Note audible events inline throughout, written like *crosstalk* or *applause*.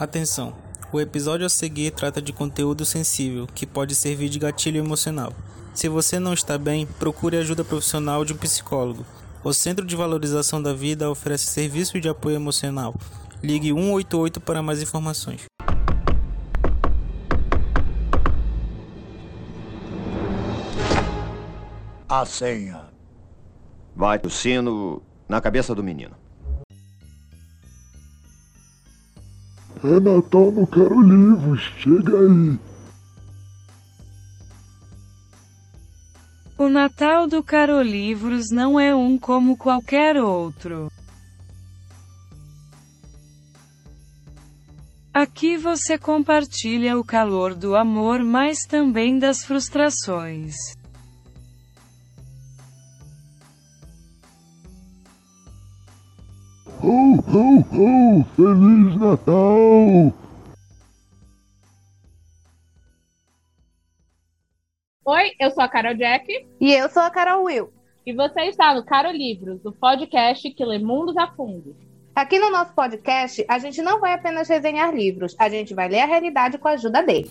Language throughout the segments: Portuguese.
Atenção! O episódio a seguir trata de conteúdo sensível que pode servir de gatilho emocional. Se você não está bem, procure ajuda profissional de um psicólogo. O Centro de Valorização da Vida oferece serviço de apoio emocional. Ligue 188 para mais informações. A senha. Vai o sino na cabeça do menino. É Natal, não quero livros. Chega aí. O Natal do Carolivros não é um como qualquer outro. Aqui você compartilha o calor do amor, mas também das frustrações. Ho, ho, ho! Feliz Natal! Oi, eu sou a Carol Jack E eu sou a Carol Will. e você está no Caro Livros, o podcast que lê mundos a fundo. Aqui no nosso podcast, a gente não vai apenas resenhar livros, a gente vai ler a realidade com a ajuda dele.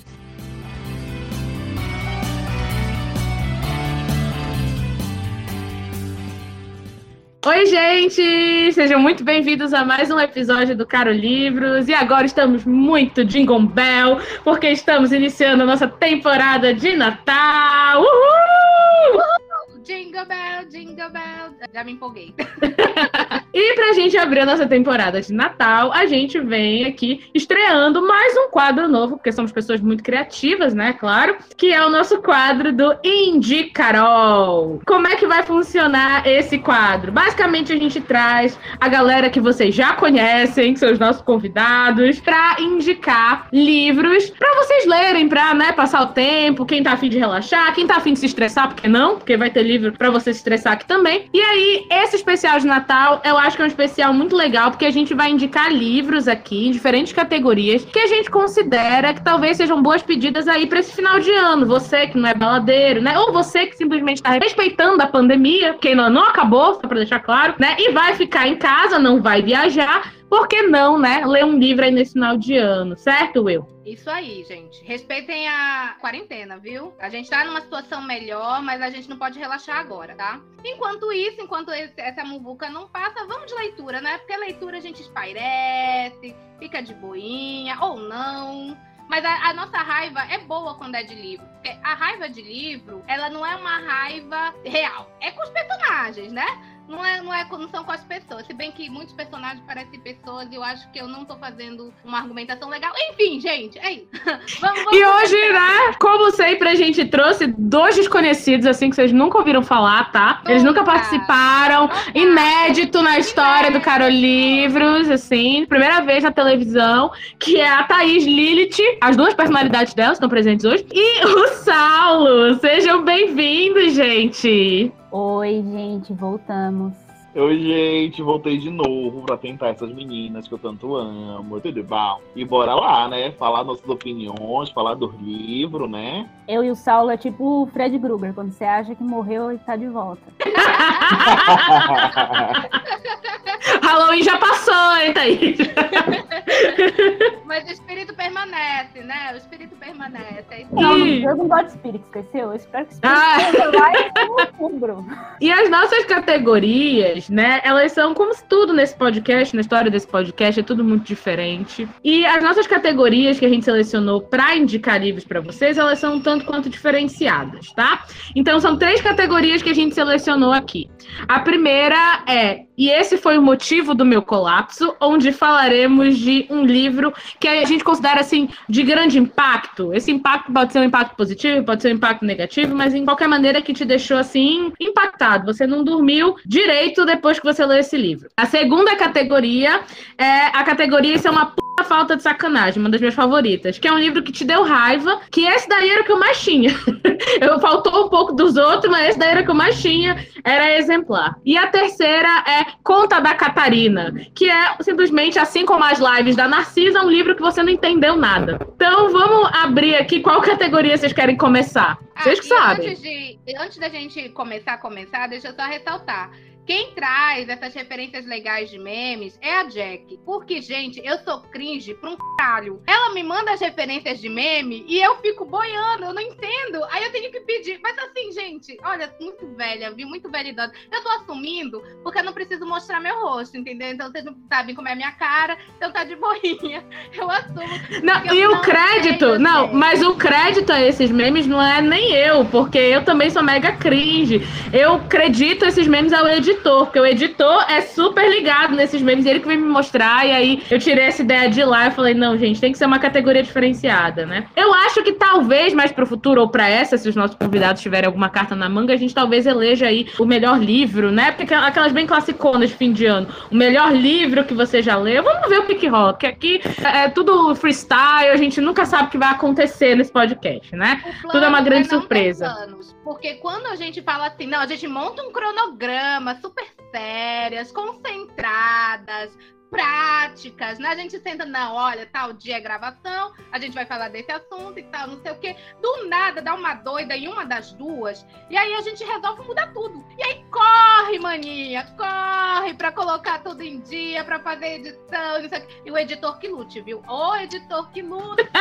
Oi, gente! Sejam muito bem-vindos a mais um episódio do Caro Livros. E agora estamos muito Jingle Bell, porque estamos iniciando a nossa temporada de Natal. Uhul! Jingle bell, jingle bell. Já me empolguei. *laughs* E pra gente abrir a nossa temporada de Natal, a gente vem aqui estreando mais um quadro novo, porque somos pessoas muito criativas, né? Claro, que é o nosso quadro do Indie Carol. Como é que vai funcionar esse quadro? Basicamente, a gente traz a galera que vocês já conhecem, que são os nossos convidados, pra indicar livros pra vocês lerem, pra né, passar o tempo, quem tá afim de relaxar, quem tá afim de se estressar, porque não? Porque vai ter livro pra você se estressar aqui também. E aí, esse especial de Natal, eu acho que é um especial muito legal, porque a gente vai indicar livros aqui, em diferentes categorias, que a gente considera que talvez sejam boas pedidas aí pra esse final de ano. Você que não é baladeiro, né? Ou você que simplesmente tá respeitando a pandemia, que ainda não acabou, só pra deixar claro, né? E vai ficar em casa, não vai viajar. Por que não, né? Ler um livro aí nesse final de ano, certo, Will? Isso aí, gente. Respeitem a quarentena, viu? A gente tá numa situação melhor, mas a gente não pode relaxar agora, tá? Enquanto isso, enquanto esse- essa muvuca não passa, vamos de leitura, né? Porque leitura a gente espairece, fica de boinha, ou não. Mas a, a nossa raiva é boa quando é de livro. Porque a raiva de livro, ela não é uma raiva real. É com os personagens, né? Não, é, não, é, com- não são com as pessoas. Se bem que muitos personagens parecem pessoas e eu acho que eu não tô fazendo uma argumentação legal. Enfim, gente, é isso. *laughs* vamos, vamos E hoje, né, como sempre, a gente trouxe dois desconhecidos, assim, que vocês nunca ouviram falar, tá? Eles nunca participaram. Inédito na história do Caro Livros, assim. Primeira vez na televisão, que é a Thaís Lilith. As duas personalidades delas estão presentes hoje. E o Saulo. Sejam bem-vindos, gente. Oi, gente, voltamos. Oi, gente, voltei de novo pra tentar essas meninas que eu tanto amo, tudo bom? E bora lá, né? Falar nossas opiniões, falar do livro, né? Eu e o Saulo é tipo o Fred Krueger, quando você acha que morreu e tá de volta. *laughs* Halloween já passou, hein, Thaís? Mas o espírito permanece, né? O espírito permanece. É isso Não, Ih. eu não gosto de espírito, esqueceu? Eu espero que o espírito Ah. lá em outubro. E as nossas categorias, né? Elas são como tudo nesse podcast, na história desse podcast, é tudo muito diferente. E as nossas categorias que a gente selecionou para indicar livros para vocês, elas são um tanto quanto diferenciadas, tá? Então são três categorias que a gente selecionou aqui. A primeira é E esse foi o motivo do meu colapso, onde falaremos de um livro que a gente considera assim de grande impacto. Esse impacto pode ser um impacto positivo, pode ser um impacto negativo, mas em qualquer maneira que te deixou assim impactado. Você não dormiu direito depois que você leu esse livro. A segunda categoria é a categoria Isso é uma puta falta de sacanagem, uma das minhas favoritas, que é um livro que te deu raiva, que esse daí era o que eu mais tinha. *laughs* eu faltou um pouco dos outros, mas esse daí era o que eu mais tinha, era exemplar. E a terceira é Conta da Catarina, que é simplesmente assim como as lives da Narcisa, um livro que você não entendeu nada. Então vamos abrir aqui qual categoria vocês querem começar. Vocês que Ah, sabem. Antes, de, antes da gente começar a começar, deixa eu só ressaltar Quem traz essas referências legais de memes é a Jack. Porque, gente, eu sou cringe pra um caralho. Ela me manda as referências de meme e eu fico boiando, eu não entendo. Aí eu tenho que pedir. Mas assim, gente, olha, muito velha, viu? Muito velha idosa. Eu tô assumindo porque eu não preciso mostrar meu rosto, entendeu? Então vocês não sabem como é a minha cara, então tá de boinha. *laughs* Eu assumo. Não, e o não crédito, sei, não, sei. mas o crédito a esses memes não é nem eu, porque eu também sou mega cringe. Eu acredito esses memes ao editor, porque o editor é super ligado nesses memes, ele que vem me mostrar, e aí eu tirei essa ideia de lá e falei, não, gente, tem que ser uma categoria diferenciada, né? Eu acho que talvez mais pro futuro, ou pra essa, se os nossos convidados tiverem alguma carta na manga, a gente talvez eleja aí o melhor livro, né? Porque aquelas bem classiconas de fim de ano. O melhor livro que você já leu. Vamos ver o que rola, porque aqui é tudo freestyle, a gente nunca sabe o que vai acontecer nesse podcast, né? Plano Tudo é uma grande não ter surpresa. planos, porque quando a gente fala assim, não, a gente monta um cronograma super sérias, concentradas, práticas, né? A gente senta, não, olha, tal dia é gravação, a gente vai falar desse assunto e tal, não sei o quê. Do nada dá uma doida em uma das duas, e aí a gente resolve mudar tudo. E aí corre, maninha, corre pra colocar tudo em dia, pra fazer edição, não sei o quê. E o editor que lute, viu? O editor que lute, *laughs*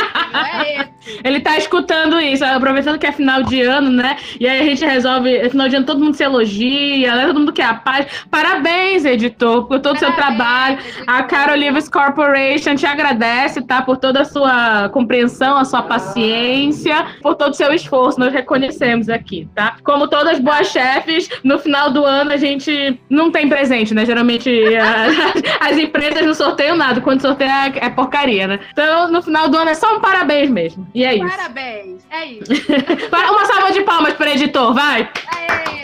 é esse. Ele tá escutando isso, aproveitando que é final de ano, né? E aí a gente resolve, é final de ano todo mundo se elogia, né? Todo mundo quer a paz. Parabéns, editor, por todo o seu trabalho. editor. A Caro Livres Corporation te agradece, tá? Por toda a sua compreensão, a sua paciência, por todo o seu esforço. Nós reconhecemos aqui, tá? Como todas boas chefes, no final do ano a gente não tem presente, né? Geralmente a- *laughs* as empresas não sorteiam nada. Quando sorteia é porcaria, né? Então, no final do ano é só um parabéns mesmo. E é isso. Parabéns, é isso. *laughs* Uma salva de palmas para editor, vai! Aê!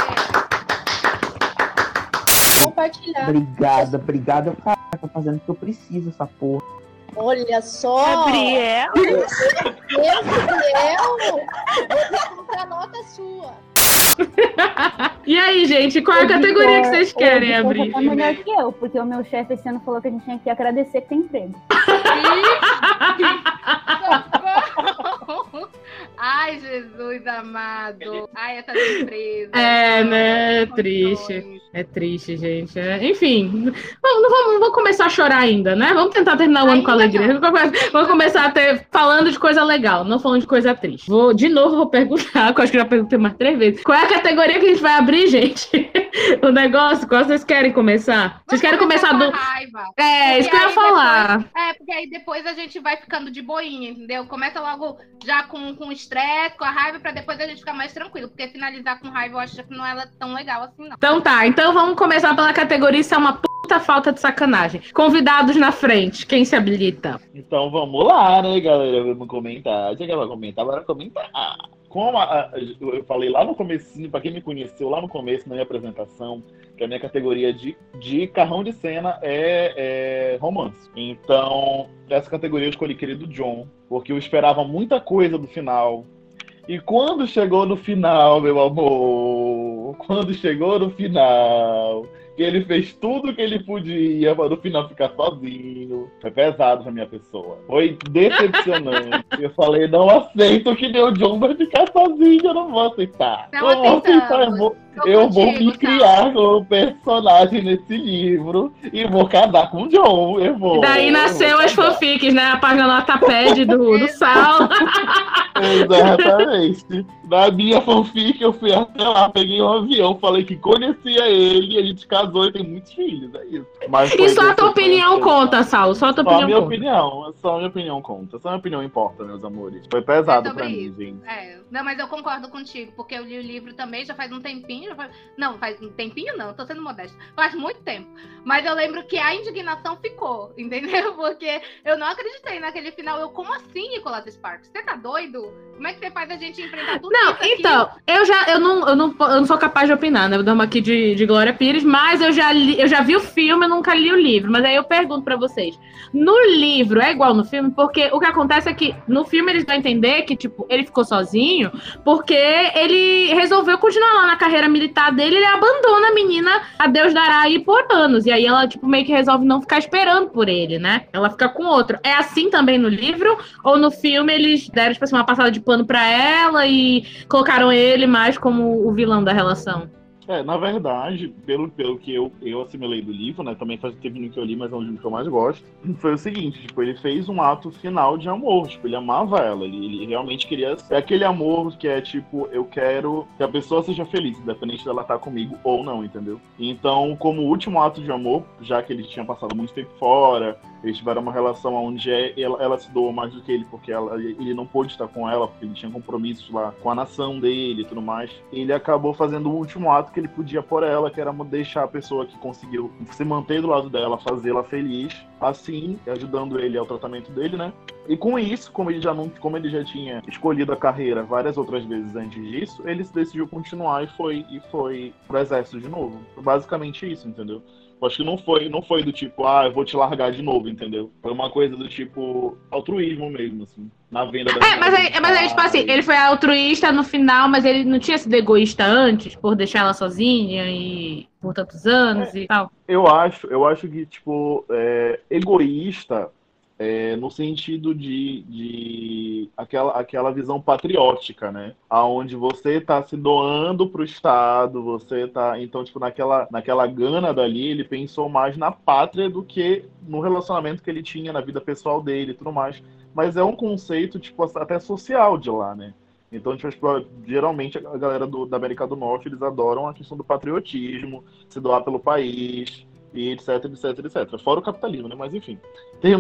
Compartilhar. Obrigada, obrigada. Tô fazendo o que eu preciso, essa porra. Olha só. Gabriel. Meu Gabriel. Vou comprar nota sua. *laughs* E aí, gente, qual é a categoria que vocês querem abrir? Tá melhor que eu, porque o meu chefe esse ano falou que a gente tinha que agradecer que tem emprego. *laughs* Ai, Jesus amado. Ai, essas empresas. É, né? É triste. É triste, gente. É, Enfim, vamos, não vamos, não vamos começar a chorar ainda, né? Vamos tentar terminar o ano com alegria. Vamos, começar a ter, falando de coisa legal, não falando de coisa triste. Vou, de novo, vou perguntar, *laughs* que eu acho que já perguntei mais três vezes. Qual é a categoria que a gente vai abrir, gente? *laughs* o negócio, qual vocês querem começar? Vocês Vamos querem começar com a do. raiva. É, isso que eu ia falar. depois- é, porque aí depois a gente vai ficando de boinha, entendeu? Começa logo já com com estresse, com a raiva, pra depois a gente ficar mais tranquilo. Porque finalizar com raiva eu acho que não é tão legal assim, não. Então tá, então vamos começar pela categoria Isso é uma puta falta de sacanagem. Convidados na frente, quem se habilita? Então vamos lá, né, galera? Vamos comentar. Que ela comentar, bora comentar. Como a- a- eu falei lá no comecinho, pra quem me conheceu lá no começo, na minha apresentação, que a minha categoria de, de carrão de cena é, é romance. Então, essa categoria eu escolhi Querido John, porque eu esperava muita coisa do final. E quando chegou no final, meu amor, quando chegou no final, que ele fez tudo que ele podia para no final ficar sozinho. Foi pesado pra minha pessoa. Foi decepcionante. eu falei, não aceito que meu John vai ficar sozinho, eu não vou aceitar. Não eu vou aceitar, eu vou, eu vou me tá? criar como personagem nesse livro e vou casar com o John. Eu vou. E daí eu nasceu as fanfics, né? A página notapad do, do *laughs* Sal. Exatamente. Na minha fanfic, eu fui até lá, peguei um avião, falei que conhecia ele, a gente casou e tem muitos filhos, é isso. Mas E só a tua opinião conta, Saulo. Só a tua Só a opinião minha conta. opinião, só a minha opinião conta. Só a minha opinião importa, meus amores. Foi pesado É pra mim, isso. gente. É, não, mas eu concordo contigo, porque eu li o livro também já faz um tempinho. já faz- Não, faz um tempinho não, tô sendo modesta. Faz muito tempo. Mas eu lembro que a indignação ficou, *laughs* entendeu? Porque eu não acreditei naquele final. Eu, como assim, Nicolas Sparks? Você tá doido? Como é que você faz a gente enfrentar tudo Não, então, eu já eu não, eu não, eu não sou capaz de opinar, né? Uma aqui de, de Glória Pires, mas eu já, li, eu já vi o filme, eu nunca li o livro. Mas aí eu pergunto pra vocês: no livro é igual no filme? Porque o que acontece é que no filme eles dão a entender que, tipo, ele ficou sozinho porque ele resolveu continuar lá na carreira militar dele, ele abandona a menina a Deus dará aí por anos. E aí ela, tipo, meio que resolve não ficar esperando por ele, né? Ela fica com outro. É assim também no livro? Ou no filme eles deram, tipo assim, uma passada de pano pra ela e colocaram ele mais como o vilão da relação? É, na verdade, pelo, pelo que eu, eu assimilei do livro, né? Também faz tempo que eu li, mas é um livro que eu mais gosto. Foi o seguinte, tipo, ele fez um ato final de amor. Tipo, ele amava ela. Ele, ele realmente queria. É aquele amor que é tipo, eu quero que a pessoa seja feliz, independente dela estar comigo ou não, entendeu? Então, como último ato de amor, já que ele tinha passado muito tempo fora, eles tiveram uma relação onde é, ela, ela se doou mais do que ele, porque ela, ele não pôde estar com ela, porque ele tinha compromissos lá com a nação dele e tudo mais. Ele acabou fazendo o último ato que ele podia por ela, que era deixar a pessoa que conseguiu se manter do lado dela, fazê-la feliz, assim, ajudando ele ao tratamento dele, né? E com isso, como ele já não, como ele já tinha escolhido a carreira várias outras vezes antes disso, ele decidiu continuar e foi e foi pro exército de novo. Basicamente isso, entendeu? Acho que não foi, não foi do tipo, ah, eu vou te largar de novo, entendeu? Foi uma coisa do tipo altruísmo mesmo, assim, na venda da É, mas aí, mas aí, tipo assim, ele foi altruísta no final, mas ele não tinha sido egoísta antes, por deixar ela sozinha e por tantos anos É. e tal. Eu acho, eu acho que, tipo, é, egoísta é, no sentido de, de aquela, aquela visão patriótica, né? Aonde você tá se doando pro Estado, você tá. Então, tipo, naquela, naquela gana dali, ele pensou mais na pátria do que no relacionamento que ele tinha, na vida pessoal dele e tudo mais. Mas é um conceito, tipo, até social de lá, né? Então, tipo, geralmente a galera do, da América do Norte, eles adoram a questão do patriotismo, se doar pelo país, e etc, etc, etc. Fora o capitalismo, né? Mas enfim. *laughs* Tem,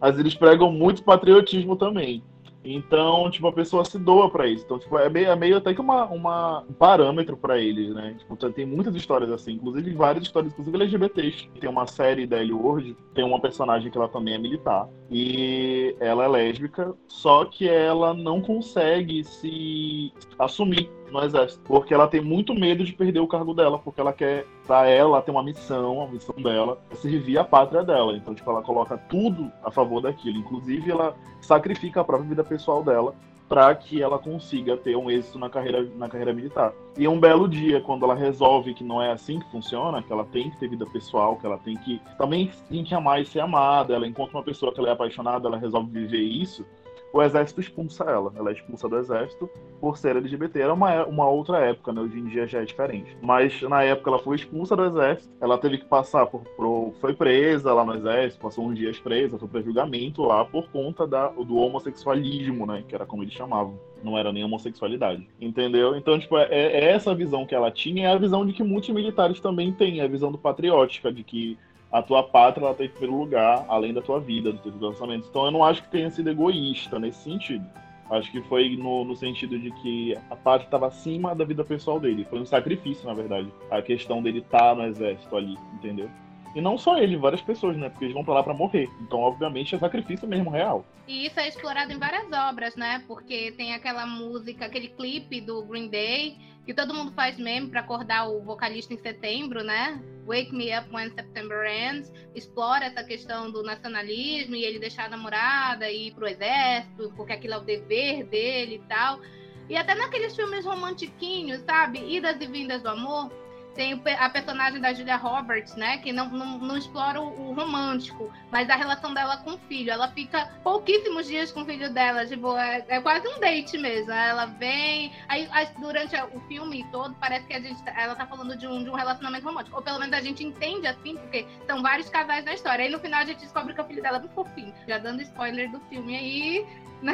mas eles pregam muito patriotismo também. Então, tipo, a pessoa se doa pra isso. Então, tipo, é meio, é meio até que uma, uma, um parâmetro pra eles, né? Tipo, tem muitas histórias assim, inclusive várias histórias, inclusive LGBTs. Tem uma série da Ellie Ward, tem uma personagem que ela também é militar. E ela é lésbica, só que ela não consegue se assumir no exército, porque ela tem muito medo de perder o cargo dela, porque ela quer, pra ela, ter uma missão, a missão dela é servir a pátria dela. Então, tipo, ela coloca tudo a favor daquilo. Inclusive, ela sacrifica a própria vida pessoal dela para que ela consiga ter um êxito na carreira, na carreira militar. E um belo dia, quando ela resolve que não é assim que funciona, que ela tem que ter vida pessoal, que ela tem que também tem que amar e ser amada, ela encontra uma pessoa que ela é apaixonada, ela resolve viver isso, o exército expulsa ela. Ela é expulsa do exército por ser LGBT. Era uma, uma outra época, né? Hoje em dia já é diferente. Mas na época ela foi expulsa do exército, ela teve que passar por. foi presa lá no exército, passou uns dias presa, foi para julgamento lá por conta da, do homossexualismo, né? Que era como eles chamavam. Não era nem homossexualidade. Entendeu? Então, tipo, é, é essa visão que ela tinha, é a visão de que muitos militares também têm, é a visão do patriótica, de que a tua pátria ela tem em primeiro lugar, além da tua vida, do teu relacionamento. Então eu não acho que tenha sido egoísta nesse sentido. Acho que foi no, no sentido de que a pátria estava acima da vida pessoal dele. Foi um sacrifício, na verdade. A questão dele estar no exército ali, entendeu? E não só ele, várias pessoas, né? Porque eles vão pra lá pra morrer. Então, obviamente, é sacrifício mesmo real. E isso é explorado em várias obras, né? Porque tem aquela música, aquele clipe do Green Day, que todo mundo faz meme pra acordar o vocalista em setembro, né? Wake Me Up When September Ends. Explora essa questão do nacionalismo e ele deixar a namorada e ir pro exército, porque aquilo é o dever dele e tal. E até naqueles filmes romantiquinhos, sabe? Idas e vindas do amor. Tem a personagem da Julia Roberts, né? Que não, não, não explora o, o romântico, mas a relação dela com o filho. Ela fica pouquíssimos dias com o filho dela. Tipo, é, é quase um date mesmo. Ela vem. Aí, aí, durante o filme todo, parece que a gente, ela tá falando de um, de um relacionamento romântico. Ou pelo menos a gente entende assim, porque são vários casais na história. Aí no final a gente descobre que o filho dela é muito fofinho. Já dando spoiler do filme aí, *laughs* né?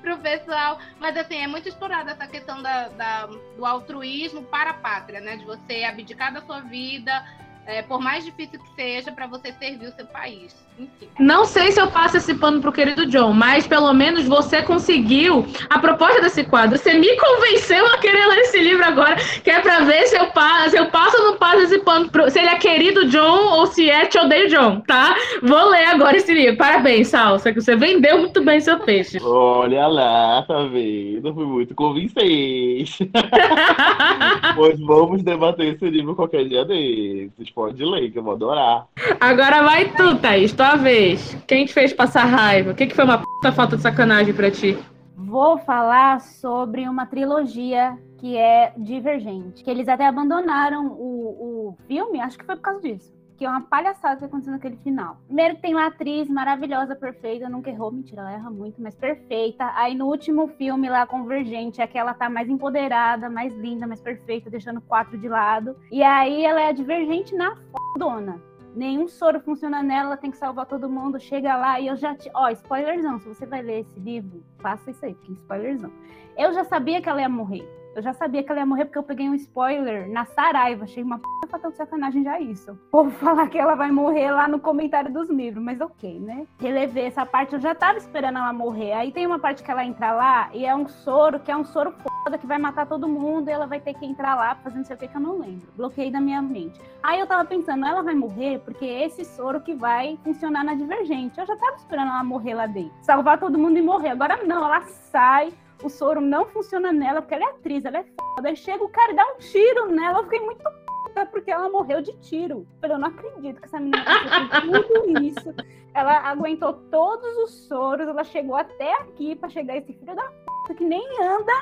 pro pessoal. Mas assim, é muito explorada essa questão da, da- do altruísmo para a pátria, né? De você abdicar da sua vida, é, por mais difícil que seja, para você servir o seu país. Enfim. Não sei se eu passo esse pano pro querido John, mas pelo menos você conseguiu a proposta desse quadro. Você me convenceu a querer ler esse livro agora, que é pra ver se eu passo, se eu passo ou não passo esse pano pro, se ele é querido John ou se é te odeio John, tá? Vou ler agora esse livro. Parabéns, Sal. Você, você vendeu muito bem seu peixe. *laughs* Olha lá, tá vendo? Fui muito convincente. *laughs* pois vamos debater esse livro qualquer dia desses. Pode ler, que eu vou adorar. Agora vai tu, Thaís, tua vez. Quem te fez passar raiva? O que, que foi uma puta falta de sacanagem pra ti? Vou falar sobre uma trilogia que é Divergente. Que eles até abandonaram o, o filme, acho que foi por causa disso. Porque é uma palhaçada que aconteceu naquele final. Primeiro que tem uma atriz maravilhosa, perfeita, nunca errou, mentira, ela erra muito, mas perfeita. Aí no último filme lá, Convergente, é que ela tá mais empoderada, mais linda, mais perfeita, deixando quatro de lado. E aí ela é a divergente na fodona. Nenhum soro funciona nela, ela tem que salvar todo mundo. Chega lá e eu já te. Ó, spoilerzão. Se você vai ler esse livro, faça isso aí, porque spoilerzão. Eu já sabia que ela ia morrer. Eu já sabia que ela ia morrer porque eu peguei um spoiler na Saraiva. Achei uma p fatal de sacanagem já isso. O povo *laughs* falar que ela vai morrer lá no comentário dos livros, mas ok, né? Relevei essa parte, eu já tava esperando ela morrer. Aí tem uma parte que ela entra lá e é um soro, que é um soro foda que vai matar todo mundo e ela vai ter que entrar lá fazendo não sei o que que eu não lembro. Bloqueei da minha mente. Aí eu tava pensando, ela vai morrer porque é esse soro que vai funcionar na Divergente. Eu já tava esperando ela morrer lá dentro. Salvar todo mundo e morrer. Agora não, ela sai o soro não funciona nela, porque ela é atriz, ela é foda. Aí chega o cara e dá um tiro nela. Eu fiquei muito puta porque ela morreu de tiro. Eu falei, eu não acredito que essa menina passou tudo isso. Ela aguentou todos os soros, ela chegou até aqui pra chegar esse filho da puta que nem anda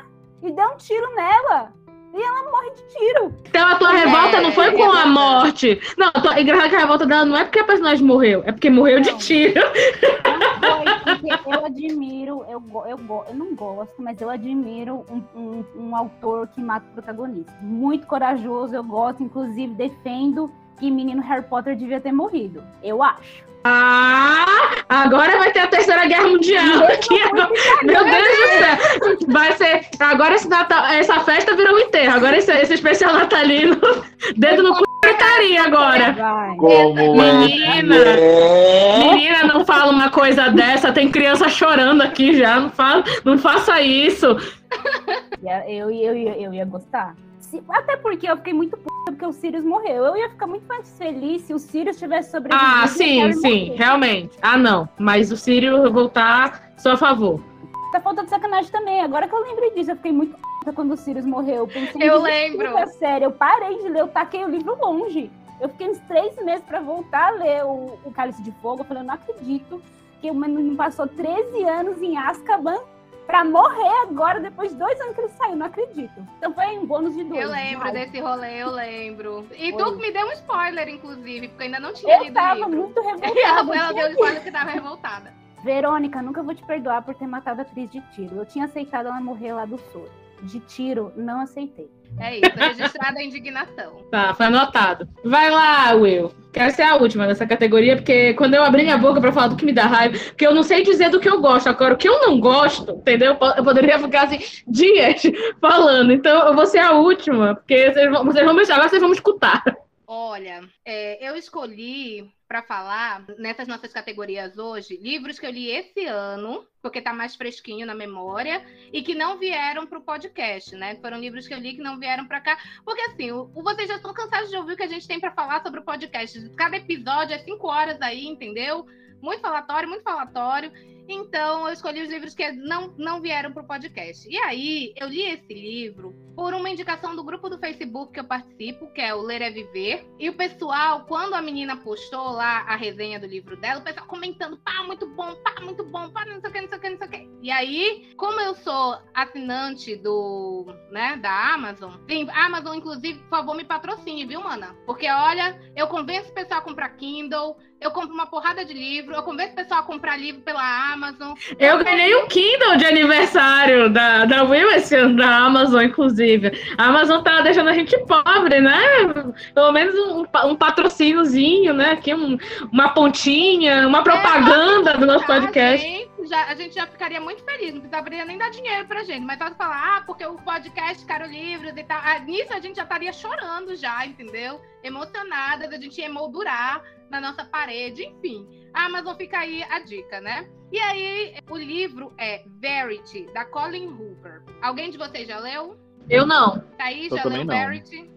e deu um tiro nela. E ela morre de tiro. Então a tua revolta não foi com a morte. Não, a tua, engraçado que a revolta dela não é porque a personagem morreu, é porque morreu de tiro. Foi porque eu admiro, eu, eu, eu não gosto, mas eu admiro um, um- um autor que mata o protagonista. Muito corajoso, eu gosto, inclusive defendo que menino Harry Potter devia ter morrido. Eu acho. Ah, agora vai ter a terceira guerra mundial aqui. agora. Meu Deus do céu. Vai ser. Agora esse Natal, essa festa virou um enterro. Agora esse, esse especial natalino. *laughs* Dedo no cu gritaria agora. Vai. Como é Menina. é? Menina, não fala uma coisa dessa. Tem criança chorando aqui já. Não, fala, não faça isso. Eu, eu, eu, eu ia gostar. Se- até porque eu fiquei muito puta porque o Sirius morreu. Eu ia ficar muito mais feliz se o Sirius tivesse sobrevivido. Ah, sim, sim, morrer. realmente. Ah, não. Mas o Sírio voltar, sou a favor. Tá faltando sacanagem também. Agora que eu lembrei disso, eu fiquei muito puta quando o Sirius morreu. Eu pensei Eu lembro. da série. Eu parei de ler, eu taquei o livro longe. Eu fiquei uns três meses pra voltar a ler o, o Cálice de Fogo. Eu falei, eu não acredito que o menino passou 13 anos em Azkaban pra morrer agora, depois de dois anos que ele saiu. Não acredito. Então foi um bônus de dois. Eu lembro desse rolê, eu lembro. E Foi. tu me deu um spoiler, inclusive, porque eu ainda não tinha Eu lido tava o livro. muito *laughs* Ela, revoltada. ela deu spoiler que tava revoltada. Verônica, nunca vou te perdoar por ter matado a atriz de tiro. Eu tinha aceitado ela morrer lá do soro. De tiro, não aceitei. É isso, registrada a indignação. *laughs* Tá, foi anotado. Vai lá, Will. Quero ser a última dessa categoria, porque quando eu abri minha boca pra falar do que me dá raiva, porque eu não sei dizer do que eu gosto. Agora, o que eu não gosto, entendeu? Eu poderia ficar assim, dias *laughs* falando. Então, eu vou ser a última, porque vocês vão, vocês vão me agora vocês vão me escutar. Olha, é, eu escolhi para falar nessas nossas categorias hoje livros que eu li esse ano, porque tá mais fresquinho na memória, e que não vieram para o podcast, né? Foram livros que eu li que não vieram para cá, porque assim, o- vocês já estão cansados de ouvir o que a gente tem para falar sobre o podcast. Cada episódio é cinco horas aí, entendeu? Muito falatório, muito falatório. Então, eu escolhi os livros que não, não vieram para o podcast. E aí, eu li esse livro por uma indicação do grupo do Facebook que eu participo, que é o Ler é Viver. E o pessoal, quando a menina postou lá a resenha do livro dela, o pessoal comentando, pá, muito bom, pá, muito bom, pá, não sei o que, não sei o que, não sei o que. E aí, como eu sou assinante do, né, da Amazon, sim, Amazon, inclusive, por favor, me patrocine, viu, mana? Porque, olha, eu convenço o pessoal a comprar Kindle, eu compro uma porrada de livro, eu convenço o pessoal a comprar livro pela Amazon. Eu ganhei um Kindle de aniversário da, da Will esse ano, da Amazon, inclusive. A Amazon tá deixando a gente pobre, né? Pelo menos um, um patrocíniozinho, né? Aqui um- uma pontinha, uma propaganda do nosso podcast. gente, já, a gente já ficaria muito feliz, não precisaria nem dar dinheiro pra gente, mas só falar, ah, porque o podcast Caro Livros e tal. Ah, nisso a gente já estaria chorando já, entendeu? Emocionadas, a gente ia emoldurar na nossa parede, enfim. A Amazon fica aí a dica, né? E aí, o livro é Verity, da Colin Hoover. Alguém de vocês já leu? Eu não. Thaís, Eu já leu não. Verity?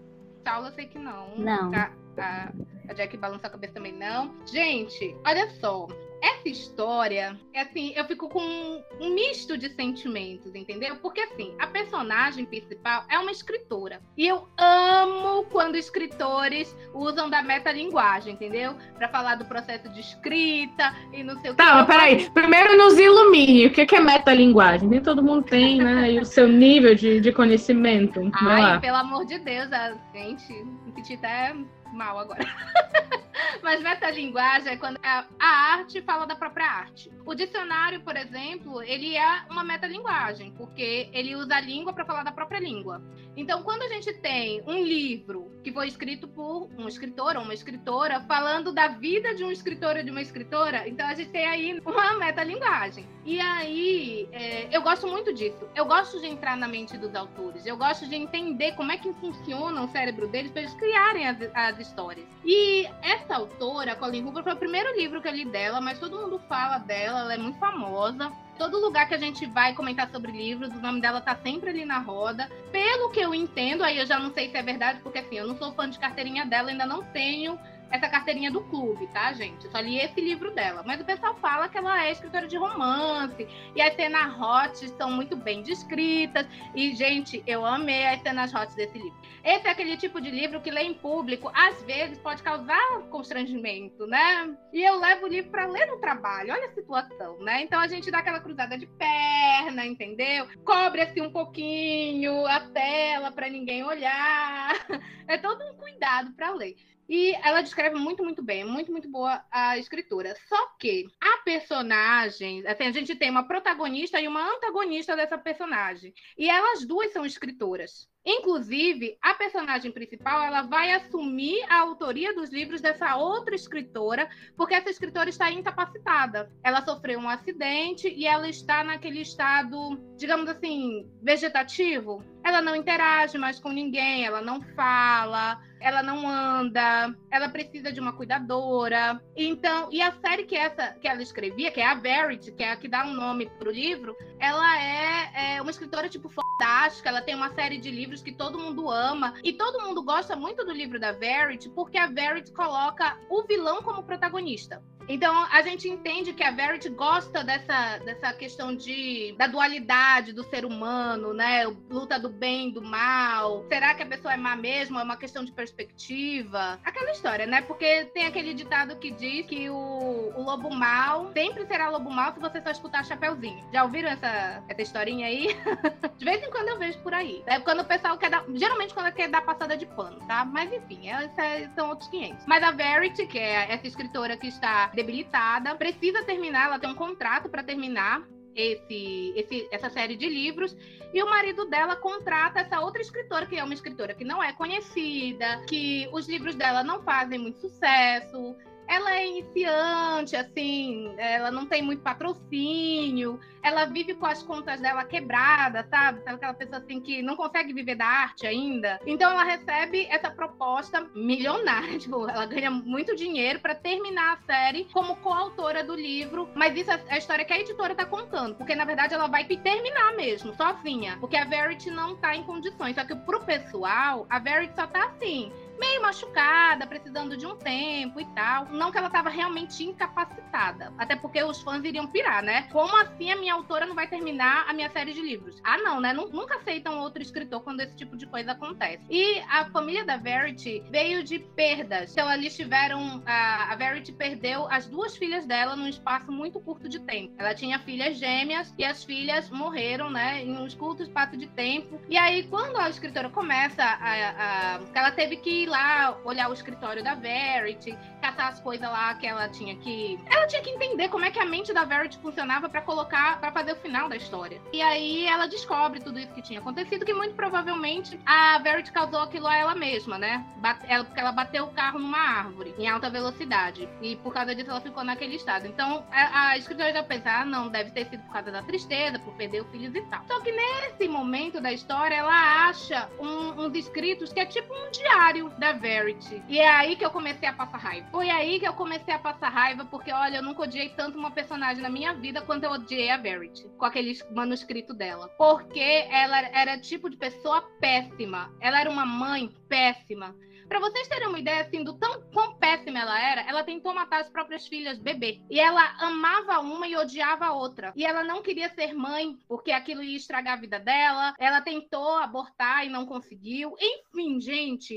Saulo, eu sei que não. Não. A, a, a Jack balança a cabeça também não. Gente, olha só. Essa história, é assim, eu fico com um, um misto de sentimentos, entendeu? Porque, assim, a personagem principal é uma escritora. E eu amo quando escritores usam da metalinguagem, entendeu? Pra falar do processo de escrita e não sei o que. Tá, mas peraí. Primeiro nos ilumine. O que é metalinguagem? Nem todo mundo tem, né? E o seu nível de, de conhecimento. Ai, pelo amor de Deus, a gente me senti até mal agora. *laughs* Mas metalinguagem é quando a, arte fala da própria arte. O dicionário, por exemplo, ele é uma metalinguagem, porque ele usa a língua para falar da própria língua. Então, quando a gente tem um livro que foi escrito por um escritor ou uma escritora falando da vida de um escritor ou de uma escritora, então a gente tem aí uma metalinguagem. E aí, é, eu gosto muito disso. Eu gosto de entrar na mente dos autores. Eu gosto de entender como é que funciona o cérebro deles para eles criarem as, as histórias. E essa autora, Colleen Hoover, foi o primeiro livro que eu li dela, mas todo mundo fala dela, ela é muito famosa. Todo lugar que a gente vai comentar sobre livros, o nome dela tá sempre ali na roda. Pelo que eu entendo, aí eu já não sei se é verdade, porque assim, eu não sou fã de carteirinha dela, ainda não tenho essa carteirinha do clube, tá, gente? Eu só li esse livro dela. Mas o pessoal fala que ela é escritora de romance. E as cenas hot são muito bem descritas. E, gente, eu amei as cenas hot desse livro. Esse é aquele tipo de livro que lê em público, às vezes, pode causar constrangimento, né? E eu levo o livro para ler no trabalho. Olha a situação, né? Então a gente dá aquela cruzada de perna, entendeu? Cobre assim um pouquinho a tela para ninguém olhar. *laughs* É todo um cuidado para ler. E ela descreve muito, muito bem, muito, muito boa a escritura. Só que a personagem, assim, a gente tem uma protagonista e uma antagonista dessa personagem. E elas duas são escritoras. Inclusive, a personagem principal ela vai assumir a autoria dos livros dessa outra escritora, porque essa escritora está incapacitada. Ela sofreu um acidente e ela está naquele estado, digamos assim, vegetativo. Ela não interage mais com ninguém, ela não fala, ela não anda, ela precisa de uma cuidadora. Então, e a série que essa que ela escrevia, que é a Verity, que é a que dá um nome pro livro, ela é, é uma escritora tipo fantástica, ela tem uma série de livros que todo mundo ama e todo mundo gosta muito do livro da Verity porque a Verity coloca o vilão como protagonista. Então a gente entende que a Verity gosta dessa, dessa questão de da dualidade do ser humano, né? Luta do bem, do mal. Será que a pessoa é má mesmo? É uma questão de perspectiva. Aquela história, né? Porque tem aquele ditado que diz que o, o lobo mal sempre será lobo mal se você só escutar Chapeuzinho. Já ouviram essa, essa historinha aí? *laughs* de vez em quando eu vejo por aí. É quando o pessoal quer dar. Geralmente quando quer dar passada de pano, tá? Mas enfim, esses são outros 500. Mas a Verity, que é essa escritora que está debilitada, precisa terminar, ela tem um contrato para terminar esse, esse, essa série de livros. E o marido dela contrata essa outra escritora que é uma escritora que não é conhecida, que os livros dela não fazem muito sucesso, ela é iniciante, assim, ela não tem muito patrocínio, ela vive com as contas dela quebradas, sabe? Sabe aquela pessoa assim que não consegue viver da arte ainda? Então ela recebe essa proposta milionária, *laughs* tipo, ela ganha muito dinheiro para terminar a série como coautora do livro, mas isso é a história que a editora tá contando, porque na verdade ela vai terminar mesmo, sozinha, porque a Verity não tá em condições, só que pro pessoal, a Verity só tá assim, meio machucada, precisando de um tempo e tal. Não que ela estava realmente incapacitada. Até porque os fãs iriam pirar, né? Como assim a minha autora não vai terminar a minha série de livros? Ah, não, né? Nunca aceitam outro escritor quando esse tipo de coisa acontece. E a família da Verity veio de perdas. Então, eles tiveram. A, a Verity perdeu as duas filhas dela num espaço muito curto de tempo. Ela tinha filhas gêmeas e as filhas morreram, né? Em um curto espaço de tempo. E aí, quando a escritora começa a. a ela teve que lá olhar o escritório da Verity, catar as coisas lá que ela tinha que. Ela tinha que entender como é que a mente da Verity funcionava para colocar, para fazer o final da história. E aí ela descobre tudo isso que tinha acontecido, que muito provavelmente a Verity causou aquilo a ela mesma, né? Ela, porque ela bateu o carro numa árvore em alta velocidade. E por causa disso ela ficou naquele estado. Então a, a escritora já pensa, ah, não, deve ter sido por causa da tristeza, por perder os filhos e tal. Só que nesse momento da história, ela acha um, uns escritos que é tipo um diário da Verity. E é aí que eu comecei a passar raiva. Foi aí que eu comecei a passar raiva, porque olha, eu nunca odiei tanto uma personagem na minha vida quanto eu odiei a Verity, com aquele manuscrito dela. Porque ela era tipo de pessoa péssima. Ela era uma mãe péssima. Pra vocês terem uma ideia, assim, do tão quão péssima ela era, ela tentou matar as próprias filhas bebê. E ela amava uma e odiava a outra. E ela não queria ser mãe, porque aquilo ia estragar a vida dela. Ela tentou abortar e não conseguiu. Enfim, gente.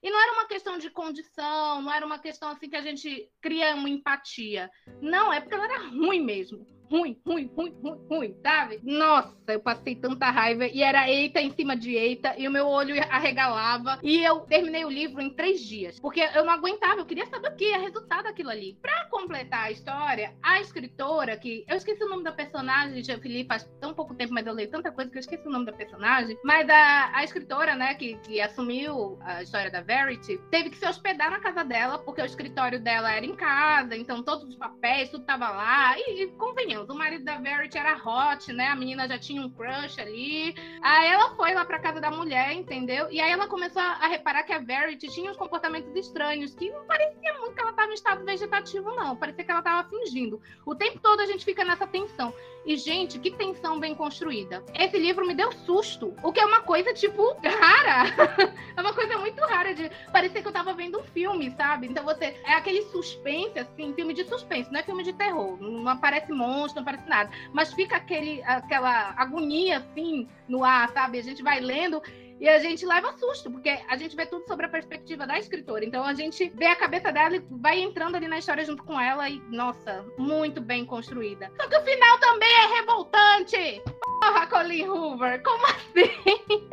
E não era uma questão de condição, não era uma questão assim que a gente cria uma empatia. Não, é porque ela era ruim mesmo ruim, ruim, ruim, ruim. ruim, sabe? Nossa, eu passei tanta raiva e era eita em cima de eita e o meu olho arregalava e eu terminei o livro em três dias, porque eu não aguentava, eu queria saber o que ia resultar daquilo ali. Pra completar a história, a escritora, que eu esqueci o nome da personagem, já Felipe faz tão pouco tempo, mas eu leio tanta coisa que eu esqueci o nome da personagem, mas a, a escritora, né, que, que assumiu a história da Verity, teve que se hospedar na casa dela, porque o escritório dela era em casa, então todos os papéis, tudo tava lá, e, e convenhamos, o marido da Verity era hot, né, a menina já tinha um crush ali, aí ela foi lá pra casa da mulher, entendeu? E aí ela começou a, a reparar que a Verity tinha uns comportamentos estranhos, que não parecia muito que ela tava em estado vegetativo, não, parecia que ela tava fingindo. O tempo todo a gente fica nessa tensão. E, gente, que tensão bem construída. Esse livro me deu susto, o que é uma coisa, tipo, rara. *laughs* é uma coisa muito rara de parecer que eu tava vendo um filme, sabe? Então você. É aquele suspense, assim, filme de suspense, não é filme de terror. Não aparece monstro, não aparece nada. Mas fica aquele, aquela agonia, assim, no ar, sabe? A gente vai lendo. E a gente leva susto, porque a gente vê tudo sobre a perspectiva da escritora. Então a gente vê a cabeça dela e vai entrando ali na história junto com ela e, nossa, muito bem construída. Só que o final também é revoltante! Porra, Colin Hoover, como assim?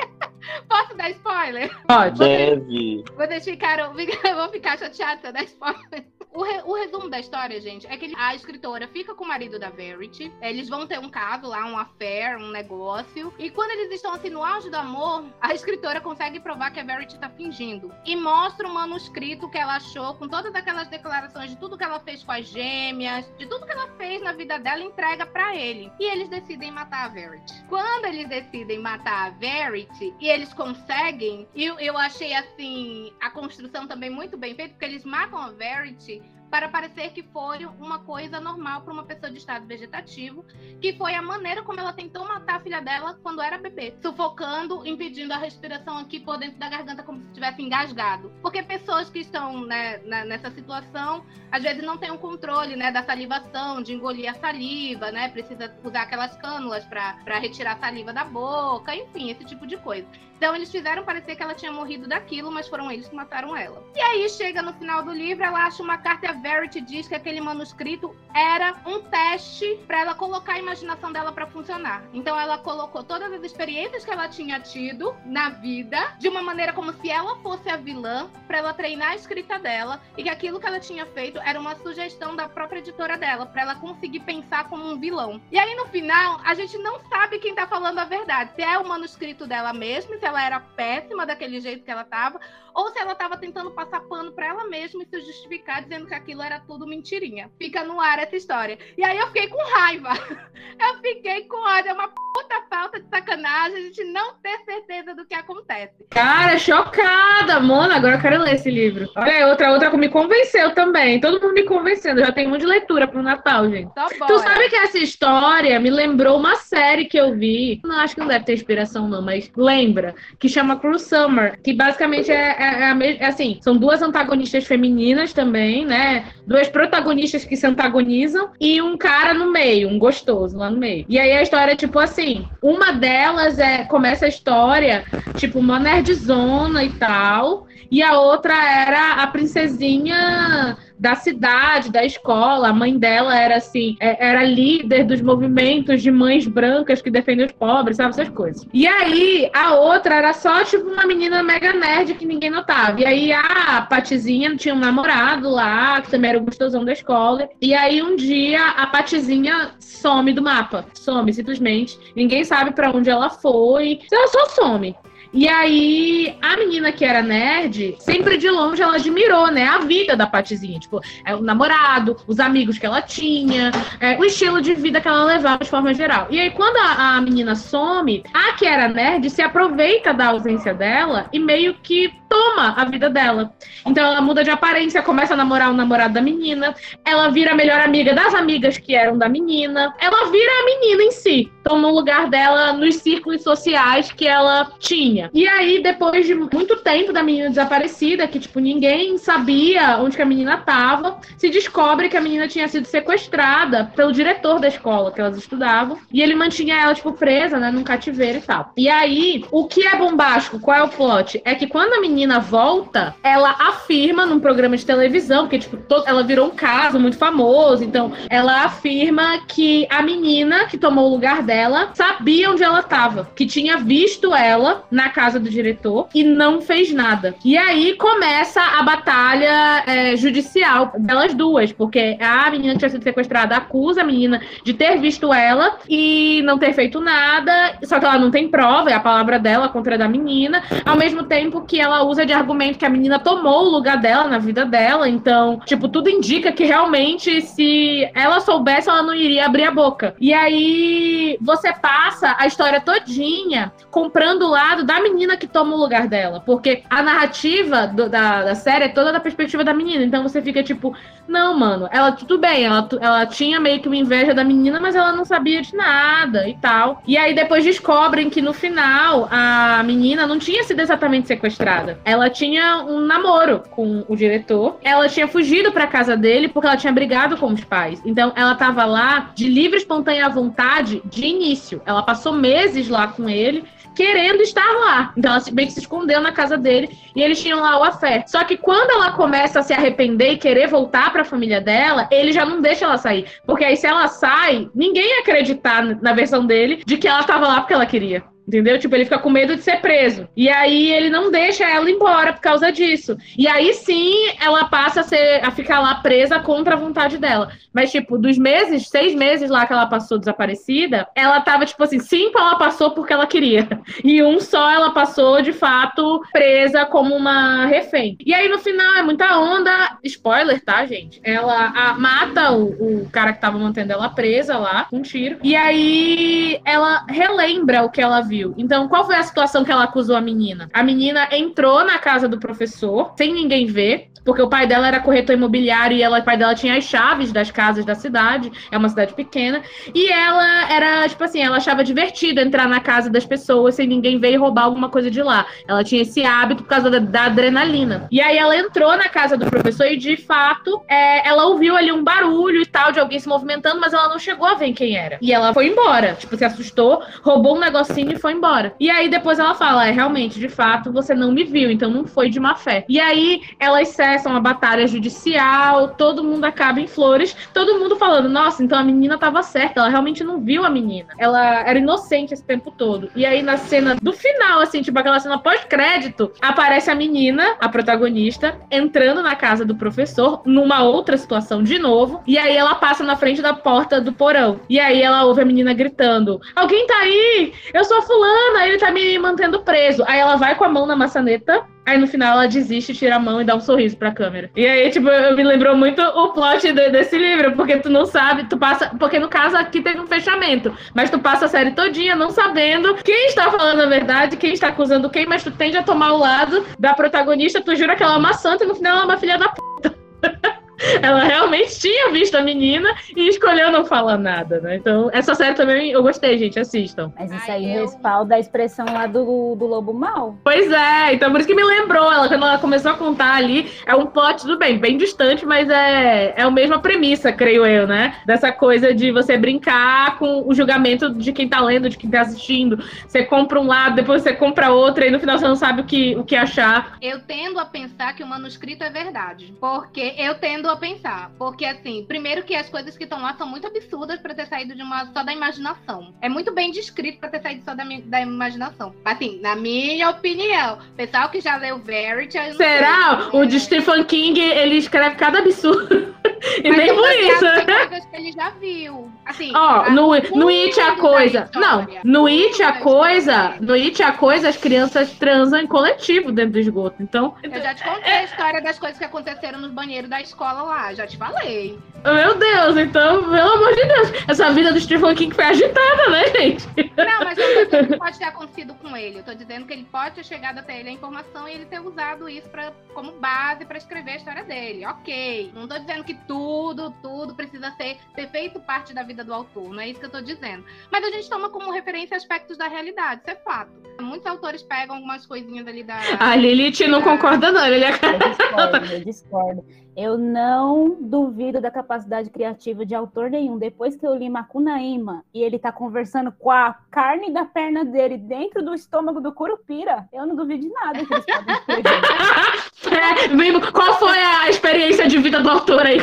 *laughs* Posso dar spoiler? Pode. Deve. Vocês ficaram. *laughs* Vão ficar chateados se eu dar spoiler. O, re, o, resumo da história, gente, é que a escritora fica com o marido da Verity. Eles vão ter um caso lá, um affair, um negócio. E quando eles estão assim no auge do amor, a escritora consegue provar que a Verity tá fingindo. E mostra o manuscrito que ela achou, com todas aquelas declarações de tudo que ela fez com as gêmeas, de tudo que ela fez na vida dela, entrega para ele. E eles decidem matar a Verity. Quando eles decidem matar a Verity, e eles conseguem, eu, eu achei assim, a construção também muito bem feita, porque eles matam a Verity para parecer que foi uma coisa normal para uma pessoa de estado vegetativo, que foi a maneira como ela tentou matar a filha dela quando era bebê, sufocando, impedindo a respiração aqui por dentro da garganta como se estivesse engasgado. Porque pessoas que estão né, nessa situação, às vezes não têm um controle né, da salivação, de engolir a saliva, né? Precisa usar aquelas cânulas para retirar a saliva da boca, enfim, esse tipo de coisa. Então eles fizeram parecer que ela tinha morrido daquilo, mas foram eles que mataram ela. E aí chega no final do livro, ela acha uma carta Verity diz que aquele manuscrito era um teste para ela colocar a imaginação dela para funcionar. Então ela colocou todas as experiências que ela tinha tido na vida de uma maneira como se ela fosse a vilã, para ela treinar a escrita dela e que aquilo que ela tinha feito era uma sugestão da própria editora dela, para ela conseguir pensar como um vilão. E aí no final, a gente não sabe quem tá falando a verdade, se é o manuscrito dela mesma, se ela era péssima daquele jeito que ela tava, ou se ela estava tentando passar pano para ela mesma e se justificar dizendo que aquilo era tudo mentirinha. Fica no ar essa história. E aí eu fiquei com raiva. *laughs* Eu fiquei com ódio. É uma puta falta de sacanagem a gente não ter certeza do que acontece. Cara, chocada, Mona. Agora eu quero ler esse livro. Olha, outra, outra que me convenceu também. Todo mundo me convencendo. Eu já tenho um de leitura pro Natal, gente. Então, tu sabe que essa história me lembrou uma série que eu vi. Não acho que não deve ter inspiração, não, mas lembra. Que chama Cruel Summer. Que basicamente é, é, é, é assim: são duas antagonistas femininas também, né? Duas protagonistas que se antagonizam e um cara no meio, um gostoso lá no meio. E aí a história é tipo assim: uma delas é começa a história, tipo, uma nerdzona e tal, e a outra era a princesinha da cidade, da escola. A mãe dela era assim, é, era líder dos movimentos de mães brancas que defendem os pobres, sabe essas coisas. E aí a outra era só tipo uma menina mega nerd que ninguém notava. E aí a Patizinha tinha um namorado lá, que também era o gostosão da escola. E aí um dia a Patizinha some do mapa, some simplesmente. Ninguém sabe para onde ela foi. Ela só some. E aí, a menina que era nerd, sempre de longe ela admirou, né? A vida da Patizinha. Tipo, é, o namorado, os amigos que ela tinha, é, o estilo de vida que ela levava de forma geral. E aí, quando a, a menina some, a que era nerd se aproveita da ausência dela e meio que toma a vida dela. Então ela muda de aparência, começa a namorar o namorado da menina, ela vira a melhor amiga das amigas que eram da menina, ela vira a menina em si, toma o lugar dela nos círculos sociais que ela tinha. E aí, depois de muito tempo da menina desaparecida, que tipo ninguém sabia onde que a menina tava, se descobre que a menina tinha sido sequestrada pelo diretor da escola que elas estudavam, e ele mantinha ela tipo presa, né, num cativeiro e tal. E aí, o que é bombástico, qual é o plot? É que quando a menina volta, ela afirma num programa de televisão, porque, tipo, to- ela virou um caso muito famoso, então ela afirma que a menina que tomou o lugar dela sabia onde ela estava, que tinha visto ela na casa do diretor e não fez nada. E aí começa a batalha é, judicial delas duas, porque a menina que tinha sido sequestrada acusa a menina de ter visto ela e não ter feito nada, só que ela não tem prova, é a palavra dela contra a da menina, ao mesmo tempo que ela usa de argumento que a menina tomou o lugar dela na vida dela, então, tipo, tudo indica que realmente se ela soubesse, ela não iria abrir a boca. E aí você passa a história todinha comprando o lado da menina que toma o lugar dela, porque a narrativa do- da, da série é toda da perspectiva da menina, então você fica tipo, não, mano, ela tudo bem, ela, ela tinha meio que uma inveja da menina, mas ela não sabia de nada e tal. E aí depois descobrem que no final a menina não tinha sido exatamente sequestrada. Ela tinha um namoro com o diretor. Ela tinha fugido pra casa dele porque ela tinha brigado com os pais. Então ela tava lá de livre, espontânea vontade de início. Ela passou meses lá com ele querendo estar lá. Então ela meio que se escondeu na casa dele e eles tinham lá o afé. Só que quando ela começa a se arrepender e querer voltar pra família dela, ele já não deixa ela sair. Porque aí se ela sai, ninguém ia acreditar na versão dele de que ela tava lá porque ela queria. Entendeu? Tipo, ele fica com medo de ser preso. E aí ele não deixa ela embora por causa disso. E aí sim ela passa a, ser, a ficar lá presa contra a vontade dela. Mas, tipo, dos meses, seis meses lá que ela passou desaparecida, ela tava, tipo assim, cinco ela passou porque ela queria. *laughs* E um só ela passou, de fato, presa como uma refém. E aí no final é muita onda. Spoiler, tá, gente? Ela a- mata o, o cara que tava mantendo ela presa lá, um tiro. E aí ela relembra o que ela viu. Então, qual foi a situação que ela acusou a menina? A menina entrou na casa do professor, sem ninguém ver, porque o pai dela era corretor imobiliário e ela, o pai dela tinha as chaves das casas da cidade, é uma cidade pequena, e ela era, tipo assim, ela achava divertido entrar na casa das pessoas sem ninguém ver e roubar alguma coisa de lá. Ela tinha esse hábito por causa da, da adrenalina. E aí ela entrou na casa do professor e, de fato, é, ela ouviu ali um barulho e tal de alguém se movimentando, mas ela não chegou a ver quem era. E ela foi embora, tipo, se assustou, roubou um negocinho foi embora. E aí depois ela fala, é, realmente, de fato, você não me viu, então não foi de má fé. E aí elas cessam a batalha judicial, todo mundo acaba em flores, todo mundo falando, nossa, então a menina tava certa, ela realmente não viu a menina. Ela era inocente esse tempo todo. E aí na cena do final, assim, tipo aquela cena pós-crédito, aparece a menina, a protagonista, entrando na casa do professor, numa outra situação de novo, e aí ela passa na frente da porta do porão. E aí ela ouve a menina gritando: Alguém tá aí? Eu sou a fulana, ele tá me mantendo preso. Aí ela vai com a mão na maçaneta. Aí no final ela desiste, tira a mão e dá um sorriso pra câmera. E aí, tipo, me lembrou muito o plot de- desse livro, porque tu não sabe, tu passa. Porque no caso aqui teve um fechamento, mas tu passa a série todinha não sabendo quem está falando a verdade, quem está acusando quem, mas tu tende a tomar o lado da protagonista, tu jura que ela é uma santa e no final ela é uma filha da puta. *laughs* *laughs* Ela realmente tinha visto a menina e escolheu não falar nada, né? Então, essa série também eu gostei, gente. Assistam. Mas isso aí respalda a expressão lá do, do lobo mal. Pois é, então por isso que me lembrou. Ela, quando ela começou a contar ali, é um plot, tudo bem, bem distante, mas é, é a mesma premissa, creio eu, né? Dessa coisa de você brincar com o julgamento de quem tá lendo, de quem tá assistindo. Você compra um lado, depois você compra outro, e no final você não sabe o que, o que achar. Eu tendo a pensar que o manuscrito é verdade. Porque eu tendo a pensar. Porque, assim, primeiro que as coisas que estão lá são muito absurdas pra ter saído de uma só da imaginação. É muito bem descrito pra ter saído só da, da imaginação. Assim, na minha opinião. Pessoal que já leu Verity. Será? sei. O de Stephen King, ele escreve cada absurdo. *laughs* e Mas nem é por isso. coisas que ele já viu. Assim, Ó, a- no, no It a coisa. Não, no It a coisa. No It a coisa, as crianças transam em coletivo dentro do esgoto. Então, Eu já te contei a história das coisas que aconteceram nos banheiros da escola lá. Já te falei. meu Deus, então, pelo amor de Deus. Essa vida do Stephen King foi agitada, né, gente? Não, mas eu não tô dizendo que pode ter acontecido com ele. Eu tô dizendo que ele pode ter chegado até ele a informação e ele ter usado isso pra, como base pra escrever a história dele. Ok. Não tô dizendo que tudo, tudo precisa ser, ter feito parte da vida do autor. Não é isso que eu tô dizendo. Mas a gente toma como referência aspectos da realidade. Isso é fato. muitos autores pegam algumas coisinhas ali da. A Lilith não da- concorda, não. Ele é... Eu discordo, *laughs* eu discordo. Eu não duvido da capacidade criativa de autor nenhum. Depois que eu li Macunaíma e ele tá conversando com a carne da perna dele dentro do estômago do Curupira, eu não duvido de nada que eles podem escrever. *laughs* É, qual foi a experiência de vida do autor aí?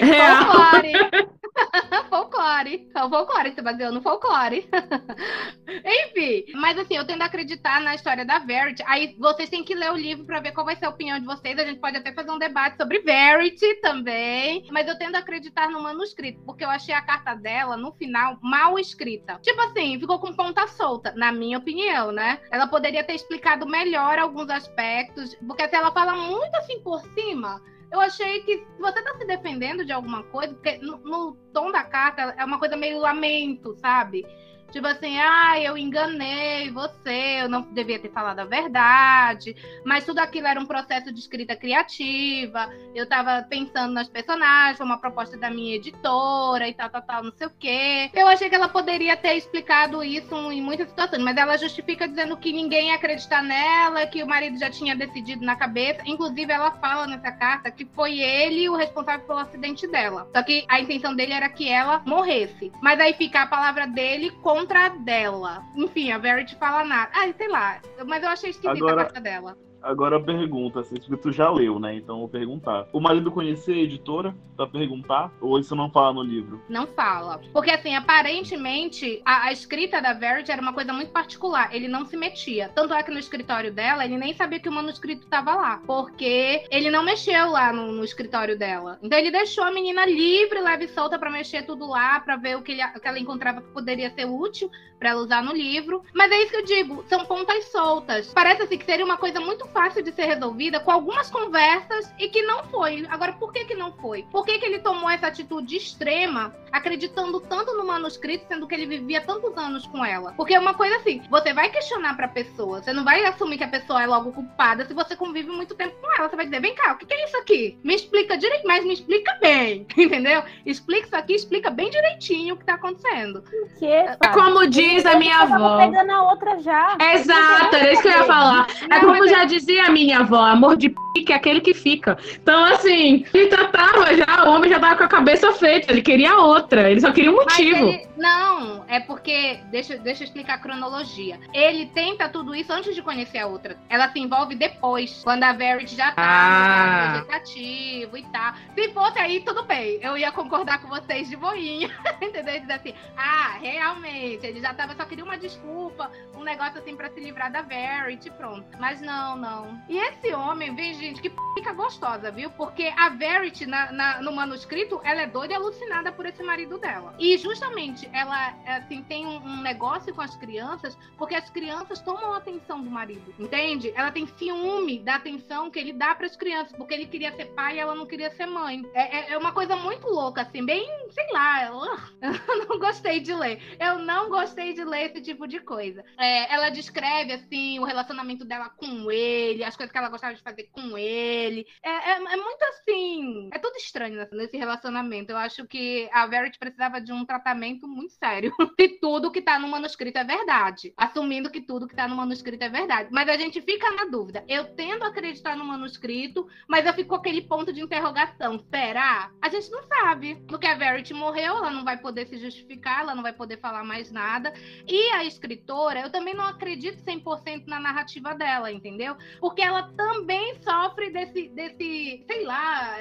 Real. Folclore. *laughs* folclore. É o folclore, se baseou no folclore. *laughs* Enfim, mas assim, eu tendo a acreditar na história da Verity. Aí vocês têm que ler o livro pra ver qual vai ser a opinião de vocês. A gente pode até fazer um debate sobre Verity também. Mas eu tendo a acreditar no manuscrito, porque eu achei a carta dela, no final, mal escrita. Tipo assim, ficou com ponta solta, na minha opinião, né? Ela poderia ter explicado melhor alguns aspectos, porque se ela fala muito assim por cima, eu achei que você tá se defendendo de alguma coisa, porque no, no tom da carta é uma coisa meio lamento, sabe? Tipo assim, ah, eu enganei você, eu não devia ter falado a verdade, mas tudo aquilo era um processo de escrita criativa, eu tava pensando nas personagens, uma proposta da minha editora e tal, tal, tal, não sei o quê. Eu achei que ela poderia ter explicado isso em muitas situações, mas ela justifica dizendo que ninguém ia acreditar nela, que o marido já tinha decidido na cabeça. Inclusive, ela fala nessa carta que foi ele o responsável pelo acidente dela. Só que a intenção dele era que ela morresse. Mas aí fica a palavra dele contra dela. Enfim, a Verity fala nada. Ah, sei lá. Mas eu achei esquisita Agora- a carta dela. Agora pergunta, assim, tu já leu, né? Então vou perguntar. O marido conhecia a editora pra perguntar? Ou isso não fala no livro? Não fala. Porque, assim, aparentemente, a, a escrita da Verity era uma coisa muito particular. Ele não se metia. Tanto é que no escritório dela, ele nem sabia que o manuscrito estava lá. Porque ele não mexeu lá no, no escritório dela. Então, ele deixou a menina livre, leve e solta pra mexer tudo lá, pra ver o que, ele- o que ela encontrava que poderia ser útil pra ela usar no livro. Mas é isso que eu digo, são pontas soltas. Parece assim que seria uma coisa muito fácil de ser resolvida com algumas conversas e que não foi. Agora, por que que não foi? Por que que ele tomou essa atitude extrema, acreditando tanto no manuscrito, sendo que ele vivia tantos anos com ela? Porque é uma coisa assim, você vai questionar pra pessoa, você não vai assumir que a pessoa é logo culpada se você convive muito tempo com ela. Você vai dizer, vem cá, o que que é isso aqui? Me explica direito, mas me explica bem, *laughs* entendeu? Explica isso aqui, explica bem direitinho o que tá acontecendo. Que, É como diz a minha avó. pegando a outra já. Exato, era isso que eu ia falar. É como já dizia a minha avó, amor de pique é aquele que fica. Então, assim, ele já tava já, o homem já tava com a cabeça feita, ele queria outra, ele só queria um motivo. ele- não, é porque. Deixa, deixa eu explicar a cronologia. Ele tenta tudo isso antes de conhecer a outra. Ela se envolve depois, quando a Verity já tá Ah. no estado vegetativo e tal. Se fosse aí, tudo bem. Eu ia concordar com vocês de boinha. *laughs* Entendeu? Dizer assim, ah, realmente, ele já tava, só queria uma desculpa, um negócio assim pra se livrar da Verity, pronto. Mas não, não. E esse homem, vem, gente, que fica gostosa, viu? Porque a Verity, na, na- no manuscrito, ela é doida e alucinada por esse marido dela. E justamente ela, assim, tem um, um negócio com as crianças, porque as crianças tomam a atenção do marido, entende? Ela tem ciúme da atenção que ele dá para as crianças, porque ele queria ser pai e ela não queria ser mãe. É, é- é uma coisa muito louca, assim, bem, sei lá, eu, *laughs* eu não gostei de ler. Eu não gostei de ler esse tipo de coisa. É, ela descreve, assim, o relacionamento dela com ele, as coisas que ela gostava de fazer com ele. É, é- é muito assim. É tudo estranho nesse relacionamento. Eu acho que a Verity precisava de um tratamento muito sério. *laughs* Se tudo que tá no manuscrito é verdade. Assumindo que tudo que tá no manuscrito é verdade. Mas a gente fica na dúvida. Eu tendo a acreditar no manuscrito, mas eu fico com aquele ponto de interrogação. Será? A gente não sabe. Porque a Verity morreu, ela não vai poder se justificar, ela não vai poder falar mais nada. E a escritora, eu também não acredito 100% na narrativa dela, entendeu? Porque ela também sofre desse, desse sei lá,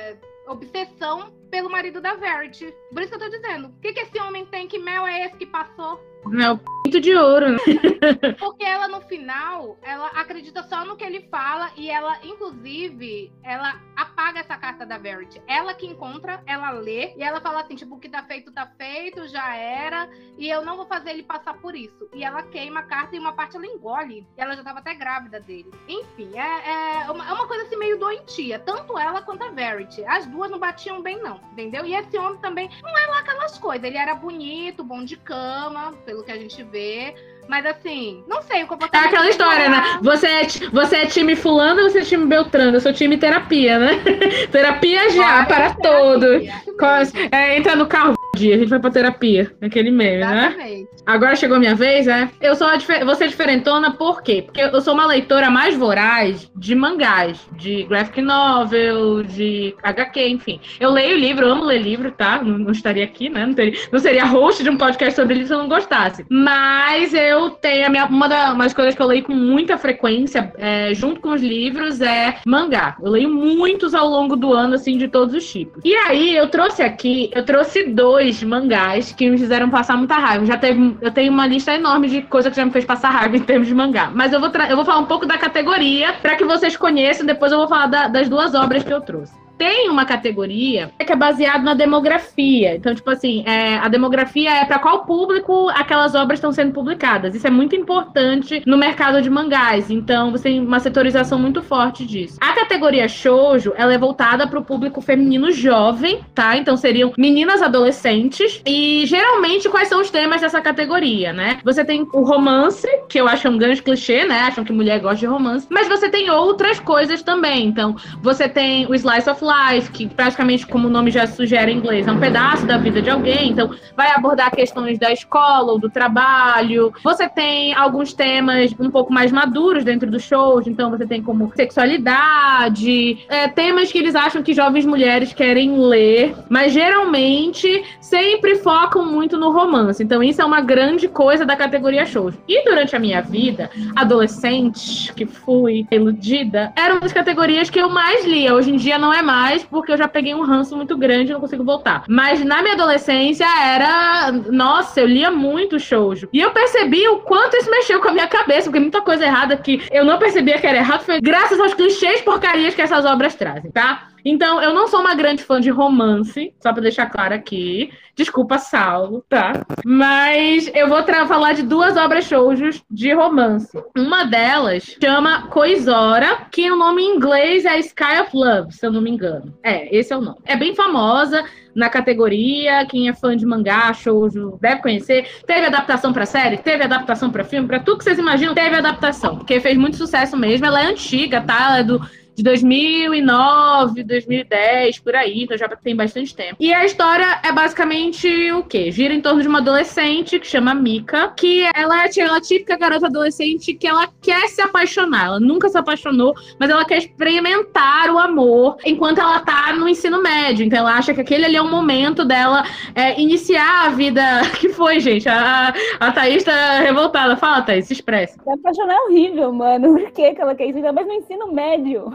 obsessão pelo marido da Verity. Por isso que eu tô dizendo. O que, que esse homem tem? Que mel é esse que passou? É o pinto de ouro, né? *laughs* Porque ela, no final, ela acredita só no que ele fala e ela, inclusive, ela apaga essa carta da Verity. Ela que encontra, ela lê e ela fala assim, tipo, o que tá feito, tá feito, já era, e eu não vou fazer ele passar por isso. E ela queima a carta e uma parte ela engole. E ela já tava até grávida dele. Enfim, é, é, uma, é uma coisa assim meio doentia. Tanto ela quanto a Verity. As duas não batiam bem, não, entendeu? E esse homem também não é lá aquelas coisas. Ele era bonito, bom de cama, pelo que a gente vê. Mas assim, não sei o É comportamento. aquela história, né? Você é, você é time fulano ou você é time Beltrano? Eu sou time terapia, né? *laughs* terapia já, Olha, para terapia, todo. isso Quase- é, entra no carro dia, a gente vai pra terapia. Aquele meme, né? Agora chegou a minha vez, é? Eu sou a difer- ser diferentona por quê? Porque eu sou uma leitora mais voraz de mangás, de graphic novel, de HQ, enfim. Eu leio livro, amo ler livro, tá? Não, não estaria aqui, né? Não, teria, não seria host de um podcast sobre livro se eu não gostasse. Mas eu tenho a minha, uma das coisas que eu leio com muita frequência, é, junto com os livros, é mangá. Eu leio muitos ao longo do ano, assim, de todos os tipos. E aí, eu trouxe aqui, eu trouxe dois mangás que me fizeram passar muita raiva. Já teve, eu tenho uma lista enorme de coisas que já me fez passar raiva em termos de mangá. Mas eu vou, eu vou falar um pouco da categoria para que vocês conheçam. Depois eu vou falar da- das duas obras que eu trouxe. Tem uma categoria que é baseada na demografia. Então, tipo assim, é, a demografia é para qual público aquelas obras estão sendo publicadas. Isso é muito importante no mercado de mangás. Então, você tem uma setorização muito forte disso. A categoria shoujo, ela é voltada para o público feminino jovem, tá? Então, seriam meninas adolescentes. E, geralmente, quais são os temas dessa categoria, né? Você tem o romance, que eu acho um grande clichê, né? Acham que mulher gosta de romance. Mas você tem outras coisas também. Então, você tem o Slice of Life, que praticamente, como o nome já sugere em inglês, é um pedaço da vida de alguém. Então, vai abordar questões da escola ou do trabalho. Você tem alguns temas um pouco mais maduros dentro do show. Então, você tem como sexualidade, é, temas que eles acham que jovens mulheres querem ler, mas geralmente sempre focam muito no romance. Então, isso é uma grande coisa da categoria show. E durante a minha vida, adolescente, que fui iludida, era uma das categorias que eu mais lia. Hoje em dia não é mais, porque eu já peguei um ranço muito grande e não consigo voltar. Mas na minha adolescência era. Nossa, eu lia muito shoujo. E eu percebi o quanto isso mexeu com a minha cabeça, porque muita coisa errada que eu não percebia que era errado foi graças aos clichês porcarias que essas obras trazem, tá? Então, eu não sou uma grande fã de romance, só pra deixar claro aqui. Desculpa, Saulo, tá? Mas eu vou falar de duas obras shoujos de romance. Uma delas chama Coisora, que o nome em inglês é Sky of Love, se eu não me engano. É, esse é o nome. É bem famosa na categoria. Quem é fã de mangá, shoujo, deve conhecer. Teve adaptação pra série, teve adaptação pra filme, pra tudo que vocês imaginam, teve adaptação. Porque fez muito sucesso mesmo. Ela é antiga, tá? Ela é do de 2009, 2010, por aí, então já tem bastante tempo. E a história é basicamente o quê? Gira em torno de uma adolescente que chama Mika, que ela é aquela típica garota adolescente que ela quer se apaixonar. Ela nunca se apaixonou, mas ela quer experimentar o amor enquanto ela tá no ensino médio. Então ela acha que aquele ali é o momento dela é, iniciar a vida. *laughs* que foi, gente? A, a Thaís tá revoltada. Fala, Thaís, se expressa. Se apaixonar é horrível, mano. *laughs* Por que que ela quer isso? Ainda mais no ensino médio.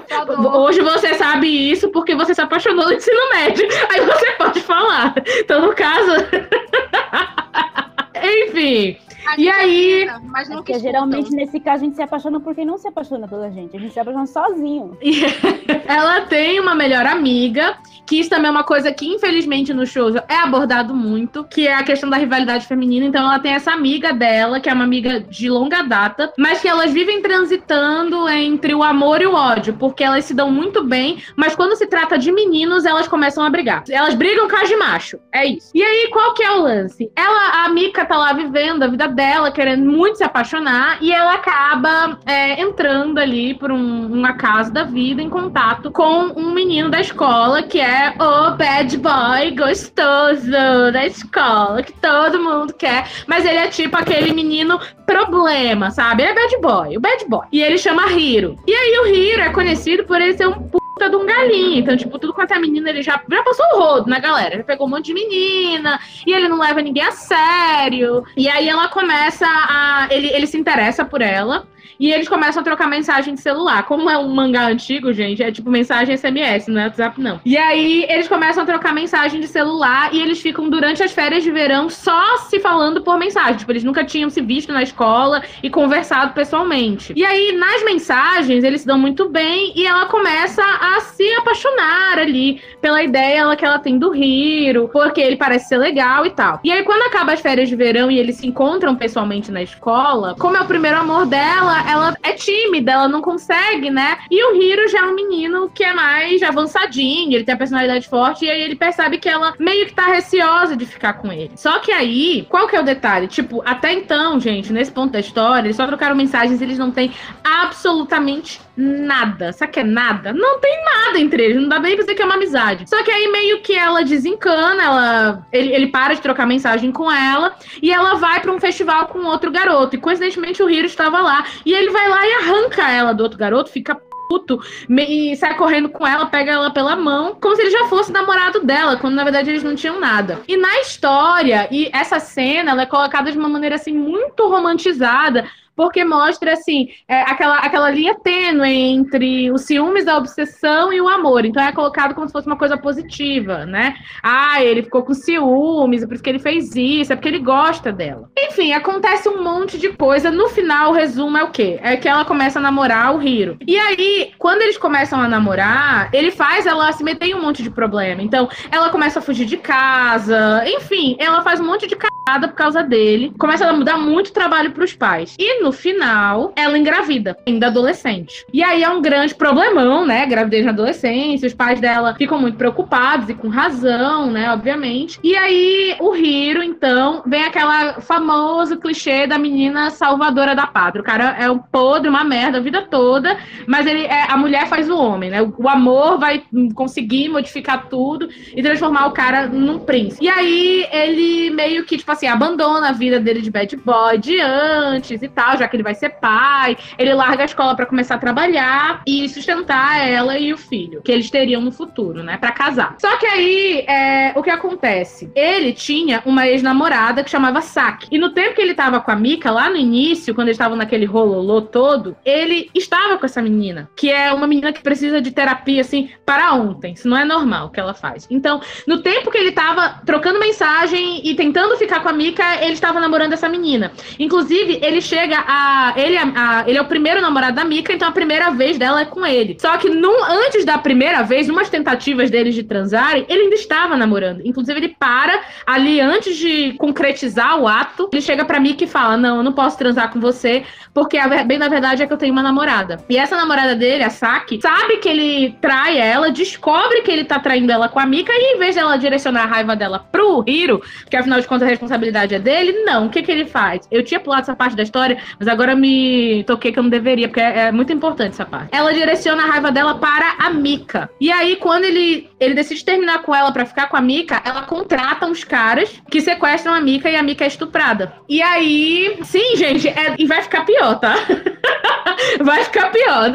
Hoje você sabe isso porque você se apaixonou no ensino médio. Aí você pode falar. Então, no caso. *laughs* Enfim. E aí. Mas não Porque geralmente nesse caso a gente se apaixona por quem não se apaixona pela gente. A gente se apaixona sozinho. *laughs* Ela tem uma melhor amiga, que isso também é uma coisa que, infelizmente, no show é abordado muito, que é a questão da rivalidade feminina. Então, ela tem essa amiga dela, que é uma amiga de longa data, mas que elas vivem transitando entre o amor e o ódio, porque elas se dão muito bem, mas quando se trata de meninos, elas começam a brigar. Elas brigam com as de macho. É isso. E aí, qual que é o lance? Ela, a Mika tá lá vivendo a vida dela, querendo muito se apaixonar, e ela acaba é, entrando ali por um, um acaso da vida em contato com um menino da escola que é o bad boy gostoso da escola, que todo mundo quer, mas ele é tipo aquele menino problema, sabe? Ele é bad boy, o bad boy. E ele chama Hiro. E aí o Hiro é conhecido por ele ser um puta de um galinho. Então, tipo, tudo quanto é menina, ele já, já passou o rodo na galera. Já pegou um monte de menina, e ele não leva ninguém a sério. E aí ela começa a. Ele, ele se interessa por ela. E eles começam a trocar mensagem de celular. Como é um mangá antigo, gente, é tipo mensagem SMS, não é WhatsApp, não. E aí eles começam a trocar mensagem de celular e eles ficam durante as férias de verão só se falando por mensagem. Tipo, eles nunca tinham se visto na escola e conversado pessoalmente. E aí, nas mensagens, eles se dão muito bem e ela começa a se apaixonar ali pela ideia que ela tem do Hiro, porque ele parece ser legal e tal. E aí, quando acaba as férias de verão e eles se encontram pessoalmente na escola, como é o primeiro amor dela, ela é tímida, ela não consegue, né? E o Hiro já é um menino que é mais avançadinho, ele tem a personalidade forte, e aí ele percebe que ela meio que tá receosa de ficar com ele. Só que aí, qual que é o detalhe? Tipo, até então, gente, nesse ponto da história, eles só trocaram mensagens, eles não têm absolutamente nada. Sabe que é nada? Não tem nada entre eles. Não dá nem pra dizer que é uma amizade. Só que aí meio que ela desencana, ela, ele, ele para de trocar mensagem com ela e ela vai pra um festival com outro garoto. E coincidentemente o Hiro estava lá. E ele vai lá e arranca ela do outro garoto, fica puto e sai correndo com ela, pega ela pela mão, como se ele já fosse namorado dela, quando na verdade eles não tinham nada. E na história, e essa cena, ela é colocada de uma maneira assim muito romantizada, porque mostra assim é, aquela, aquela linha tênue entre os ciúmes, a obsessão e o amor. Então é colocado como se fosse uma coisa positiva, né? Ah, ele ficou com ciúmes, é por isso que ele fez isso, é porque ele gosta dela. Enfim, acontece um monte de coisa. No final, o resumo é o quê? É que ela começa a namorar o Hiro. E aí, quando eles começam a namorar, ele faz ela se meter em um monte de problema. Então, ela começa a fugir de casa, enfim, ela faz um monte de cagada por causa dele. Começa a dar muito trabalho pros pais. E no final, ela engravida, ainda adolescente. E aí é um grande problemão, né? Gravidez na adolescência, os pais dela ficam muito preocupados e com razão, né? Obviamente. E aí o Hiro, então, vem aquela famoso clichê da menina salvadora da pátria. O cara é um podre, uma merda a vida toda, mas ele é, a mulher faz o homem, né? O amor vai conseguir modificar tudo e transformar o cara num príncipe. E aí ele meio que, tipo assim, abandona a vida dele de bad boy de antes e tal, já que ele vai ser pai. Ele larga a escola pra começar a trabalhar e sustentar ela e o filho, que eles teriam no futuro, né? Pra casar. Só que aí, é, o que acontece? Ele tinha uma ex-namorada que chamava Saki. E no tempo que ele tava com a Mika, lá no início, quando eles estavam naquele rololô todo, ele estava com essa menina, que é uma menina que precisa de terapia, assim, para ontem. Isso não é normal que ela faz. Então, no tempo que ele tava trocando mensagem e tentando ficar com a Mika, ele estava namorando essa menina. Inclusive, ele chega a. Ele, a- ele é o primeiro namorado da Mika, então a primeira vez dela é com ele. Só que num, antes da primeira vez, numas tentativas deles de transarem, ele ainda estava namorando. Inclusive, ele para ali antes de concretizar o ato. Ele chega pra Mika e fala: Não, eu não posso transar com você, porque a bem na verdade é que eu tenho uma namorada. E essa namorada dele, a Saki, sabe que ele trai ela, descobre que ele tá traindo ela com a Mika, e em vez dela direcionar a raiva dela pro Hiro, que afinal de contas a responsabilidade é dele, não. O que que ele faz? Eu tinha pulado essa parte da história, mas agora me toquei que eu não deveria, porque é, é muito importante essa parte. Ela direciona a raiva dela para a Mika. E aí, quando ele, ele decide terminar com ela pra ficar com a Mika, ela contrata uns caras que sequestram a Mika e a Mika é estuprada. E aí, sim, gente, é- e vai ficar pior, tá? *laughs* vai ficar pior.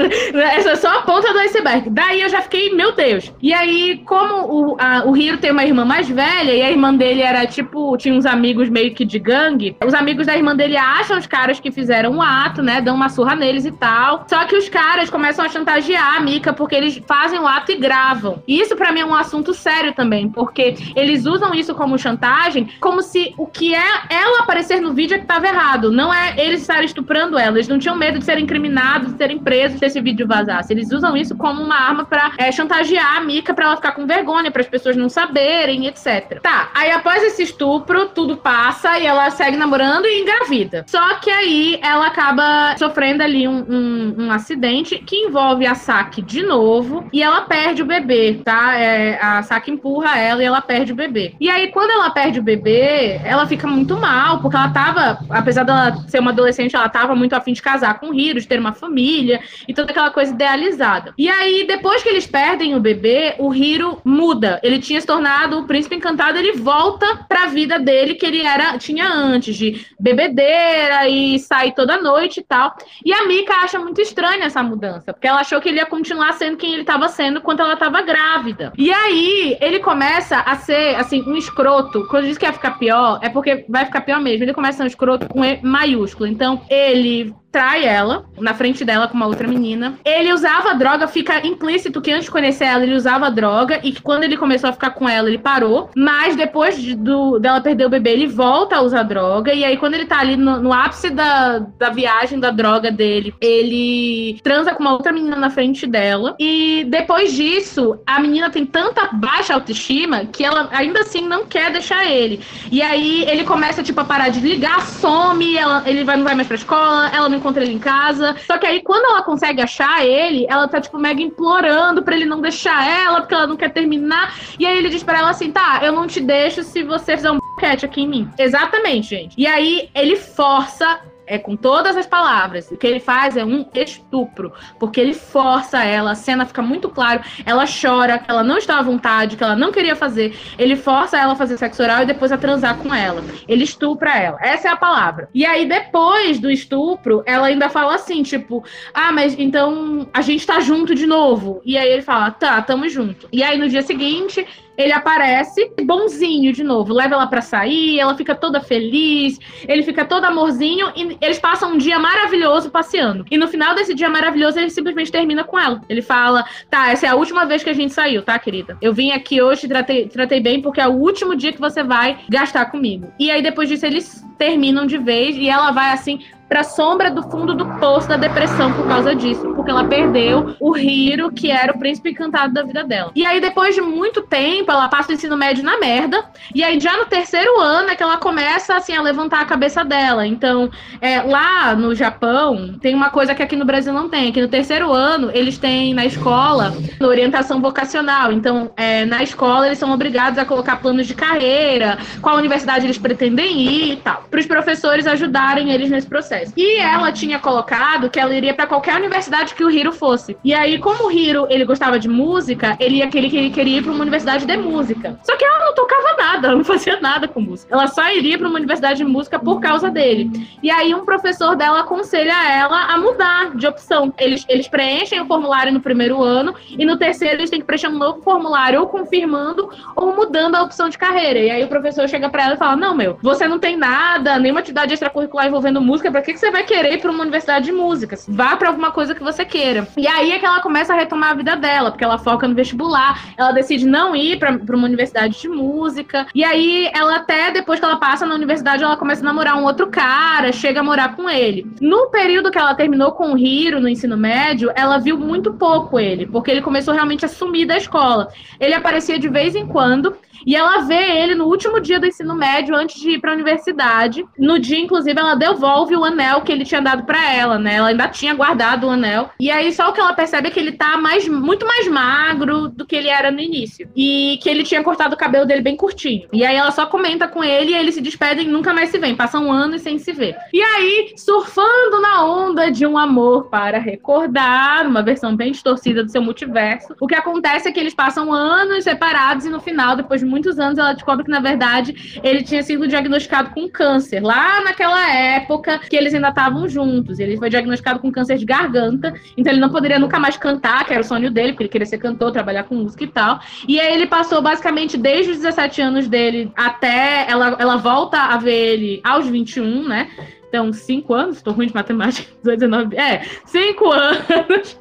Essa é só a ponta do iceberg. Daí eu já fiquei, meu Deus. E aí, como o, a, o Hiro tem uma irmã mais velha, e a irmã dele era tipo, tinha uns amigos meio que de gangue, os amigos da irmã dele acham os caras que fizeram o ato, né? Dão uma surra neles e tal. Só que os caras começam a chantagear a Mika porque eles fazem o ato e gravam. E isso pra mim é um assunto sério também, porque eles usam isso como chantagem, como se o que é ela aparecer no vídeo é que tava errado. Não é eles estarem estuprando ela. Eles não tinham medo de serem incriminados, de serem presos se esse vídeo vazasse. Eles usam isso como uma arma pra é, chantagear a Mika pra ela ficar com vergonha, para as pessoas não saberem, etc. Tá, aí após esse estupro, tudo passa e ela segue namorando e engravida. Só que aí ela acaba sofrendo ali um, um, um acidente que envolve a Saki de novo e ela perde o bebê, tá? É, a Saki empurra ela e ela perde o bebê. E aí, quando ela perde o bebê, ela fica muito mal, porque ela tava, apesar dela ser uma adolescente, ela tava muito afim de casar com o Hiro, de ter uma família e toda aquela coisa idealizada. E aí, depois que eles perdem o bebê, o Hiro muda. Ele tinha se tornado o príncipe encantado, ele volta pra vida dele que ele era tinha antes, de bebedeira e sair toda noite e tal. E a Mika acha muito estranha essa mudança, porque ela achou que ele ia continuar sendo quem ele estava sendo quando ela estava grávida. E aí, ele começa a ser, assim, um escroto. Quando diz que ia ficar pior, é porque vai ficar pior mesmo. Ele começa a ser um escroto com E maiúsculo. Então, ele trai ela na frente dela com uma outra menina. Ele usava droga, fica implícito que antes de conhecer ela, ele usava droga e que quando ele começou a ficar com ela, ele parou. Mas depois de- do, dela perder o bebê, ele volta a usar droga. E aí, quando ele tá ali no, no ápice da, da viagem da droga dele, ele transa com uma outra menina na frente dela. E depois disso, a menina tem tanta baixa autoestima que ela ainda assim não quer deixar ele. E aí ele começa, tipo, a parar de ligar, some, ela- ele vai, não vai mais pra escola, ela não encontra ele em casa. Só que aí, quando ela consegue achar ele, ela tá, tipo, mega implorando pra ele não deixar ela, porque ela não quer terminar. E aí ele diz pra ela assim: tá, eu não te deixo se você fizer um aqui em mim. Exatamente, gente. E aí ele força é com todas as palavras. O que ele faz é um estupro, porque ele força ela, a cena fica muito claro, ela chora, que ela não está à vontade, que ela não queria fazer. Ele força ela a fazer sexo oral e depois a transar com ela. Ele estupra ela. Essa é a palavra. E aí, depois do estupro, ela ainda fala assim, tipo, ah, mas então a gente tá junto de novo. E aí ele fala, tá, tamo junto. E aí no dia seguinte, ele aparece bonzinho de novo, leva ela pra sair, ela fica toda feliz, ele fica todo amorzinho e eles passam um dia maravilhoso passeando. E no final desse dia maravilhoso, ele simplesmente termina com ela. Ele fala: Tá, essa é a última vez que a gente saiu, tá, querida? Eu vim aqui hoje, te tratei, tratei bem porque é o último dia que você vai gastar comigo. E aí depois disso eles terminam de vez e ela vai assim pra sombra do fundo do poço da depressão por causa disso, porque ela perdeu o Hiro, que era o príncipe encantado da vida dela. E aí, depois de muito tempo, ela passa o ensino médio na merda, e aí já no terceiro ano é que ela começa, assim, a levantar a cabeça dela. Então, é, lá no Japão, tem uma coisa que aqui no Brasil não tem, que no terceiro ano, eles têm na escola orientação vocacional. Então, é, na escola, eles são obrigados a colocar planos de carreira, qual universidade eles pretendem ir e tal, para os professores ajudarem eles nesse processo. E ela tinha colocado que ela iria para qualquer universidade que o Hiro fosse. E aí, como o Hiro ele gostava de música, ele ia que ele queria ir para uma universidade de música. Só que ela não tocava nada, ela não fazia nada com música. Ela só iria para uma universidade de música por causa dele. E aí um professor dela aconselha ela a mudar de opção. Eles, eles preenchem o formulário no primeiro ano e no terceiro eles têm que preencher um novo formulário ou confirmando ou mudando a opção de carreira. E aí o professor chega para ela e fala: "Não, meu, você não tem nada, nenhuma atividade extracurricular envolvendo música, para que que você vai querer ir para uma universidade de músicas? Vá para alguma coisa que você queira. E aí é que ela começa a retomar a vida dela, porque ela foca no vestibular, ela decide não ir para uma universidade de música. E aí ela até depois que ela passa na universidade, ela começa a namorar um outro cara, chega a morar com ele. No período que ela terminou com o Hiro no ensino médio, ela viu muito pouco ele, porque ele começou realmente a sumir da escola. Ele aparecia de vez em quando e ela vê ele no último dia do ensino médio, antes de ir para a universidade. No dia, inclusive, ela devolve o anel que ele tinha dado para ela, né? Ela ainda tinha guardado o anel. E aí, só o que ela percebe é que ele tá mais, muito mais magro do que ele era no início. E que ele tinha cortado o cabelo dele bem curtinho. E aí, ela só comenta com ele e eles se despedem e nunca mais se veem. Passam anos sem se ver. E aí, surfando na onda de um amor para recordar, uma versão bem distorcida do seu multiverso, o que acontece é que eles passam anos separados e no final, depois de muitos anos, ela descobre que, na verdade, ele tinha sido diagnosticado com câncer. Lá naquela época que eles ainda estavam juntos. Ele foi diagnosticado com câncer de garganta, então ele não poderia nunca mais cantar, que era o sonho dele, porque ele queria ser cantor, trabalhar com música e tal. E aí ele passou basicamente desde os 17 anos dele até ela, ela volta a ver ele aos 21, né? Então, cinco anos, estou ruim de matemática, *laughs* 19, é, cinco anos.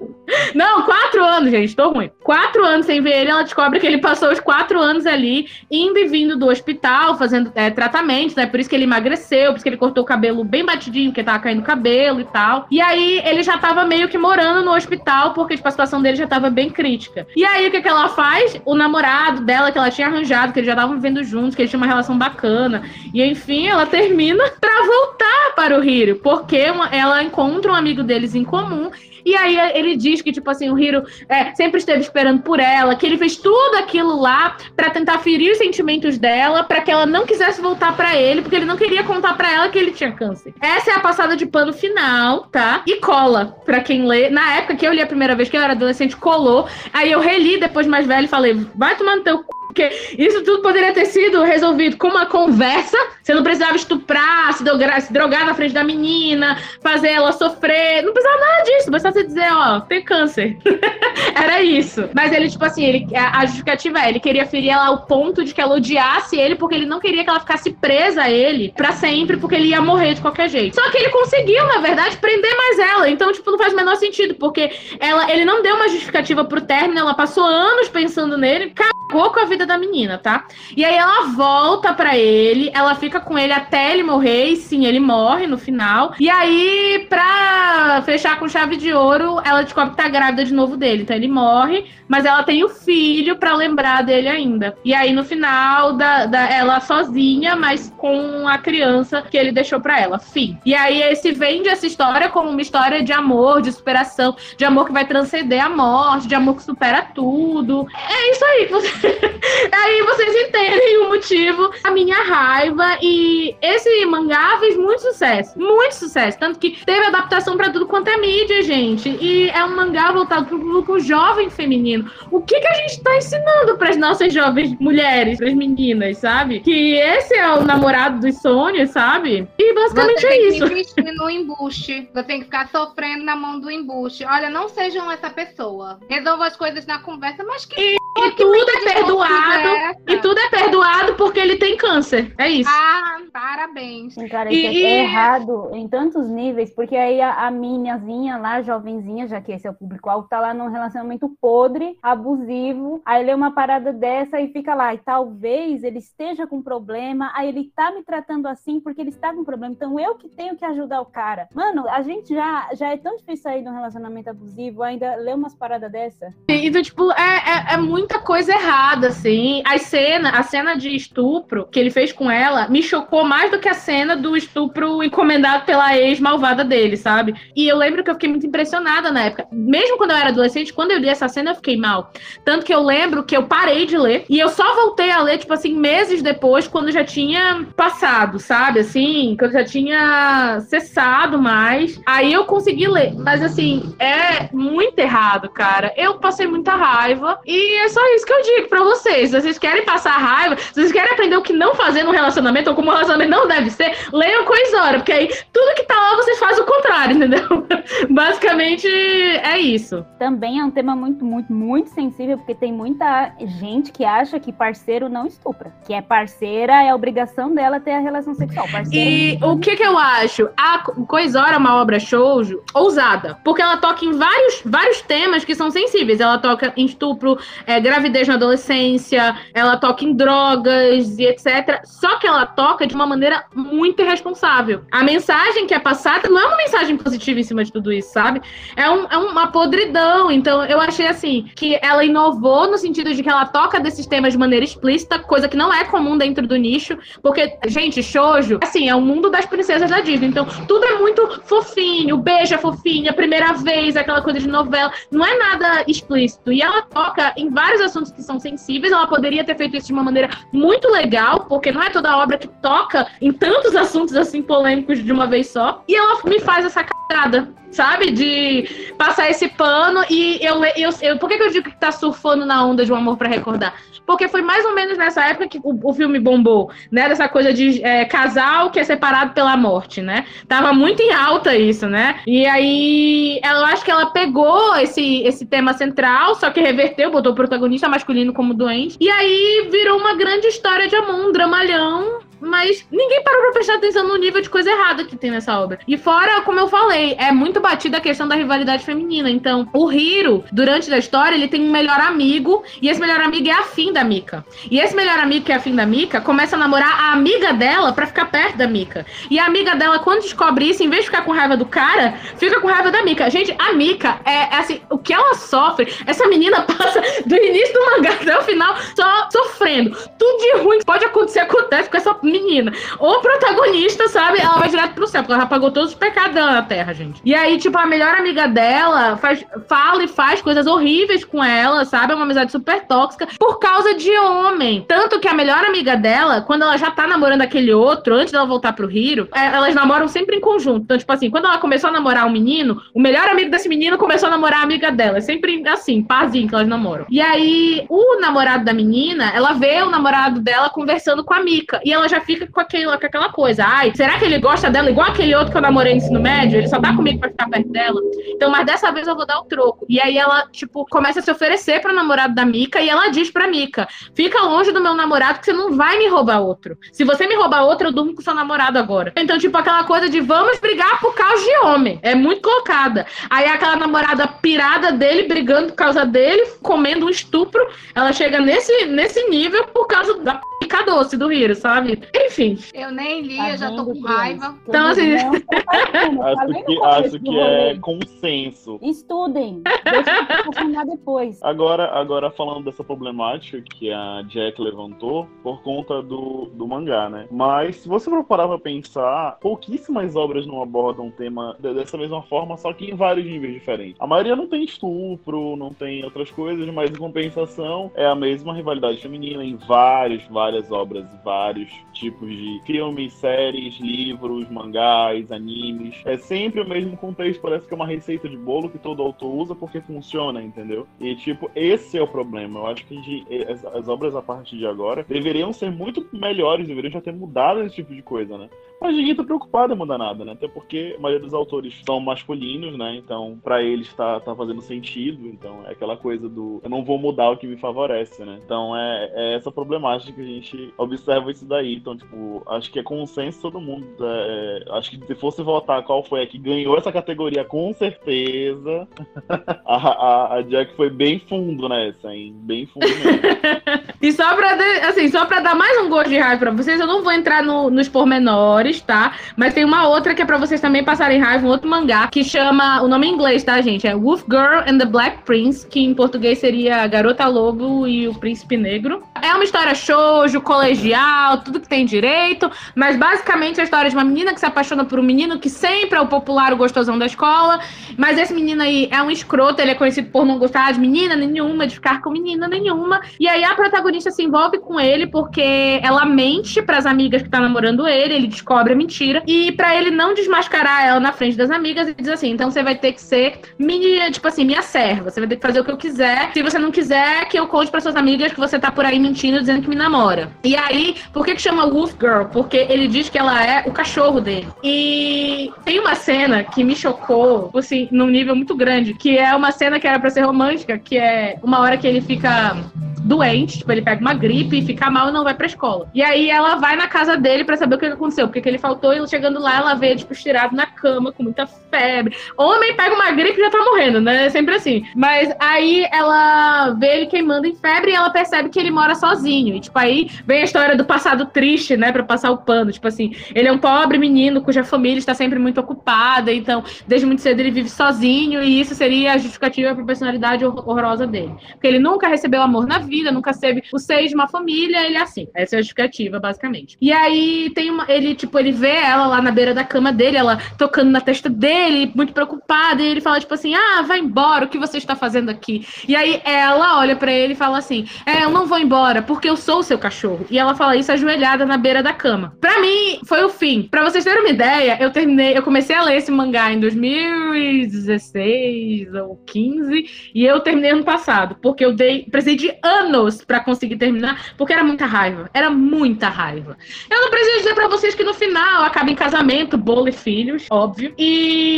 Não, quatro anos, gente, estou ruim. Quatro anos sem ver ele, ela descobre que ele passou os quatro anos ali, indo e vindo do hospital, fazendo é, tratamentos, né? Por isso que ele emagreceu, por isso que ele cortou o cabelo bem batidinho, porque tava caindo cabelo e tal. E aí, ele já tava meio que morando no hospital, porque tipo, a situação dele já tava bem crítica. E aí, o que, que ela faz? O namorado dela, que ela tinha arranjado, que eles já estavam vivendo juntos, que eles tinham uma relação bacana. E enfim, ela termina *laughs* pra voltar para o Hiro, porque ela encontra um amigo deles em comum e aí ele diz que, tipo assim, o Hiro é, sempre esteve esperando por ela, que ele fez tudo aquilo lá para tentar ferir os sentimentos dela, para que ela não quisesse voltar para ele, porque ele não queria contar para ela que ele tinha câncer. Essa é a passada de pano final, tá? E cola, para quem lê. Na época que eu li a primeira vez, que eu era adolescente, colou. Aí eu reli depois mais velho e falei, vai tomar no teu c... Porque isso tudo poderia ter sido resolvido com uma conversa. Você não precisava estuprar, se drogar, se drogar na frente da menina, fazer ela sofrer. Não precisava nada disso. Bastava você dizer, ó, tem câncer. *laughs* Era isso. Mas ele, tipo assim, ele, a justificativa é, ele queria ferir ela ao ponto de que ela odiasse ele, porque ele não queria que ela ficasse presa a ele pra sempre, porque ele ia morrer de qualquer jeito. Só que ele conseguiu, na verdade, prender mais ela. Então, tipo, não faz o menor sentido, porque ela, ele não deu uma justificativa pro término, ela passou anos pensando nele, cagou com a vida da menina, tá? E aí ela volta para ele, ela fica com ele até ele morrer, e sim, ele morre no final. E aí, pra fechar com chave de ouro, ela descobre que tá grávida de novo dele. Então ele morre, mas ela tem o filho pra lembrar dele ainda. E aí no final, da, da, ela sozinha, mas com a criança que ele deixou pra ela. Fim. E aí esse vende essa história como uma história de amor, de superação, de amor que vai transcender a morte, de amor que supera tudo. É isso aí. Você... *laughs* aí vocês entendem o motivo, a minha raiva. E esse mangá fez muito sucesso. Muito sucesso. Tanto que teve adaptação pra tudo quanto é mídia, gente. E é um mangá voltado pro público jovem feminino. O que, que a gente tá ensinando pras nossas jovens mulheres, pras meninas, sabe? Que esse é o namorado dos sonhos, sabe? E basicamente Você é tem isso. que investir no embuste. Você tem que ficar sofrendo na mão do embuste. Olha, não sejam essa pessoa. Resolva as coisas na conversa, mas que. E que tudo é de perdoado. é? E tudo é perdoado porque ele tem câncer. É isso. Ah, parabéns. Sim, cara, E- isso é e- errado em tantos níveis, porque aí a, a miniazinha lá, jovenzinha, já que esse é o público-alvo, tá lá num relacionamento podre, abusivo, aí lê uma parada dessa e fica lá, e talvez ele esteja com problema, aí ele tá me tratando assim porque ele está com problema, então eu que tenho que ajudar o cara. Mano, a gente já, já é tão difícil sair de um relacionamento abusivo, ainda lê umas paradas dessa. Então, tipo, é, é, é muita coisa errada, assim. A cena, a cena de estupro que ele fez com ela me chocou mais do que a cena do estupro encomendado pela ex malvada dele, sabe? E eu lembro que eu fiquei muito impressionada na época. Mesmo quando eu era adolescente, quando eu li essa cena, eu fiquei mal. Tanto que eu lembro que eu parei de ler e eu só voltei a ler, tipo assim, meses depois, quando já tinha passado, sabe? Assim, quando já tinha cessado mais. Aí eu consegui ler. Mas assim, é muito errado, cara. Eu passei muita raiva. E é só isso que eu digo pra vocês. Se vocês querem passar raiva, se vocês querem aprender o que não fazer no relacionamento, ou como o relacionamento não deve ser, leiam Coisora, porque aí tudo que tá lá vocês fazem o contrário, *laughs* entendeu? Basicamente é isso. Também é um tema muito, muito, muito sensível, porque tem muita gente que acha que parceiro não estupra. Que é parceira, é obrigação dela ter a relação sexual. E o que que eu acho? A Coisora é uma obra shoujo ousada, porque ela toca em vários, vários temas que são sensíveis. Ela toca em estupro, é, gravidez na adolescência, ela toca em drogas e etc. Só que ela toca de uma maneira muito irresponsável. A mensagem que é passada não é uma mensagem positiva em cima de tudo isso, sabe? É, um- é uma podridão. Então eu achei assim que ela inovou no sentido de que ela toca desses temas de maneira explícita, coisa que não é comum dentro do nicho, porque, gente, shoujo, assim, é o mundo das princesas da Disney. Então, tudo é muito fofinho, beijo é fofinho, a primeira vez, aquela coisa de novela. Não é nada explícito. E ela toca em vários assuntos que são sensíveis. Ela poderia ter feito isso de uma maneira muito legal, porque não é toda obra que toca em tantos *laughs* assuntos assim polêmicos de uma vez só. E ela me faz essa cagada. Sabe? De passar esse pano e eu, eu, eu. Por que, que eu digo que tá surfando na onda de um amor pra recordar? Porque foi mais ou menos nessa época que o, o filme bombou, né? Dessa coisa de é, casal que é separado pela morte, né? Tava muito em alta isso, né? E aí, eu acho que ela pegou esse, esse tema central, só que reverteu, botou o protagonista masculino como doente. E aí virou uma grande história de amor, um dramalhão. Mas ninguém parou pra prestar atenção no nível de coisa errada que tem nessa obra. E fora, como eu falei, é muito batida a questão da rivalidade feminina. Então, o Hiro, durante a história, ele tem um melhor amigo, e esse melhor amigo é afim da Mika. E esse melhor amigo que é afim da Mika começa a namorar a amiga dela pra ficar perto da Mika. E a amiga dela, quando descobre isso, em vez de ficar com raiva do cara, fica com raiva da Mika. Gente, a Mika é, é assim, o que ela sofre, essa menina *laughs* passa do início do mangá até o final só sofrendo. Tudo de ruim que pode acontecer, acontece com essa menina. O protagonista, sabe, ela vai direto pro céu, porque ela pagou todos os pecados dela na Terra, gente. E aí, tipo, a melhor amiga dela faz, fala e faz coisas horríveis com ela, sabe? É uma amizade super tóxica por causa de homem. Tanto que a melhor amiga dela, quando ela já tá namorando aquele outro, antes dela voltar pro Hiro, é, elas namoram sempre em conjunto. Então, tipo assim, quando ela começou a namorar um menino, o melhor amigo desse menino começou a namorar a amiga dela. É sempre assim, parzinho que elas namoram. E aí, o namorado da menina, ela vê o namorado dela conversando com a Mika. E ela já fica com, aquele, com aquela coisa. Ai, será que ele gosta dela igual aquele outro que eu namorei no ensino médio? Ele só tá comigo pra ficar perto dela. Então, mas dessa vez eu vou dar o troco. E aí ela, tipo, começa a se oferecer pro namorado da Mika e ela diz pra Mika: fica longe do meu namorado que você não vai me roubar outro. Se você me roubar outro, eu durmo com seu namorado agora. Então, tipo, aquela coisa de vamos brigar por causa de homem. É muito colocada. Aí aquela namorada pirada dele, brigando por causa dele, comendo um estupro. Ela chega nesse, nesse nível por causa da pica doce do Hiro, sabe? Enfim. Eu nem li, Tá eu já tô com raiva. Então, assim, *laughs* acho que, acho que é consenso. Estudem. Deixa eu *laughs* depois. Agora, agora falando dessa problemática que a Jack levantou por conta do, do mangá, né? Mas se você for parar pra pensar, pouquíssimas obras não abordam um tema de- dessa mesma forma, só que em vários níveis diferentes. A maioria não tem estupro, não tem outras coisas, mas em compensação é a mesma rivalidade feminina em vários, várias obras, vários tipos de filmes, séries, livros, mangás, animes. É sempre o mesmo contexto, parece que é uma receita de bolo que todo autor usa porque funciona, entendeu? E, tipo, esse é o problema. Eu acho que de- as, as obras a partir de agora deveriam ser muito melhores, deveriam já ter mudado esse tipo de coisa, né? Mas ninguém tá preocupado em mudar nada, né? Até porque a maioria dos autores são masculinos, né? Então, pra eles tá, tá fazendo sentido. Então, é aquela coisa do eu não vou mudar o que me favorece, né? Então, é, é essa problemática que a gente observa isso daí. Então, tipo, acho que é consenso todo mundo. é, acho que se fosse votar qual foi a que ganhou essa categoria, com certeza, *laughs* a, a, a Jack foi bem fundo nessa, hein? Bem fundo mesmo. *laughs* E só pra, assim, só pra dar mais um gosto de raiva pra vocês, eu não vou entrar no- nos pormenores, tá? Mas tem uma outra que é pra vocês também passarem raiva, um outro mangá, que chama, o nome em inglês, tá, gente? É Wolf Girl and the Black Prince, que em português seria Garota Lobo e o Príncipe Negro. É uma história shoujo, colegial, tudo que tem direito, mas basicamente é a história de uma menina que se apaixona por um menino que sempre é o popular, o gostosão da escola, mas esse menino aí é um escroto, ele é conhecido por não gostar de menina nenhuma, de ficar com menina nenhuma. E aí a protagonista se envolve com ele porque ela mente pras amigas que tá namorando ele, ele descobre a mentira. E pra ele não desmascarar ela na frente das amigas, ele diz assim: então você vai ter que ser minha, tipo assim, minha serva. Você vai ter que fazer o que eu quiser. Se você não quiser, que eu conte pras suas amigas que você tá por aí mentindo, dizendo que me namora. E aí, por que, que chama Wolf Girl? Porque ele diz que ela é o cachorro dele. E tem uma cena que me chocou, assim, num nível muito grande, que é uma cena que era pra ser romântica, que é uma hora que ele fica doente, tipo, ele pega uma gripe e fica mal e não vai pra escola. E aí ela vai na casa dele pra saber o que que aconteceu, porque que ele faltou, e chegando lá, ela vê, tipo, estirado na cama, com muita febre. Homem pega uma gripe e já tá morrendo, né? É sempre assim. Mas aí ela vê ele queimando em febre e ela percebe que ele mora sozinho. E, tipo, aí vem a história do passado triste, né, pra passar o pano. Tipo assim, ele é um pobre menino cuja família está sempre muito ocupada, então, desde muito cedo ele vive sozinho, e isso seria a justificativa pra personalidade hor- horrorosa dele. Porque ele nunca recebeu amor na vida, nunca teve o seio de uma família, ele é assim. Essa é a justificativa, basicamente. E aí tem uma. Ele, tipo, ele vê ela lá na beira da cama dele, ela tocando na testa dele, muito preocupada, e ele fala, tipo assim, ah, vai embora, o que você está fazendo aqui? E aí ela olha pra ele e fala assim: É, eu não vou embora, porque eu sou o seu cachorro. E ela fala isso ajoelhada na beira da cama. Pra mim, foi o fim. Pra vocês terem uma ideia, eu terminei, eu comecei a ler esse mangá em 2016 ou 15, e eu terminei ano passado, porque eu dei, precisei de anos pra conseguir terminar, porque era muita raiva. Era muita raiva. Eu não preciso dizer pra vocês que no final acaba em casamento, bolo e filhos, óbvio. E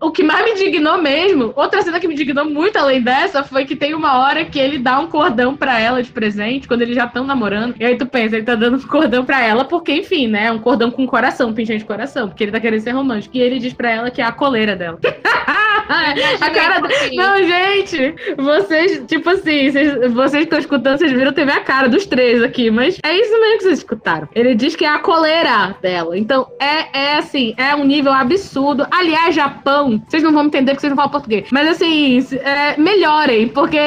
o que mais me indignou mesmo, outra cena que me indignou muito além dessa, foi que tem uma hora que ele dá um cordão pra ela de presente, quando eles já estão namorando. E aí tu pensa, ele tá dando um cordão pra ela, porque, enfim, né? Um cordão com coração, pingente de coração, porque ele tá querendo ser romântico. E ele diz pra ela que é a coleira dela. *laughs* a cara da... Não, gente, vocês, tipo assim, vocês, vocês estão escutando, vocês viram, teve a cara dos três aqui, mas é isso mesmo que vocês escutaram. Ele diz que é a coleira dela. Então, é, é assim, é um nível absurdo. Aliás, Japão, vocês não vão entender porque vocês não falam português, mas assim, é, melhorem, porque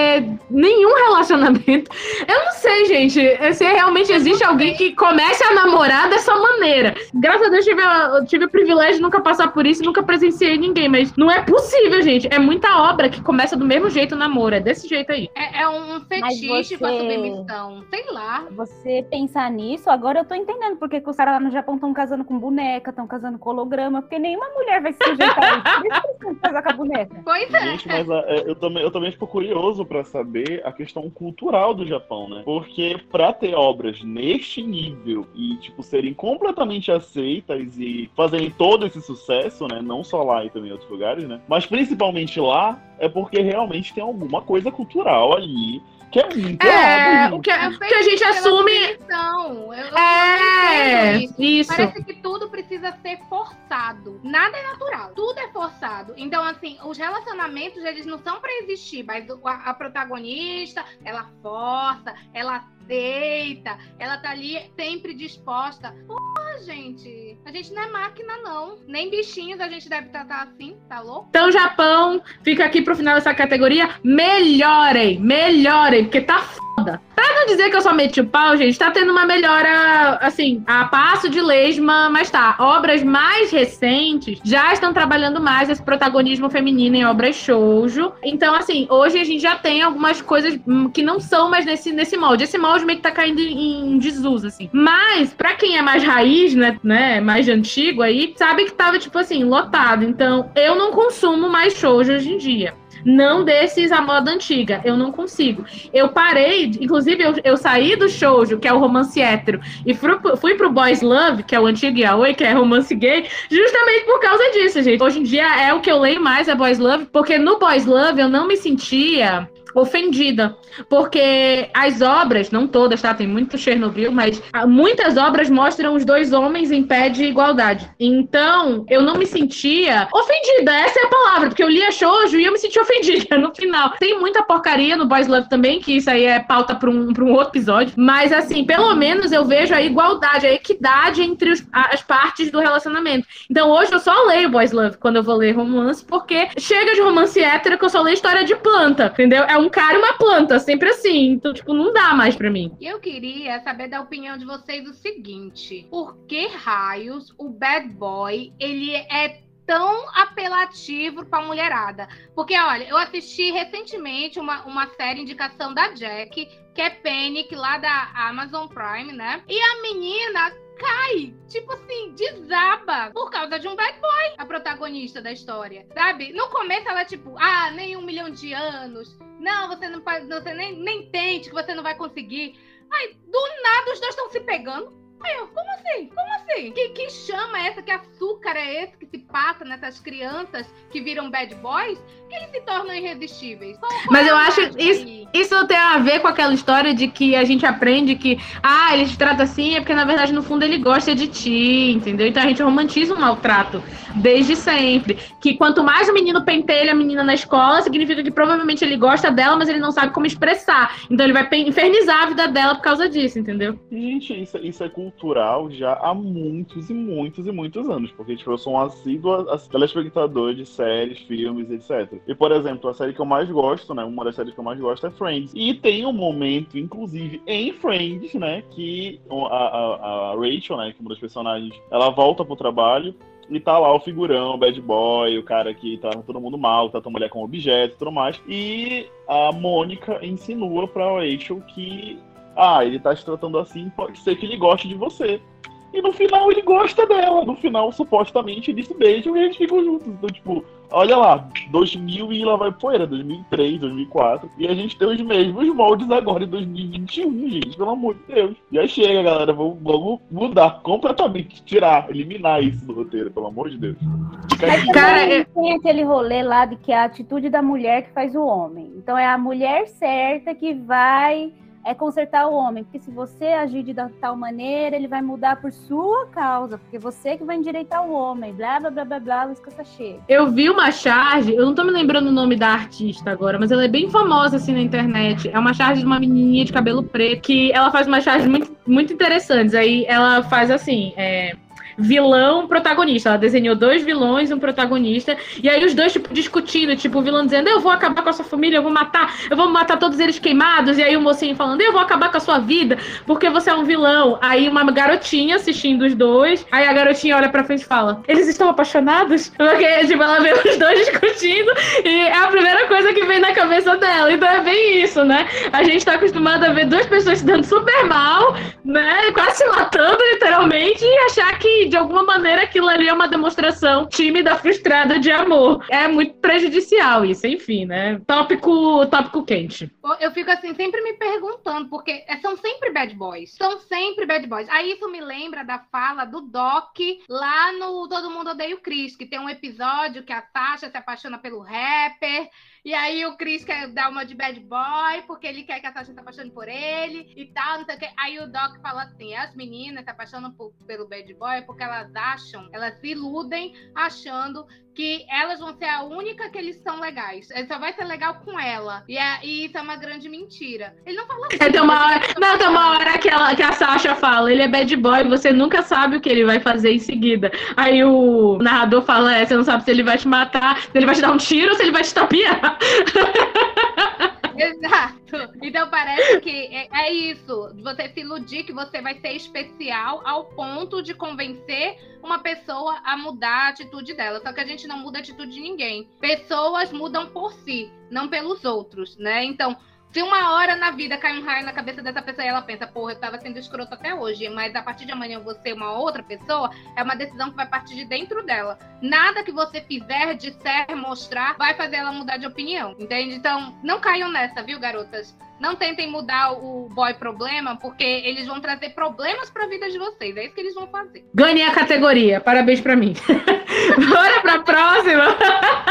nenhum relacionamento. *laughs* Eu não sei, gente, se realmente existe alguém que comece a namorar dessa maneira. Graças a Deus, tive, tive o privilégio de nunca passar por isso, nunca presenciei ninguém, mas não é possível, gente. É muita obra que começa do mesmo jeito o namoro, é desse jeito aí. É, é um fetiche com a você- submissão. Sei lá. Você pensar nisso, agora eu tô entendendo porque que os caras lá no Japão estão casando com boneca, estão casando com holograma, porque nenhuma mulher vai se sujeitar a isso. Casar com a boneca. Pois Gente, mas a- é, eu, também, eu também fico curioso pra saber a questão cultural do Japão, né? Porque pra ter obras neste nível e, tipo, serem completamente aceitas e fazerem todo esse sucesso, né? Não só lá e também em outros lugares, né? Mas principalmente lá, é porque realmente tem alguma coisa cultural ali que é muito É, errado, o que, É que a gente assume. Eu, eu É, isso. isso. Parece que tudo precisa ser forçado. Nada é natural. Tudo é forçado. Então, assim, os relacionamentos, eles não são pra existir, mas a, a protagonista, ela força, ela aceita, ela tá ali sempre disposta. Porra, gente. A gente não é máquina, não. Nem bichinhos a gente deve tratar assim, tá louco? Então, Japão, fica aqui pro final dessa categoria. Melhorem, melhorem, porque tá foda. Pra não dizer que eu só meti o pau, gente, tá tendo uma melhora, assim, a passo de lesma, mas tá. Obras mais recentes já estão trabalhando mais esse protagonismo feminino em obras shoujo. Então, assim, hoje a gente já tem algumas coisas que não são mais nesse, nesse molde. Esse molde meio que tá caindo em, desuso, assim. Mas, pra quem é mais raiz, né, né, mais antigo aí, sabe que tava, tipo assim, lotado. Então, eu não consumo mais shoujo hoje em dia. Não desses à moda antiga, eu não consigo. Eu parei, inclusive eu, eu saí do shoujo, que é o romance hétero, e fui, fui pro boys love, que é o antigo yaoi, que é romance gay, justamente por causa disso, gente. Hoje em dia é o que eu leio mais, é boys love, porque no boys love eu não me sentia ofendida, porque as obras, não todas, tá? Tem muito Chernobyl, mas ah, muitas obras mostram os dois homens em pé de igualdade. Então, eu não me sentia ofendida, essa é a palavra, porque eu lia shoujo e eu me sentia ofendida *laughs* no final. Tem muita porcaria no Boys Love também, que isso aí é pauta para um, pra um outro episódio, mas assim, pelo menos eu vejo a igualdade, a equidade entre os- a- as partes do relacionamento. Então, hoje eu só leio Boys Love quando eu vou ler romance, porque chega de romance hétero que eu só leio história de planta, entendeu? É um cara e uma planta, sempre assim. Então, tipo, não dá mais pra mim. Eu queria saber da opinião de vocês o seguinte: por que raios o bad boy ele é tão apelativo pra mulherada? Porque, olha, eu assisti recentemente uma, uma série indicação da Jack, que é Panic, lá da Amazon Prime, né? E a menina cai, tipo assim, desaba por causa de um bad boy, a protagonista da história, sabe? No começo ela, tipo, ah, nem um milhão de anos. Não, você não pode, você nem, nem tente, que você não vai conseguir. Aí, do nada, os dois estão se pegando. Aí eu, como assim? Como assim? Que, que chama é essa? Que açúcar é esse que se passa nessas crianças que viram bad boys? Que eles se tornam irresistíveis? Qual- qual Mas é eu acho isso, isso tem a ver com aquela história de que a gente aprende que, ah, ele te trata assim, é porque na verdade no fundo ele gosta de ti, entendeu? Então a gente romantiza o maltrato desde sempre. Que quanto mais o menino pentelha a menina na escola, significa que provavelmente ele gosta dela, mas ele não sabe como expressar. Então ele vai infernizar a vida dela por causa disso, entendeu? Gente, isso, isso é cultural já há muitos e muitos e muitos anos. Porque, tipo, eu sou um assíduo ass- telespectador de séries, filmes, etc. E, por exemplo, a série que eu mais gosto, né? Uma das séries que eu mais gosto é Friends. E tem um momento, inclusive, em Friends, né? Que a, a- a Rachel, né? Que é uma das personagens, ela volta pro trabalho. E tá lá o figurão, o bad boy, o cara que tá todo mundo mal, trata a mulher como objeto e tudo mais. E a Mônica insinua pra Rachel que ah, ele tá te tratando assim, pode ser que ele goste de você. E no final ele gosta dela. No final, supostamente, eles se beijam e eles ficam juntos. Então, tipo, olha lá, 2000 e lá vai poeira, 2003, 2004. E a gente tem os mesmos moldes agora em 2021, gente, pelo amor de Deus. Já chega, galera, vamos, vamos mudar completamente, tirar, eliminar isso do roteiro, pelo amor de Deus. Mas Cara, é- tem aquele rolê lá de que é a atitude da mulher que faz o homem. Então é a mulher certa que vai é consertar o homem. Porque se você agir de tal maneira, ele vai mudar por sua causa. Porque você que vai endireitar o homem. Blá, blá, blá, blá, blá, Luiz Chega. Eu vi uma charge, eu não tô me lembrando o nome da artista agora, mas ela é bem famosa assim na internet. É uma charge de uma menininha de cabelo preto, que ela faz umas charges muito, muito interessantes. Aí ela faz assim, é, vilão protagonista. Ela desenhou dois vilões um protagonista. E aí os dois, tipo, discutindo, tipo, o vilão dizendo, eu vou acabar com a sua família, eu vou matar, eu vou matar todos eles queimados. E aí o mocinho falando, eu vou acabar com a sua vida, porque você é um vilão. Aí uma garotinha assistindo os dois. Aí a garotinha olha pra frente e fala, eles estão apaixonados? Porque, tipo, ela vê os dois *laughs* discutindo e é a primeira coisa que vem na cabeça dela. Então é bem isso, né? A gente tá acostumado a ver duas pessoas se dando super mal, né? Quase se matando, literalmente, e achar que, de alguma maneira, aquilo ali é uma demonstração tímida, frustrada de amor. É muito prejudicial isso, enfim, né? Tópico, tópico quente. Eu fico assim, sempre me perguntando, porque é- são sempre bad boys. São sempre bad boys. Aí isso me lembra da fala do Doc lá no Todo Mundo Odeia o Chris, que tem um episódio que a Tasha se apaixona pelo rapper. E aí o Chris quer dar uma de bad boy, porque ele quer que a Tasha se apaixone por ele e tal, não sei o. Aí o Doc fala assim: as meninas se apaixonam por- pelo bad boy porque elas acham, elas se iludem achando que elas vão ser a única que eles são legais. Ele só vai ser legal com ela. E, é, e isso é uma grande mentira. Ele não fala É, tem uma hora, não, tem uma hora que, ela, que a Sasha fala, ele é bad boy, você nunca sabe o que ele vai fazer em seguida. Aí o narrador fala, é, você não sabe se ele vai te matar, se ele vai te dar um tiro ou se ele vai te tapiar. *laughs* Exato. Então parece que é, é isso. Você se iludir que você vai ser especial ao ponto de convencer uma pessoa a mudar a atitude dela. Só que a gente não muda a atitude de ninguém. Pessoas mudam por si, não pelos outros, né? Então, se uma hora na vida cai um raio na cabeça dessa pessoa e ela pensa, porra, eu tava sendo escroto até hoje, mas a partir de amanhã eu vou ser uma outra pessoa, é uma decisão que vai partir de dentro dela. Nada que você fizer, disser, mostrar, vai fazer ela mudar de opinião, entende? Então, não caiam nessa, viu, garotas? Não tentem mudar o boy problema, porque eles vão trazer problemas pra vida de vocês. É isso que eles vão fazer. Ganhei a categoria, parabéns pra mim. *laughs* Bora pra próxima.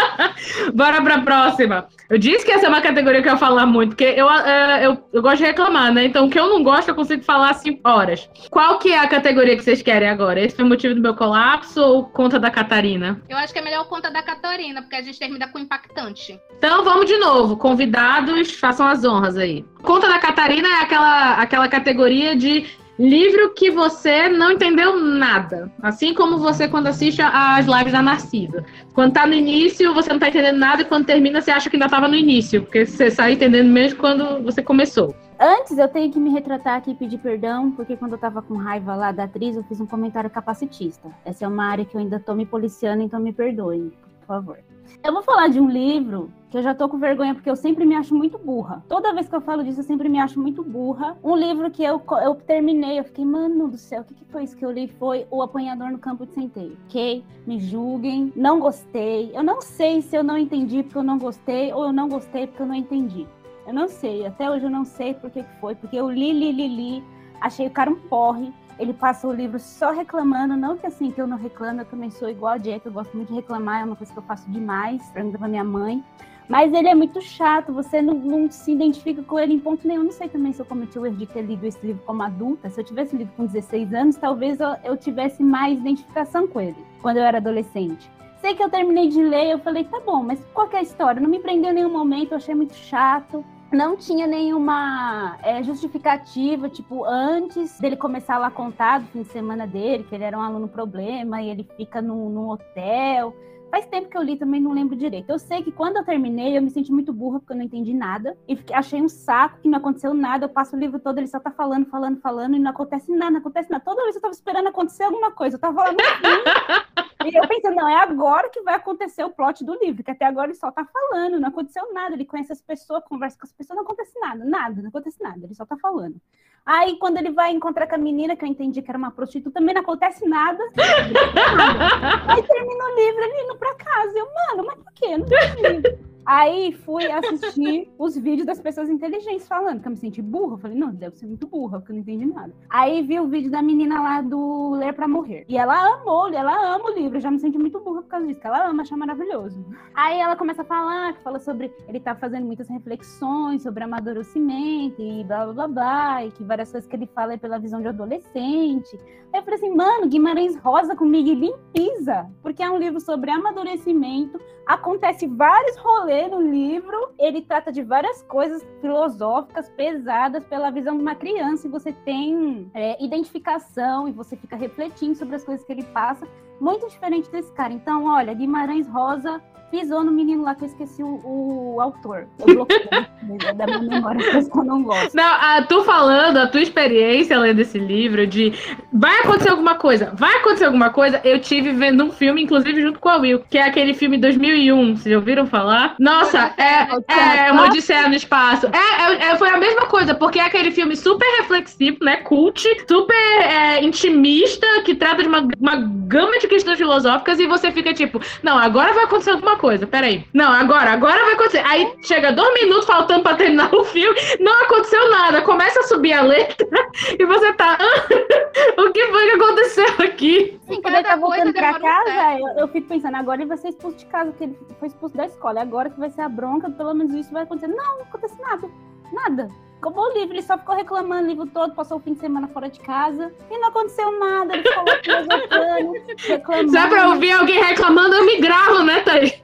*laughs* Bora pra próxima. Eu disse que essa é uma categoria que eu ia falar muito, porque eu, é, eu, eu gosto de reclamar, né? Então, o que eu não gosto, eu consigo falar cinco horas. Qual que é a categoria que vocês querem agora? Esse foi o motivo do meu colapso ou conta da Catarina? Eu acho que é melhor conta da Catarina, porque a gente termina com impactante. Então, vamos de novo. Convidados, façam as honras aí. Conta da Catarina é aquela, aquela categoria de livro que você não entendeu nada. Assim como você quando assiste as lives da Narcisa. Quando tá no início, você não tá entendendo nada, e quando termina, você acha que ainda tava no início, porque você sai entendendo mesmo quando você começou. Antes, eu tenho que me retratar aqui e pedir perdão, porque quando eu tava com raiva lá da atriz, eu fiz um comentário capacitista. Essa é uma área que eu ainda tô me policiando, então me perdoem, por favor. Eu vou falar de um livro que eu já tô com vergonha porque eu sempre me acho muito burra. Toda vez que eu falo disso, eu sempre me acho muito burra. Um livro que eu, eu terminei, eu fiquei, mano do céu, o que, que foi isso que eu li? Foi O Apanhador no Campo de Centeio, ok? Me julguem, não gostei. Eu não sei se eu não entendi porque eu não gostei ou eu não gostei porque eu não entendi. Eu não sei, até hoje eu não sei por que foi, porque eu li, li, li, li, achei o cara um porre, ele passa o livro só reclamando, não que assim, que eu não reclamo, eu também sou igual a Jack, eu gosto muito de reclamar, é uma coisa que eu faço demais, pergunta pra minha mãe. Mas ele é muito chato, você não, não, se identifica com ele em ponto nenhum. Não sei também se eu cometi o erro de ter lido esse livro como adulta. Se eu tivesse lido com 16 anos, talvez eu, eu tivesse mais identificação com ele, quando eu era adolescente. Sei que eu terminei de ler, eu falei, tá bom, mas qual é a história? Não me prendeu em nenhum momento, eu achei muito chato não tinha nenhuma é, justificativa, tipo, antes dele começar lá a contar do fim de semana dele, que ele era um aluno problema e ele fica num, num hotel. Faz tempo que eu li, também não lembro direito. Eu sei que quando eu terminei, eu me senti muito burra, porque eu não entendi nada. E fiquei, achei um saco que não aconteceu nada. Eu passo o livro todo, ele só tá falando, falando, falando, e não acontece nada, não acontece nada. Toda vez eu tava esperando acontecer alguma coisa. Eu tava falando *laughs* E eu pensei, não, é agora que vai acontecer o plot do livro, que até agora ele só tá falando, não aconteceu nada. Ele conhece as pessoas, conversa com as pessoas, não acontece nada, nada, não acontece nada, ele só tá falando. Aí, quando ele vai encontrar com a menina, que eu entendi que era uma prostituta, também não acontece nada. nada. *laughs* Aí termina o livro, ele indo pra casa. Eu, mano, mas por quê? Não entendi. Aí fui assistir os vídeos das pessoas inteligentes falando, que eu me senti burra. Eu falei, não, deve ser muito burra, porque eu não entendi nada. Aí vi o vídeo da menina lá do Ler pra Morrer. E ela amou, ela ama o livro. Eu já me senti muito burra por causa disso, que ela ama, acha maravilhoso. Aí ela começa a falar, que fala sobre. Ele tá fazendo muitas reflexões sobre amadurecimento e blá blá blá blá, e que várias coisas que ele fala é pela visão de adolescente. Aí eu falei assim, mano, Guimarães Rosa com Miguelinho Pisa, porque é um livro sobre amadurecimento. Acontece vários rolês no livro, ele trata de várias coisas filosóficas pesadas pela visão de uma criança, e você tem é, identificação e você fica refletindo sobre as coisas que ele passa. Muito diferente desse cara. Então, olha, Guimarães Rosa pisou no menino lá que eu esqueci o, o autor. Eu bloqueei *laughs* da minha memória coisas que eu não gosto. Não, a, tu falando, a tua experiência lendo esse livro de vai acontecer alguma coisa, vai acontecer alguma coisa, eu tive vendo um filme, inclusive junto com a Will, que é aquele filme 2001, vocês já ouviram falar? Nossa, é, é, é uma Odisseia no Espaço. É, é, é, foi a mesma coisa, porque é aquele filme super reflexivo, né, cult, super é, intimista, que trata de uma, uma gama de questões filosóficas e você fica tipo, não, agora vai acontecer alguma coisa, peraí. Não, agora, agora vai acontecer. Aí chega dois minutos faltando pra terminar o filme, não aconteceu nada. Começa a subir a letra *laughs* e você tá. *laughs* o que foi que aconteceu aqui? Sim, quando ele tá voltando pra casa, eu, eu, fico pensando, agora ele vai ser expulso de casa, porque ele foi expulso da escola. Agora que vai ser a bronca, pelo menos isso vai acontecer. Não, não acontece nada. Nada. Acabou o livro, ele só ficou reclamando o livro todo, passou o fim de semana fora de casa e não aconteceu nada. Ele ficou filosofando, *laughs* reclamando. Só pra ouvir alguém reclamando, eu me gravo, né, Thaís?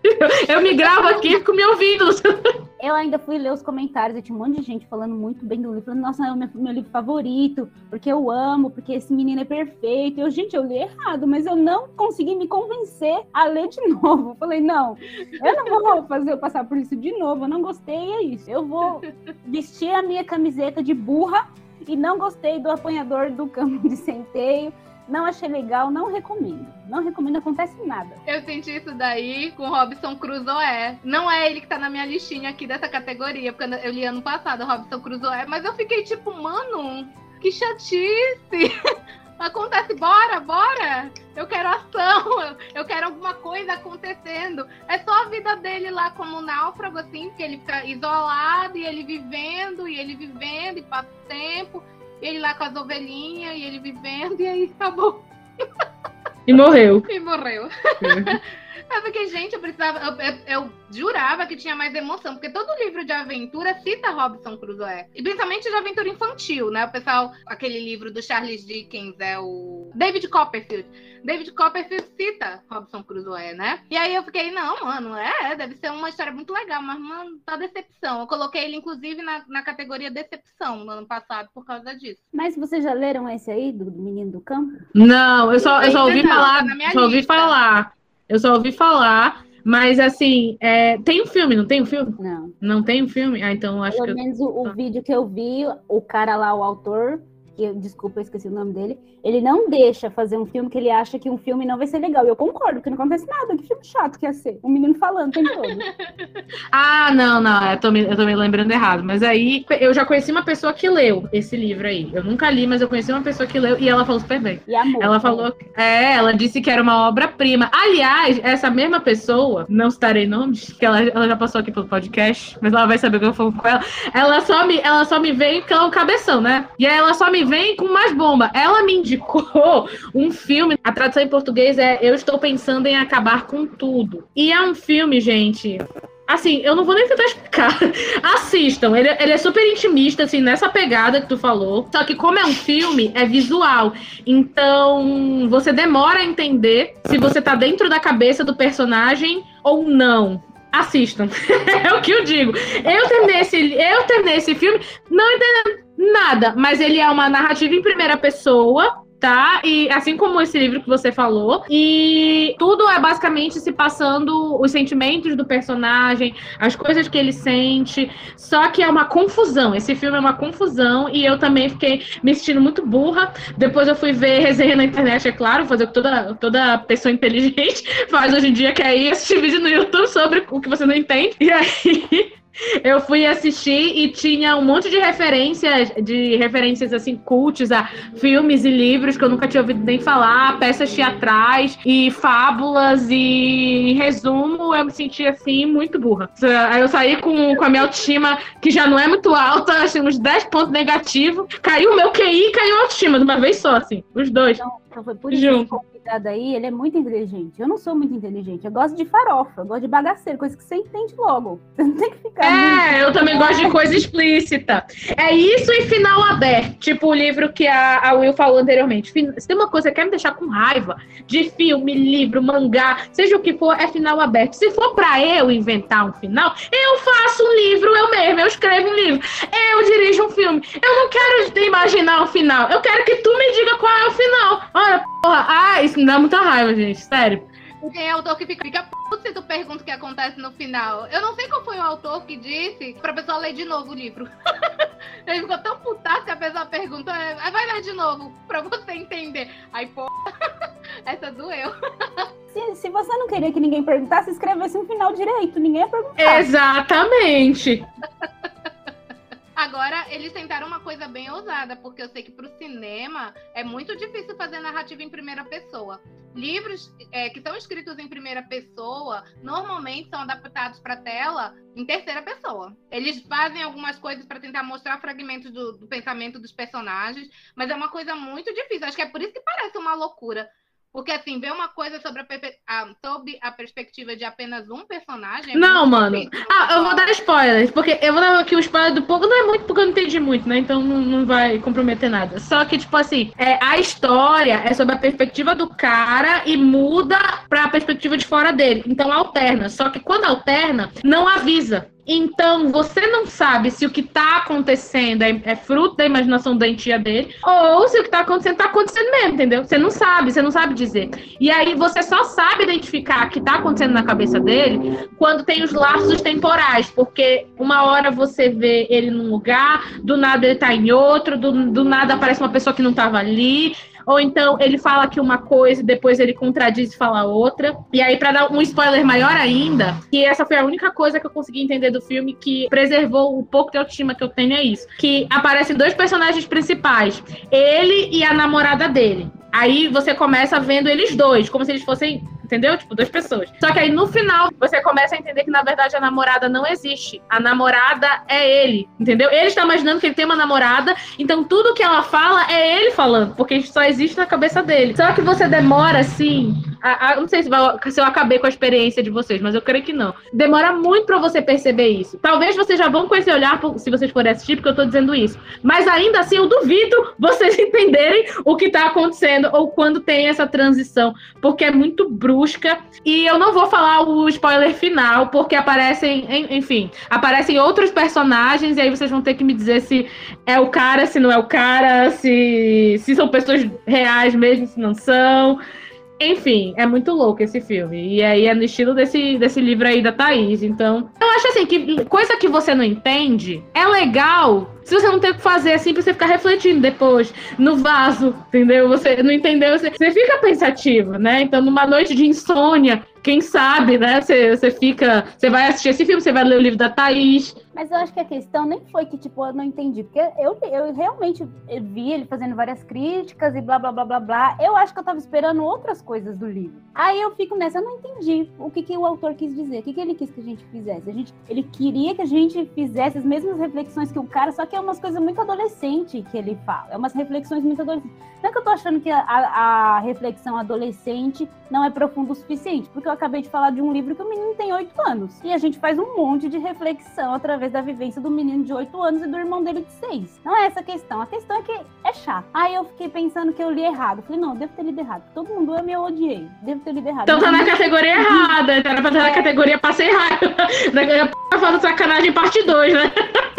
Eu me gravo aqui fico me ouvindo. Eu ainda fui ler os comentários, e tinha um monte de gente falando muito bem do livro, falando, nossa, é o meu, meu livro favorito, porque eu amo, porque esse menino é perfeito. Eu, gente, eu li errado, mas eu não consegui me convencer a ler de *laughs* novo. Eu falei, não, eu não vou fazer eu passar por isso de novo, eu não gostei, é isso. Eu vou vestir a minha camiseta de burra e não gostei do apanhador do campo de centeio. Não achei legal, não recomendo. Não recomendo, acontece nada. Eu senti isso daí com Robson Crusoe. Não é ele que tá na minha listinha aqui dessa categoria, porque eu li ano passado Robson Crusoe, mas eu fiquei tipo, mano, que chatice. *laughs* Acontece, bora, bora! Eu quero ação, *laughs* eu quero alguma coisa acontecendo. É só a vida dele lá como náufrago, assim, porque ele fica isolado e ele vivendo, e ele vivendo, e passa o tempo, ele lá com as ovelhinhas, e ele vivendo, e aí acabou. E morreu. *laughs* E morreu. É porque, gente, eu precisava. Eu, eu- eu jurava que tinha mais emoção, porque todo livro de aventura cita Robson Crusoe. E principalmente de aventura infantil, né? O pessoal, aquele livro do Charles Dickens é o. David Copperfield. David Copperfield cita Robson Crusoe, né? E aí eu fiquei, não, mano, é, deve ser uma história muito legal, mas, mano, tá decepção. Eu coloquei ele, inclusive, na, na categoria decepção no ano passado por causa disso. Mas vocês já leram esse aí, do, Menino do Campo? Não, eu só, eu só ouvi não, falar. tá só ouvi lista. falar. Eu só ouvi falar. Mas assim, é, tem um filme, não tem um filme? Não. Não tem um filme? Ah, então eu acho que. Pelo eu- menos o, o vídeo que eu vi, o cara lá, o autor, que eu- desculpa, eu esqueci o nome dele, ele não deixa fazer um filme que ele acha que um filme não vai ser legal. E eu concordo, que não acontece nada. Que filme chato que ia ser. Um menino falando o tempo todo. *laughs* Ah, não, não, eu tô, me, eu tô me lembrando errado. Mas aí eu já conheci uma pessoa que leu esse livro aí. Eu nunca li, mas eu conheci uma pessoa que leu e ela falou super bem. E amor. Ela falou, é, ela disse que era uma obra-prima. Aliás, essa mesma pessoa, não citarei nomes, que ela, ela já passou aqui pelo podcast, mas ela vai saber que eu falo com ela. Ela só me, ela só me vem porque ela é o cabeção, né? E aí ela só me vem com mais bomba. Ela me indicou um filme, a tradução em português é Eu Estou Pensando em Acabar com Tudo. E é um filme, gente, Assim, eu não vou nem tentar explicar. *laughs* Assistam, ele, ele é super intimista, assim, nessa pegada que tu falou. Só que, como é um filme, é visual. Então, você demora a entender se você tá dentro da cabeça do personagem ou não. Assistam. *laughs* é o que eu digo. Eu terminei esse, eu terminei esse filme não entendendo nada, mas ele é uma narrativa em primeira pessoa. Tá? E assim como esse livro que você falou, e tudo é basicamente se passando os sentimentos do personagem, as coisas que ele sente, só que é uma confusão. Esse filme é uma confusão e eu também fiquei me sentindo muito burra. Depois eu fui ver resenha na internet, é claro, fazer o que toda, toda pessoa inteligente *laughs* faz hoje em dia, que é ir assistir vídeo no YouTube sobre o que você não entende. E aí. Eu fui assistir e tinha um monte de referências, de referências assim, cults a filmes e livros que eu nunca tinha ouvido nem falar, peças teatrais e fábulas, e em resumo, eu me senti assim, muito burra. Aí eu saí com, com a minha autoestima, que já não é muito alta, assim, uns 10 pontos negativos. Caiu o meu QI e caiu a autoestima de uma vez só, assim, os dois. Então foi por isso convidado aí, ele é muito inteligente. Eu não sou muito inteligente. Eu gosto de farofa, eu gosto de bagaceiro, coisa que você entende logo. *laughs* Você não tem que ficar. É, eu também gosto de coisa explícita. É isso e final aberto. Tipo o livro que a, a Will falou anteriormente. Se tem uma coisa que quer me deixar com raiva de filme, livro, mangá, seja o que for, é final aberto. Se for pra eu inventar um final, eu faço um livro eu mesmo, eu escrevo um livro, eu dirijo um filme. Eu não quero imaginar um final. Eu quero que tu me diga qual é o final. Olha, porra, ah, isso me dá muita raiva, gente. Sério. Tem autor que fica, fica puto se tu pergunta o que acontece no final. Eu não sei qual foi o autor que disse pra pessoa ler de novo o livro. *laughs* Ele ficou tão putaço que a pessoa pergunta, "É, vai ler de novo, pra você entender. Aí, pô, *laughs* essa doeu. Se, se você não queria que ninguém perguntasse, escrevesse um final direito. Ninguém ia perguntar. Exatamente. Agora, eles tentaram uma coisa bem ousada, porque eu sei que pro cinema é muito difícil fazer narrativa em primeira pessoa. Livros é, que são escritos em primeira pessoa, normalmente são adaptados para tela em terceira pessoa. Eles fazem algumas coisas para tentar mostrar fragmentos do, do pensamento dos personagens, mas é uma coisa muito difícil. Acho que é por isso que parece uma loucura. Porque, assim, ver uma coisa sobre a, a- sobre a perspectiva de apenas um personagem. é Não, mano. difícil. Ah, eu vou dar spoilers, porque eu vou dar aqui um spoiler do pouco, não é muito porque eu não entendi muito, né? Então não, não vai comprometer nada. Só que, tipo assim, é, a história é sobre a perspectiva do cara e muda pra perspectiva de fora dele. Então alterna. Só que quando alterna, não avisa. Então, você não sabe se o que tá acontecendo é, é fruto da imaginação doentia dele, ou se o que tá acontecendo tá acontecendo mesmo, entendeu? Você não sabe, você não sabe dizer. E aí você só sabe identificar o que tá acontecendo na cabeça dele quando tem os laços temporais, porque uma hora você vê ele num lugar, do nada ele tá em outro, do, do nada aparece uma pessoa que não tava ali. Ou então ele fala aqui uma coisa e depois ele contradiz e fala outra. E aí, pra dar um spoiler maior ainda, que essa foi a única coisa que eu consegui entender do filme que preservou o pouco de autoestima que eu tenho, é isso. Que aparecem dois personagens principais, ele e a namorada dele. Aí você começa vendo eles dois, como se eles fossem, entendeu? Tipo, duas pessoas. Só que aí no final você começa a entender que na verdade a namorada não existe. A namorada é ele, entendeu? Ele está imaginando que ele tem uma namorada, então tudo que ela fala é ele falando, porque só existe na cabeça dele. Só que você demora assim. a- a- não sei se, vai- se eu acabei com a experiência de vocês, mas eu creio que não. Demora muito pra você perceber isso. Talvez vocês já vão com esse olhar se vocês forem assistir, porque eu tô dizendo isso. Mas ainda assim, eu duvido vocês *laughs* entenderem o que tá acontecendo ou quando tem essa transição, porque é muito brusca. E eu não vou falar o spoiler final, porque aparecem, en- enfim, aparecem outros personagens, e aí vocês vão ter que me dizer se é o cara, se não é o cara, se, se são pessoas reais mesmo, se não são. Enfim, é muito louco esse filme. E aí é no estilo desse, desse livro aí da Thaís. Então, eu acho assim que coisa que você não entende é legal se você não tem o que fazer assim pra você ficar refletindo depois no vaso, entendeu? Você não entendeu, você, você fica pensativo, né? Então, numa noite de insônia, quem sabe, né? Você, você fica. Você vai assistir esse filme, você vai ler o livro da Thaís. Mas eu acho que a questão nem foi que, tipo, eu não entendi. Porque eu, eu realmente vi ele fazendo várias críticas e blá, blá, blá, blá, blá. Eu acho que eu tava esperando outras coisas do livro. Aí eu fico nessa, eu não entendi o que, que o autor quis dizer. O que, que ele quis que a gente fizesse. A gente, ele queria que a gente fizesse as mesmas reflexões que o cara, só que é umas coisas muito adolescente que ele fala. É umas reflexões muito adolescentes. Não é que eu tô achando que a, a- reflexão adolescente não é profunda o suficiente, porque eu acabei de falar de um livro que o menino tem oito anos. E a gente faz um monte de reflexão através da vivência do menino de oito anos e do irmão dele de seis. Não é essa a questão. A questão é que é chato. Aí eu fiquei pensando que eu li errado. Falei, não, devo ter lido errado. Todo mundo ama e eu odiei. Devo ter lido errado. Então tá na categoria errada. Era pra estar na categoria passei raiva. *laughs* Na falando sacanagem parte 2, né? *laughs*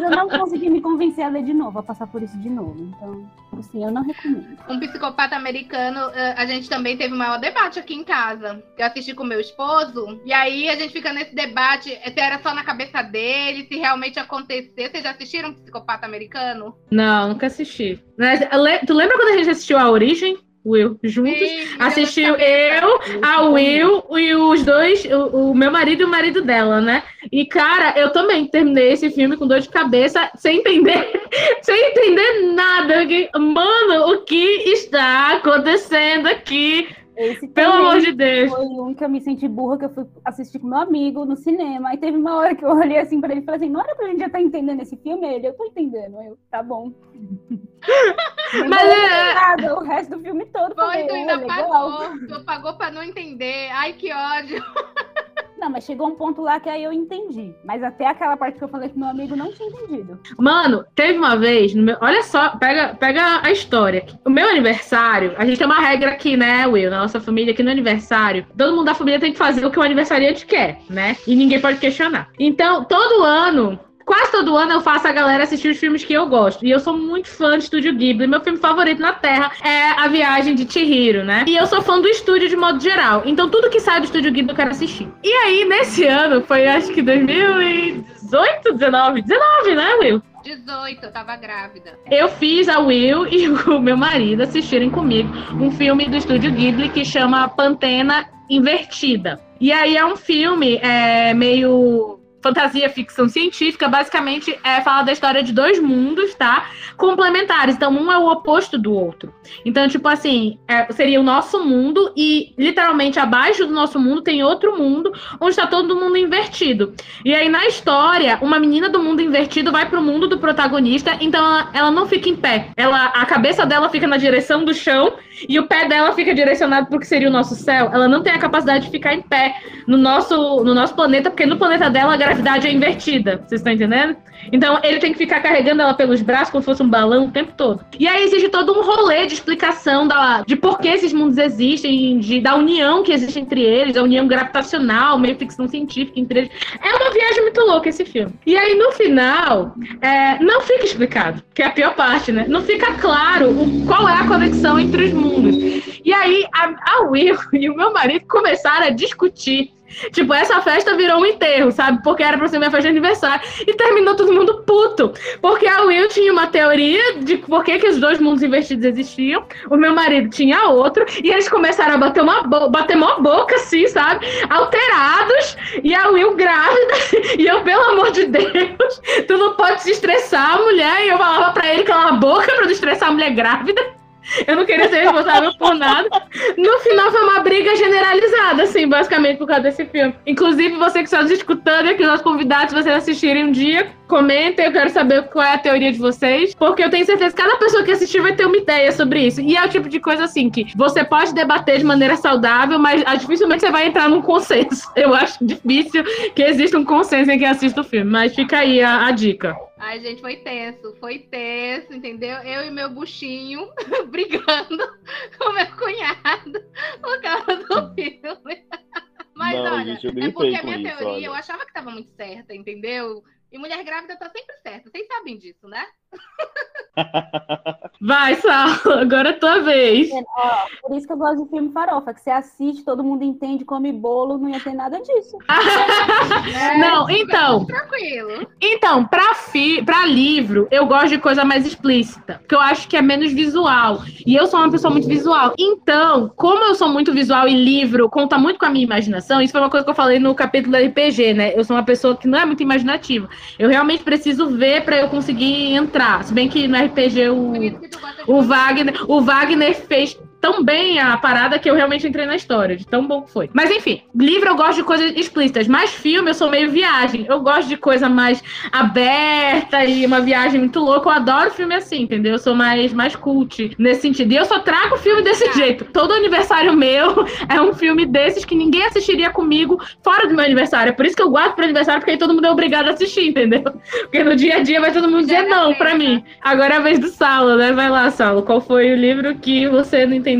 Mas eu não consegui me convencer a ler de novo, a passar por isso de novo. Então, assim, eu não recomendo. Um psicopata americano, eh, a gente também teve o maior debate aqui em casa. Eu assisti com meu esposo, e aí a gente fica nesse debate eh, se era só na cabeça dele, se realmente aconteceu. Vocês já assistiram um psicopata americano? Não, nunca assisti. Mas, le- tu lembra quando a gente assistiu a Origem? Will, juntos? Sim, Assistiu Deus eu, a Will e os dois, o, o meu marido e o marido dela, né? E, cara, eu também terminei esse filme com dor de cabeça, sem entender, *laughs* sem entender nada. Mano, o que está acontecendo aqui? Esse Pelo também amor de Deus. Foi um que eu me senti burra, que eu fui assistir com meu amigo no cinema. Aí teve uma hora que eu olhei assim pra ele e falei assim: não era pra gente já estar entendendo esse filme? Ele, eu tô entendendo. Eu, tá bom. *laughs* Mas é- nada, o resto do filme todo Foi, tu é, ainda pagou. Tu pagou pra não entender. Ai, que ódio. *laughs* Não, mas chegou um ponto lá que aí eu entendi. Mas até aquela parte que eu falei com meu amigo não tinha entendido. Mano, teve uma vez, meu- olha só, pega, pega a história. O meu aniversário, a gente tem uma regra aqui, né, Will, na nossa família, que no aniversário, todo mundo da família tem que fazer o que o aniversariante quer, né? E ninguém pode questionar. Então, todo ano, quase todo ano eu faço a galera assistir os filmes que eu gosto. E eu sou muito fã de Estúdio Ghibli. Meu filme favorito na Terra é A Viagem de Chihiro, né? E eu sou fã do estúdio de modo geral. Então, tudo que sai do Estúdio Ghibli eu quero assistir. E aí, nesse ano, foi acho que 2018, 19, 19, né, Will? 18, eu tava grávida. Eu fiz a Will *laughs* e o meu marido assistirem comigo um filme do estúdio Ghibli que chama Pantena Invertida. E aí é um filme é, meio fantasia, ficção científica, basicamente é falar da história de dois mundos, tá? Complementares. Então, um é o oposto do outro. Então, tipo assim, é, seria o nosso mundo e literalmente abaixo do nosso mundo tem outro mundo onde está todo mundo invertido. E aí, na história, uma menina do mundo invertido vai pro mundo do protagonista, então ela, ela não fica em pé. Ela, a cabeça dela fica na direção do chão e o pé dela fica direcionado para o que seria o nosso céu, ela não tem a capacidade de ficar em pé no nosso, no nosso planeta, porque no planeta dela a gravidade é invertida. Vocês estão entendendo? Então ele tem que ficar carregando ela pelos braços como se fosse um balão o tempo todo. E aí existe todo um rolê de explicação da, de por que esses mundos existem, de, da união que existe entre eles, da união gravitacional, meio ficção científica entre eles. É uma viagem muito louca esse filme. E aí no final, é, não fica explicado, que é a pior parte, né? Não fica claro o, qual é a conexão entre os mundos. E aí a, a Will *laughs* e o meu marido começaram a discutir *laughs* Tipo, essa festa virou um enterro, sabe? Porque era pra ser minha festa de aniversário. E terminou todo mundo puto. Porque a Will tinha uma teoria de por que, que os dois mundos invertidos existiam. O meu marido tinha outro. E eles começaram a bater uma bo bater uma boca, assim, sabe? Alterados. E a Will grávida. *laughs* E eu, pelo amor de Deus, tu não pode se estressar, mulher. E eu falava pra ele calar a boca pra não estressar a mulher grávida. Eu não queria ser responsável por nada. No final foi uma briga generalizada, assim, basicamente, por causa desse filme. Inclusive, você que está escutando aqui, nossos convidados, se vocês assistirem um dia, comentem, eu quero saber qual é a teoria de vocês. Porque eu tenho certeza que cada pessoa que assistir vai ter uma ideia sobre isso. E é o tipo de coisa assim que você pode debater de maneira saudável, mas ah, dificilmente você vai entrar num consenso. Eu acho difícil que exista um consenso em quem assiste o filme. Mas fica aí a, a dica. Ai, gente, foi tenso, foi tenso, entendeu? Eu e meu buchinho *laughs* brigando *laughs* com meu cunhado por causa do filme. *laughs* Mas Não, olha, gente, é porque a minha isso, teoria olha. eu achava que tava muito certa, entendeu? E mulher grávida tá sempre certa, vocês sabem disso, né? Vai, Sal, agora é a tua vez. Ó, por isso que eu gosto de filme farofa, que você assiste, todo mundo entende, come bolo, não ia ter nada disso. *laughs* Não, então. Tranquilo. Então, pra, fi, pra livro, eu gosto de coisa mais explícita. Porque eu acho que é menos visual. E eu sou uma pessoa muito visual. Então, como eu sou muito visual e livro conta muito com a minha imaginação, isso foi uma coisa que eu falei no capítulo da RPG, né? Eu sou uma pessoa que não é muito imaginativa. Eu realmente preciso ver pra eu conseguir entrar. Se bem que no RPG o, o, Wagner, o Wagner fez tão bem a parada que eu realmente entrei na história, de tão bom que foi. Mas enfim, livro eu gosto de coisas explícitas, mas filme eu sou meio viagem. Eu gosto de coisa mais aberta e uma viagem muito louca. Eu adoro filme assim, entendeu? Eu sou mais, mais cult nesse sentido. E eu só trago filme desse jeito. Todo aniversário meu *laughs* é um filme desses que ninguém assistiria comigo fora do meu aniversário. É por isso que eu guardo pro aniversário, porque aí todo mundo é obrigado a assistir, entendeu? *laughs* Porque no dia a dia vai todo mundo dizer não pra mim. Agora é a vez do Saulo, né? Vai lá, Saulo. Qual foi o livro que você não entendeu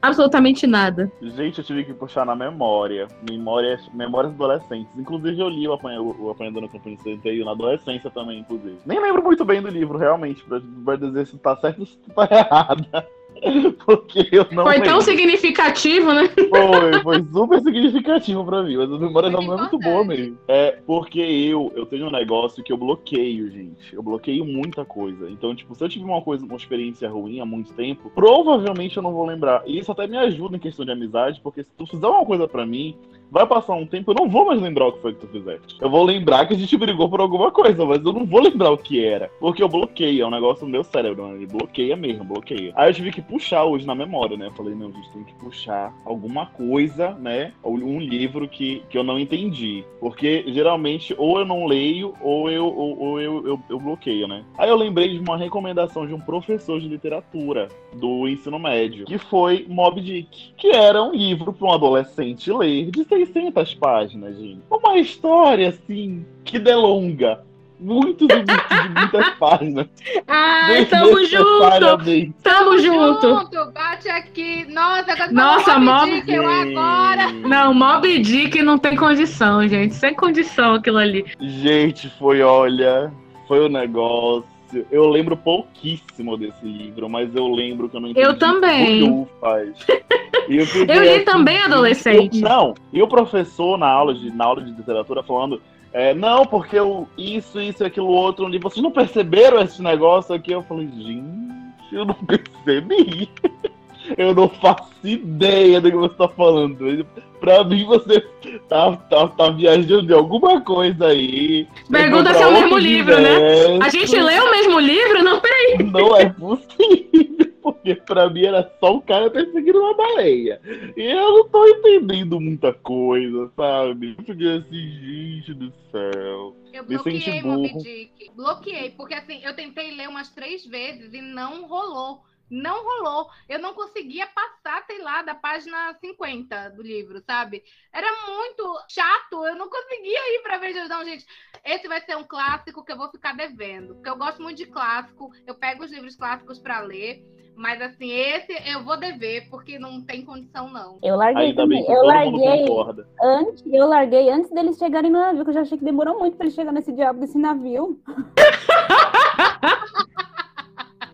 absolutamente nada? Gente, eu tive que puxar na memória. Memórias, memórias adolescentes. Inclusive, eu li o, Apanha, Apanhador na Companhia Centeio na adolescência também, inclusive. Nem lembro muito bem do livro, realmente, pra, pra dizer se tá certo ou se tá *laughs* errada. *laughs* Porque eu não Foi tão lembro. significativo, né? Foi, foi super significativo pra mim, mas a memória não é muito boa mesmo. É, porque eu, eu tenho um negócio que eu bloqueio, gente. Eu bloqueio muita coisa. Então, tipo, se eu tive uma coisa, uma experiência ruim há muito tempo, provavelmente eu não vou lembrar. E isso até me ajuda em questão de amizade, porque se tu fizer uma coisa pra mim, vai passar um tempo, eu não vou mais lembrar o que foi que tu fizeste. Eu vou lembrar que a gente brigou por alguma coisa, mas eu não vou lembrar o que era. Porque eu bloqueio, é um negócio do meu cérebro, mano. Ele bloqueia mesmo, bloqueia. Aí eu tive que puxar hoje na memória, né? Eu falei, não, a gente tem que puxar alguma coisa, né? Um livro que, que eu não entendi. Porque geralmente ou eu não leio ou eu, ou, ou eu, eu, eu bloqueio, né? Aí eu lembrei de uma recomendação de um professor de literatura do ensino médio, que foi Mob Dick, que era um livro para um adolescente ler de 600 páginas, gente. Uma história, assim, que delonga. Muitos e muitos de muitas *laughs* páginas. Ai, tamo junto! Tamo junto! Bate aqui. Nossa, quando Nossa, falou Mob Dick, eu agora. Não, Mob Dick não tem condição, gente. Sem condição aquilo ali. Gente, foi, olha, foi o negócio. Eu lembro pouquíssimo desse livro, mas eu lembro que eu não entendi Eu também. o que o faz. Eu, *laughs* Eu li assim, também adolescente. eu- não, e o professor na aula de, na aula de literatura falando. é, não, porque eu, isso, isso e aquilo outro, ali, vocês não perceberam esse negócio aqui? Eu falei, gente, eu não *laughs* percebi. Eu não faço ideia do que você tá falando. Pra mim, você tá, tá, tá viajando de alguma coisa aí. Pergunta se é o mesmo livro, né? universo. A gente lê o mesmo livro? Não, peraí. Não é possível, *laughs* porque pra mim era só um cara perseguindo uma baleia. E eu não tô entendendo muita coisa, sabe? Eu fiquei assim, gente do céu. Eu Me senti bloqueei Moby. Dick. Bloqueei, porque assim, eu tentei ler umas três vezes e não rolou. Não rolou. Eu não conseguia passar, sei lá, da página 50 do livro, sabe? Era muito chato. Eu não conseguia ir pra ver Não, gente, esse vai ser um clássico que eu vou ficar devendo. Porque eu gosto muito de clássico. Eu pego os livros clássicos para ler. Mas assim, esse eu vou dever, porque não tem condição, não. Eu larguei também. Eu larguei antes, eu larguei antes deles chegarem no navio, que eu já achei que demorou muito pra eles chegarem nesse diabo desse navio. *laughs*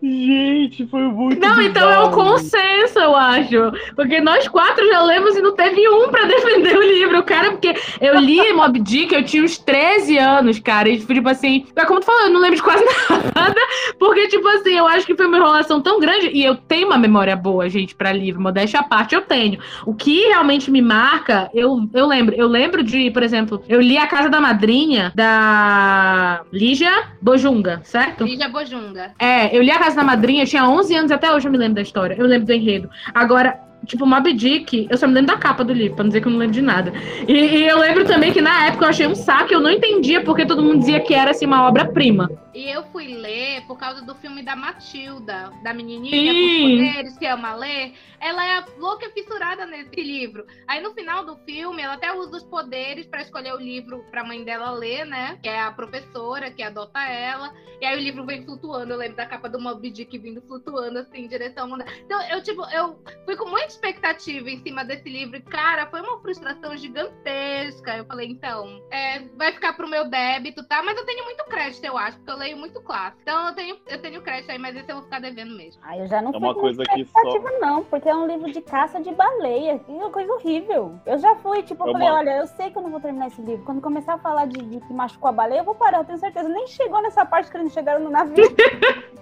Gente, foi muito Não, então é o bizarro. consenso, eu acho. Porque nós quatro já lemos e não teve um pra *laughs* defender o livro. Cara, porque eu li Mob Dick, eu tinha uns 13 anos, cara. E, tipo assim, é como tu falou, eu não lembro de quase *laughs* nada. Porque, tipo assim, eu acho que foi uma enrolação tão grande. E eu tenho uma memória boa, gente, pra livro. Modéstia à parte, eu tenho. O que realmente me marca, eu, eu lembro. Eu lembro de, por exemplo, eu li A Casa da Madrinha, da Lígia Bojunga, certo? Lígia Bojunga. É, eu li A Casa da Madrinha, eu tinha 11 anos, até hoje eu me lembro da história. Eu lembro do enredo. Agora, tipo, Mob Dick, eu só me lembro da capa do livro, pra não dizer que eu não lembro de nada. E, e eu lembro também que na época eu achei um saco, eu não entendia porque todo mundo dizia que era, assim, uma obra-prima. E eu fui ler por causa do filme da Matilda, da menininha Sim. com poderes, que ama ler. Ela é louca e fissurada nesse livro. Aí no final do filme, ela até usa os poderes pra escolher o livro pra mãe dela ler, né? Que é a professora que adota ela. E aí o livro vem flutuando. Eu lembro da capa do Moby Dick vindo flutuando assim em direção ao mundo. Então eu, tipo, eu fui com muita expectativa em cima desse livro. E, cara, foi uma frustração gigantesca. Eu falei, então, é, vai ficar pro meu débito, tá? Mas eu tenho muito crédito, eu acho, porque eu leio muito clássico. Então eu tenho, eu tenho crédito aí, mas esse eu vou ficar devendo mesmo. Aí eu já não É uma coisa que só. expectativa, não, porque é um livro de caça de baleia. Que é uma coisa horrível. Eu já fui, tipo, eu É falei, uma- olha, eu sei que eu não vou terminar esse livro. Quando começar a falar de, de que machucou a baleia, eu vou parar, eu tenho certeza. Nem chegou nessa parte que eles chegaram no navio. *laughs*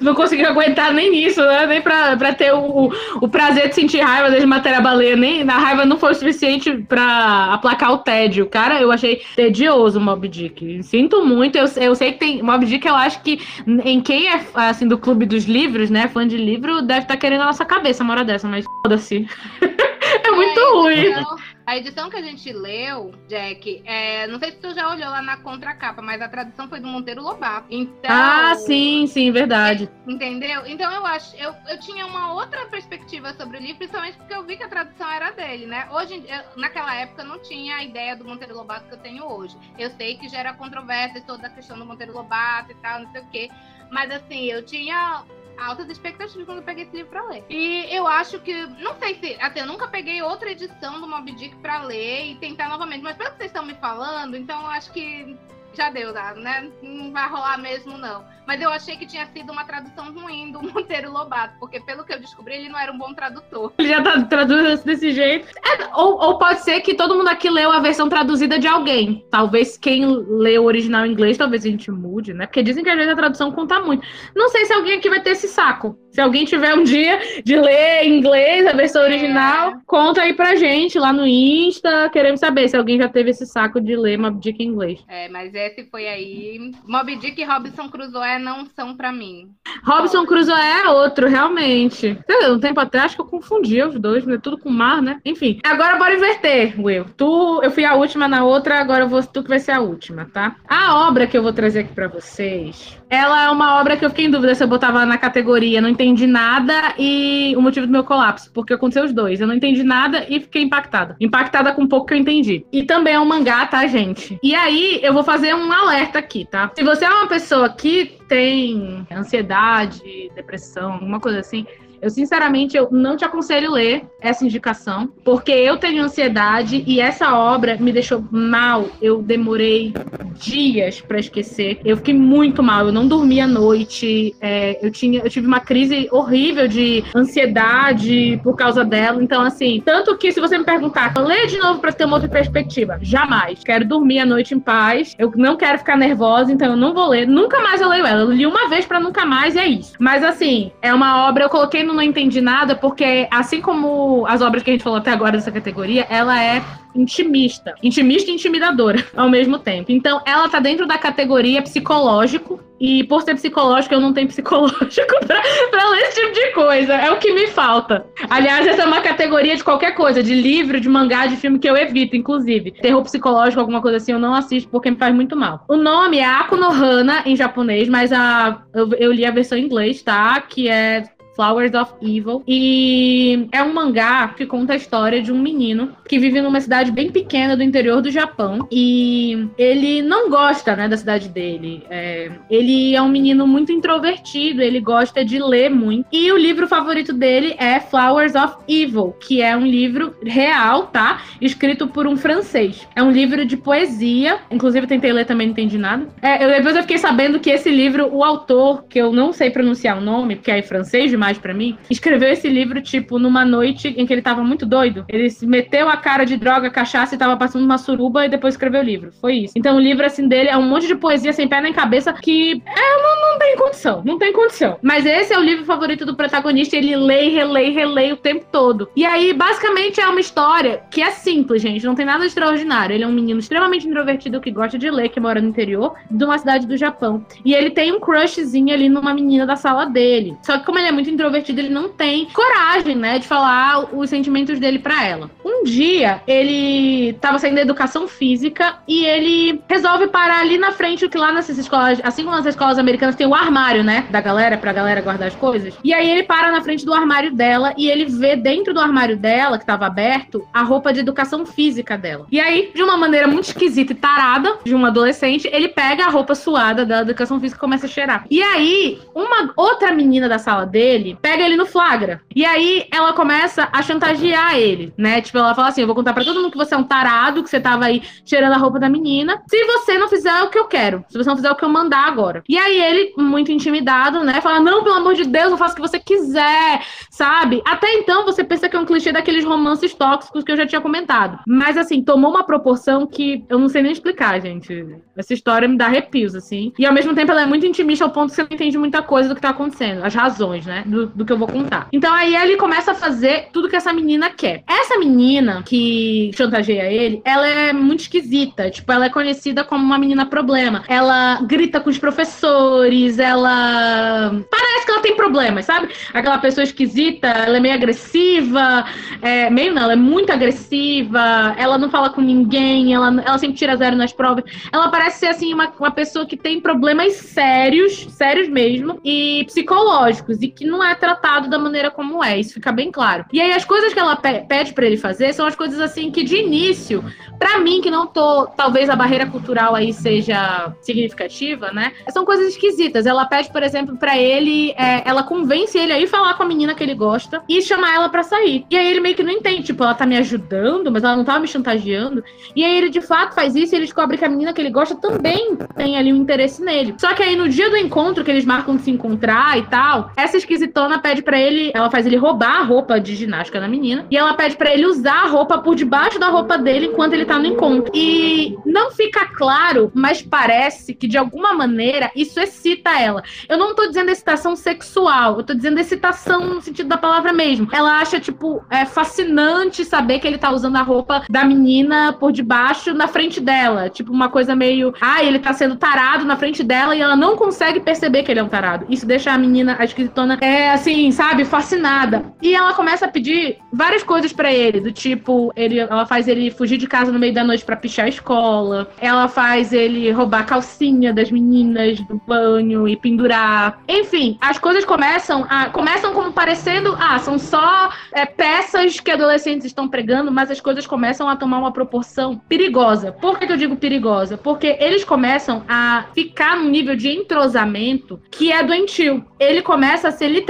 Não consegui aguentar nem isso, né? Nem pra, pra ter o, o, o prazer de sentir raiva de matar a baleia. Nem a raiva não foi o suficiente pra aplacar o tédio. Cara, eu achei tedioso o Mob Dick. Sinto muito. Eu, eu sei que tem. Mob Dick, eu acho que em quem é assim do clube dos livros, né? Fã de livro, deve estar querendo a nossa cabeça uma hora dessa, mas foda-se. *laughs* é muito a ruim. edição- A edição que a gente leu, Jack, é, não sei se tu já olhou lá na contracapa, mas a tradução foi do Monteiro Lobato. Então, Ah, sim, sim, verdade. Entendeu? Então eu acho, eu, eu tinha uma outra perspectiva sobre o livro, principalmente porque eu vi que a tradução era dele, né? Hoje, dia- naquela época, eu não tinha a ideia do Monteiro Lobato que eu tenho hoje. Eu sei que gera controvérsia toda a questão do Monteiro Lobato e tal, não sei o quê. Mas assim, eu tinha altas expectativas quando eu peguei esse livro pra ler. E eu acho que, não sei se, assim, eu nunca peguei outra edição do Moby Dick pra ler e tentar novamente, mas pelo que vocês estão me falando, então eu acho que já deu, né? Não vai rolar mesmo, não. Mas eu achei que tinha sido uma tradução ruim do *laughs* Monteiro Lobato, porque pelo que eu descobri, ele não era um bom tradutor. Ele já tá traduzindo desse jeito. É, ou, ou pode ser que todo mundo aqui leu a versão traduzida de alguém. Talvez quem leu o original em inglês, talvez a gente mude, né? Porque dizem que às vezes a tradução conta muito. Não sei se alguém aqui vai ter esse saco. Se alguém tiver um dia de ler em inglês a versão original, conta aí pra gente lá no Insta. Queremos saber se alguém já teve esse saco de ler Mob Dick em inglês. É, mas esse foi aí. Moby Dick e Robinson Crusoe não são pra mim. Robson Crusoe é outro, realmente. Um tempo atrás que eu confundia os dois, né? Tudo com mar, né? Enfim. Agora bora inverter, Will. Tu, eu fui a última na outra, agora eu vou, tu que vai ser a última, tá? A obra que eu vou trazer aqui pra vocês, ela é uma obra que eu fiquei em dúvida se eu botava na categoria não entendi nada e o motivo do meu colapso, porque aconteceu os dois. Eu não entendi nada e fiquei impactada. Impactada com pouco que eu entendi. E também é um mangá, tá, gente? E aí eu vou fazer um alerta aqui, tá? Se você é uma pessoa que tem ansiedade, depressão, alguma coisa assim, eu sinceramente eu não te aconselho ler essa indicação, porque eu tenho ansiedade e essa obra me deixou mal. Eu demorei dias pra esquecer. Eu fiquei muito mal. Eu não dormi à noite. É, eu tinha, eu tive uma crise horrível de ansiedade por causa dela. Então assim, tanto que se você me perguntar, lê de novo pra ter uma outra perspectiva, jamais. Quero dormir à noite em paz. Eu não quero ficar nervosa, então eu não vou ler. Nunca mais eu leio ela. Eu li uma vez pra nunca mais e é isso. Mas assim, é uma obra eu coloquei não entendi nada porque assim como as obras que a gente falou até agora dessa categoria, ela é intimista, intimista e intimidadora *laughs* ao mesmo tempo. Então, ela tá dentro da categoria psicológico e por ser psicológico, eu não tenho *laughs* psicológico pra, pra ler esse tipo de coisa. É o que me falta. Aliás, essa é uma categoria de qualquer coisa, de livro, de mangá, de filme que eu evito, inclusive. Terror psicológico, alguma coisa assim, eu não assisto porque me faz muito mal. O nome é Akuno Hana em japonês, mas a, eu, eu li a versão em inglês, tá? Que é Flowers of Evil. E é um mangá que conta a história de um menino que vive numa cidade bem pequena do interior do Japão. E ele não gosta, né, da cidade dele. É, ele é um menino muito introvertido, ele gosta de ler muito. E o livro favorito dele é Flowers of Evil, que é um livro real, tá? Escrito por um francês. É um livro de poesia. Inclusive, eu tentei ler também, não entendi nada. É, eu, depois eu fiquei sabendo que esse livro, o autor, que eu não sei pronunciar o nome, porque é francês demais para mim, escreveu esse livro, tipo, numa noite em que ele tava muito doido. Ele se meteu a cara de droga, cachaça e tava passando uma suruba e depois escreveu o livro. Foi isso. Então o livro, assim, dele é um monte de poesia sem pé nem cabeça que é, não, não tem condição. Não tem condição. Mas esse é o livro favorito do protagonista. Ele lê, relê, relê o tempo todo. E aí, basicamente, é uma história que é simples, gente. Não tem nada extraordinário. Ele é um menino extremamente introvertido que gosta de ler, que mora no interior de uma cidade do Japão. E ele tem um crushzinho ali numa menina da sala dele. Só que como ele é muito introvertido, ele não tem coragem, né, de falar os sentimentos dele para ela. Um dia, ele tava saindo da educação física e ele resolve parar ali na frente, que lá nessas escolas, assim como nas escolas americanas tem o armário, né, da galera, pra galera guardar as coisas. E aí ele para na frente do armário dela e ele vê dentro do armário dela, que tava aberto, a roupa de educação física dela. E aí, de uma maneira muito esquisita e tarada de um adolescente, ele pega a roupa suada da educação física e começa a cheirar. E aí, uma outra menina da sala dele pega ele no flagra. E aí ela começa a chantagear ele, né? Tipo, ela fala assim: eu vou contar pra todo mundo que você é um tarado, que você tava aí cheirando a roupa da menina. Se você não fizer o que eu quero, se você não fizer o que eu mandar agora. E aí ele, muito intimidado, né? Fala: não, pelo amor de Deus, eu faço o que você quiser, sabe? Até então você pensa que é um clichê daqueles romances tóxicos que eu já tinha comentado. Mas assim, tomou uma proporção que eu não sei nem explicar, gente. Essa história me dá arrepios, assim. E ao mesmo tempo ela é muito intimista ao ponto que você não entende muita coisa do que tá acontecendo, as razões, né? Do, do que eu vou contar. Então aí ele começa a fazer tudo que essa menina quer. Essa menina que chantageia ele, ela é muito esquisita. Tipo, ela é conhecida como uma menina problema. Ela grita com os professores, ela. Parece que ela tem problemas, sabe? Aquela pessoa esquisita, ela é meio agressiva. É, meio não, ela é muito agressiva, ela não fala com ninguém, ela, ela sempre tira zero nas provas. Ela parece ser, assim, uma, uma pessoa que tem problemas sérios, sérios mesmo, e psicológicos, e que não é tratado da maneira como é. Isso fica bem claro. E aí, as coisas que ela pe pede para ele fazer são as coisas, assim, que de início, para mim, que não tô, talvez a barreira cultural aí seja significativa, né? São coisas esquisitas. Ela pede, por exemplo, para ele, é, ela convence ele a ir falar com a menina que ele gosta e chamar ela para sair. E aí ele meio que não entende, tipo, ela tá me ajudando, mas ela não tava me chantageando. E aí ele de fato faz isso e ele descobre que a menina que ele gosta também tem ali um interesse nele. Só que aí no dia do encontro que eles marcam de se encontrar e tal, essa esquisitona pede para ele, ela faz ele roubar a roupa de ginástica da menina e ela pede para ele usar a roupa por debaixo da roupa dele enquanto ele tá no encontro. E não fica claro, mas parece que de alguma maneira isso excita ela. Eu não tô dizendo excitação sexual, eu tô dizendo excitação no sentido da palavra mesmo. Ela acha, tipo, é fascinante saber que ele tá usando a roupa da menina por debaixo na frente dela. Tipo, uma coisa meio. Ah, ele tá sendo tarado na frente dela e ela não consegue perceber que ele é um tarado. Isso deixa a menina, a esquisitona, é assim, sabe, fascinada. E ela começa a pedir várias coisas para ele, do tipo, ele, ela faz ele fugir de casa no meio da noite para pichar a escola. Ela faz ele roubar a calcinha das meninas do banho e pendurar. Enfim, as coisas começam a começam como parecendo, ah, são só é, peças que adolescentes estão pregando, mas as coisas começam a tomar uma proporção perigosa. Por que, que eu digo perigosa? Porque eles começam a ficar num nível de entrosamento que é doentio. Ele começa a ser literalmente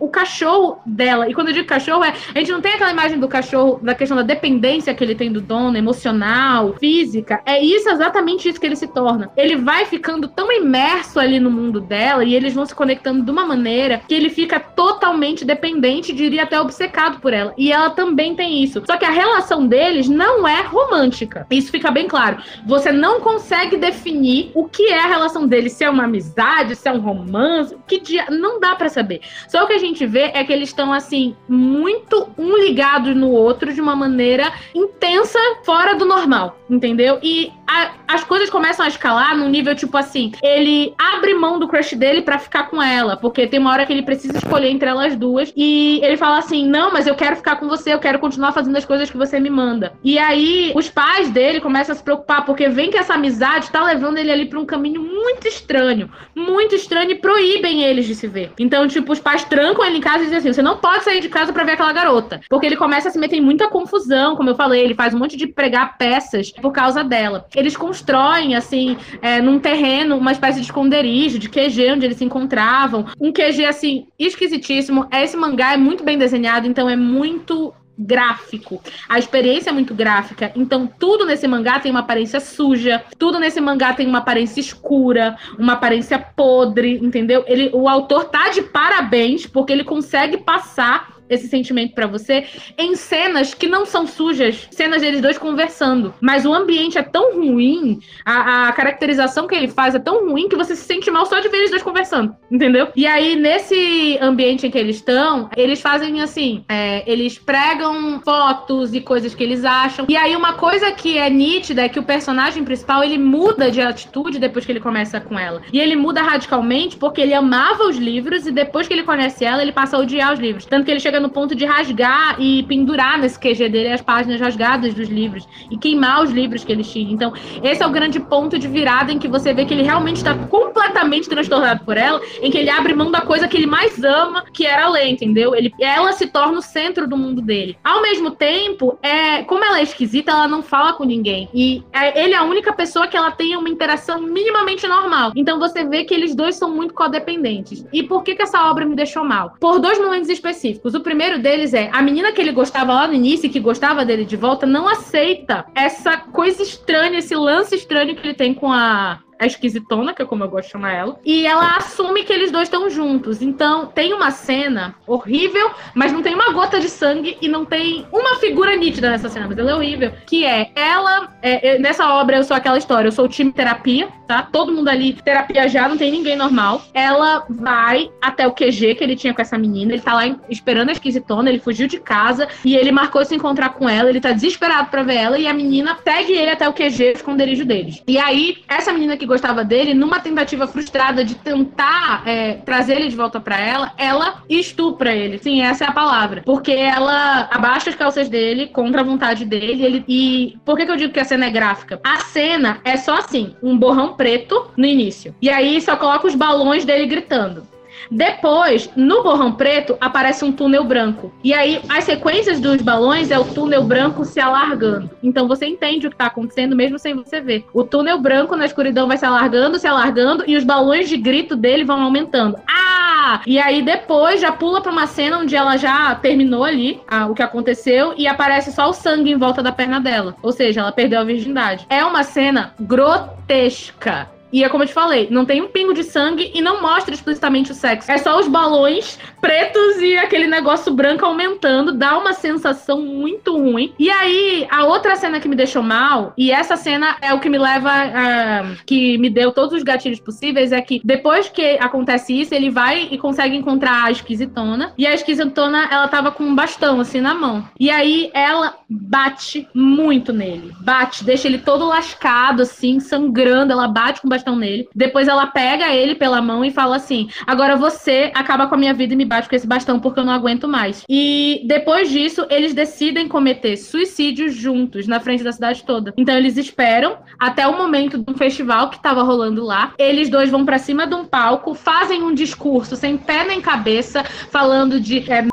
o cachorro dela. E quando eu digo cachorro, é, a gente não tem aquela imagem do cachorro, da questão da dependência que ele tem do dono, emocional, física. É isso exatamente isso que ele se torna. Ele vai ficando tão imerso ali no mundo dela e eles vão se conectando de uma maneira que ele fica totalmente dependente, diria até obcecado por ela. E ela também tem isso. Só que a relação deles não é romântica. Isso fica bem claro. Você não consegue definir o que é a relação deles, se é uma amizade, se é um romance, que dia não dá para saber. Só o que a gente vê é que eles estão assim muito um ligado no outro de uma maneira intensa, fora do normal, entendeu? E a as coisas começam a escalar num nível tipo assim, ele abre mão do crush dele pra ficar com ela, porque tem uma hora que ele precisa escolher entre elas duas e ele fala assim: "Não, mas eu quero ficar com você, eu quero continuar fazendo as coisas que você me manda". E aí os pais dele começam a se preocupar porque vem que essa amizade tá levando ele ali pra um caminho muito estranho, muito estranho e proíbem eles de se ver. Então, tipo, os pais trancam ele em casa e dizem assim: "Você não pode sair de casa pra ver aquela garota", porque ele começa a se meter em muita confusão, como eu falei, ele faz um monte de pregar peças por causa dela. Eles constroem assim, é, num terreno, uma espécie de esconderijo, de QG onde eles se encontravam. Um QG, assim, esquisitíssimo. Esse mangá é muito bem desenhado, então é muito gráfico. A experiência é muito gráfica. Então, tudo nesse mangá tem uma aparência suja, tudo nesse mangá tem uma aparência escura, uma aparência podre, entendeu? Ele, o autor tá de parabéns porque ele consegue passar esse sentimento pra você em cenas que não são sujas, cenas deles dois conversando. Mas o ambiente é tão ruim, a, a caracterização que ele faz é tão ruim que você se sente mal só de ver eles dois conversando, entendeu? E aí, nesse ambiente em que eles estão, eles fazem assim: é, eles pregam fotos e coisas que eles acham. E aí, uma coisa que é nítida é que o personagem principal ele muda de atitude depois que ele começa com ela. E ele muda radicalmente porque ele amava os livros e depois que ele conhece ela, ele passa a odiar os livros. Tanto que ele chega no ponto de rasgar e pendurar nesse QG dele as páginas rasgadas dos livros e queimar os livros que ele tinha. Então, esse é o grande ponto de virada em que você vê que ele realmente está completamente transtornado por ela, em que ele abre mão da coisa que ele mais ama, que era ler, entendeu? Ele, ela se torna o centro do mundo dele. Ao mesmo tempo, é, como ela é esquisita, ela não fala com ninguém. E é, ele é a única pessoa que ela tem uma interação minimamente normal. Então você vê que eles dois são muito codependentes. E por que, que essa obra me deixou mal? Por dois momentos específicos. O primeiro deles é a menina que ele gostava lá no início, que gostava dele de volta, não aceita essa coisa estranha, esse lance estranho que ele tem com a a esquisitona, que é como eu gosto de chamar ela, e ela assume que eles dois estão juntos. Então, tem uma cena horrível, mas não tem uma gota de sangue e não tem uma figura nítida nessa cena, mas ela é horrível, que é ela, é, é, nessa obra eu sou aquela história, eu sou o time terapia, tá? Todo mundo ali terapia já, não tem ninguém normal. Ela vai até o QG que ele tinha com essa menina, ele tá lá esperando a esquisitona, ele fugiu de casa e ele marcou se encontrar com ela, ele tá desesperado pra ver ela e a menina segue ele até o QG, o esconderijo deles. E aí, essa menina que gostava dele, numa tentativa frustrada de tentar é, trazer ele de volta pra ela, ela estupra ele. Sim, essa é a palavra. Porque ela abaixa as calças dele contra a vontade dele. Ele, e por que, que eu digo que a cena é gráfica? A cena é só assim: um borrão preto no início. E aí só coloca os balões dele gritando. Depois, no borrão preto, aparece um túnel branco. E aí, as sequências dos balões é o túnel branco se alargando. Então, você entende o que está acontecendo mesmo sem você ver. O túnel branco na escuridão vai se alargando, se alargando, e os balões de grito dele vão aumentando. Ah! E aí, depois, já pula para uma cena onde ela já terminou ali o que aconteceu e aparece só o sangue em volta da perna dela. Ou seja, ela perdeu a virgindade. É uma cena grotesca. E é como eu te falei, não tem um pingo de sangue e não mostra explicitamente o sexo. É só os balões pretos e aquele negócio branco aumentando, dá uma sensação muito ruim. E aí, a outra cena que me deixou mal, e essa cena é o que me leva, uh, que me deu todos os gatilhos possíveis, é que depois que acontece isso, ele vai e consegue encontrar a esquisitona. E a esquisitona, ela tava com um bastão assim na mão. E aí ela bate muito nele. Bate, deixa ele todo lascado, assim, sangrando. Ela bate com o bastão nele. Depois ela pega ele pela mão e fala assim: Agora você acaba com a minha vida e me bate com esse bastão porque eu não aguento mais. E depois disso, eles decidem cometer suicídio juntos na frente da cidade toda. Então eles esperam até o momento de um festival que tava rolando lá. Eles dois vão para cima de um palco, fazem um discurso sem pé nem cabeça, falando de. É,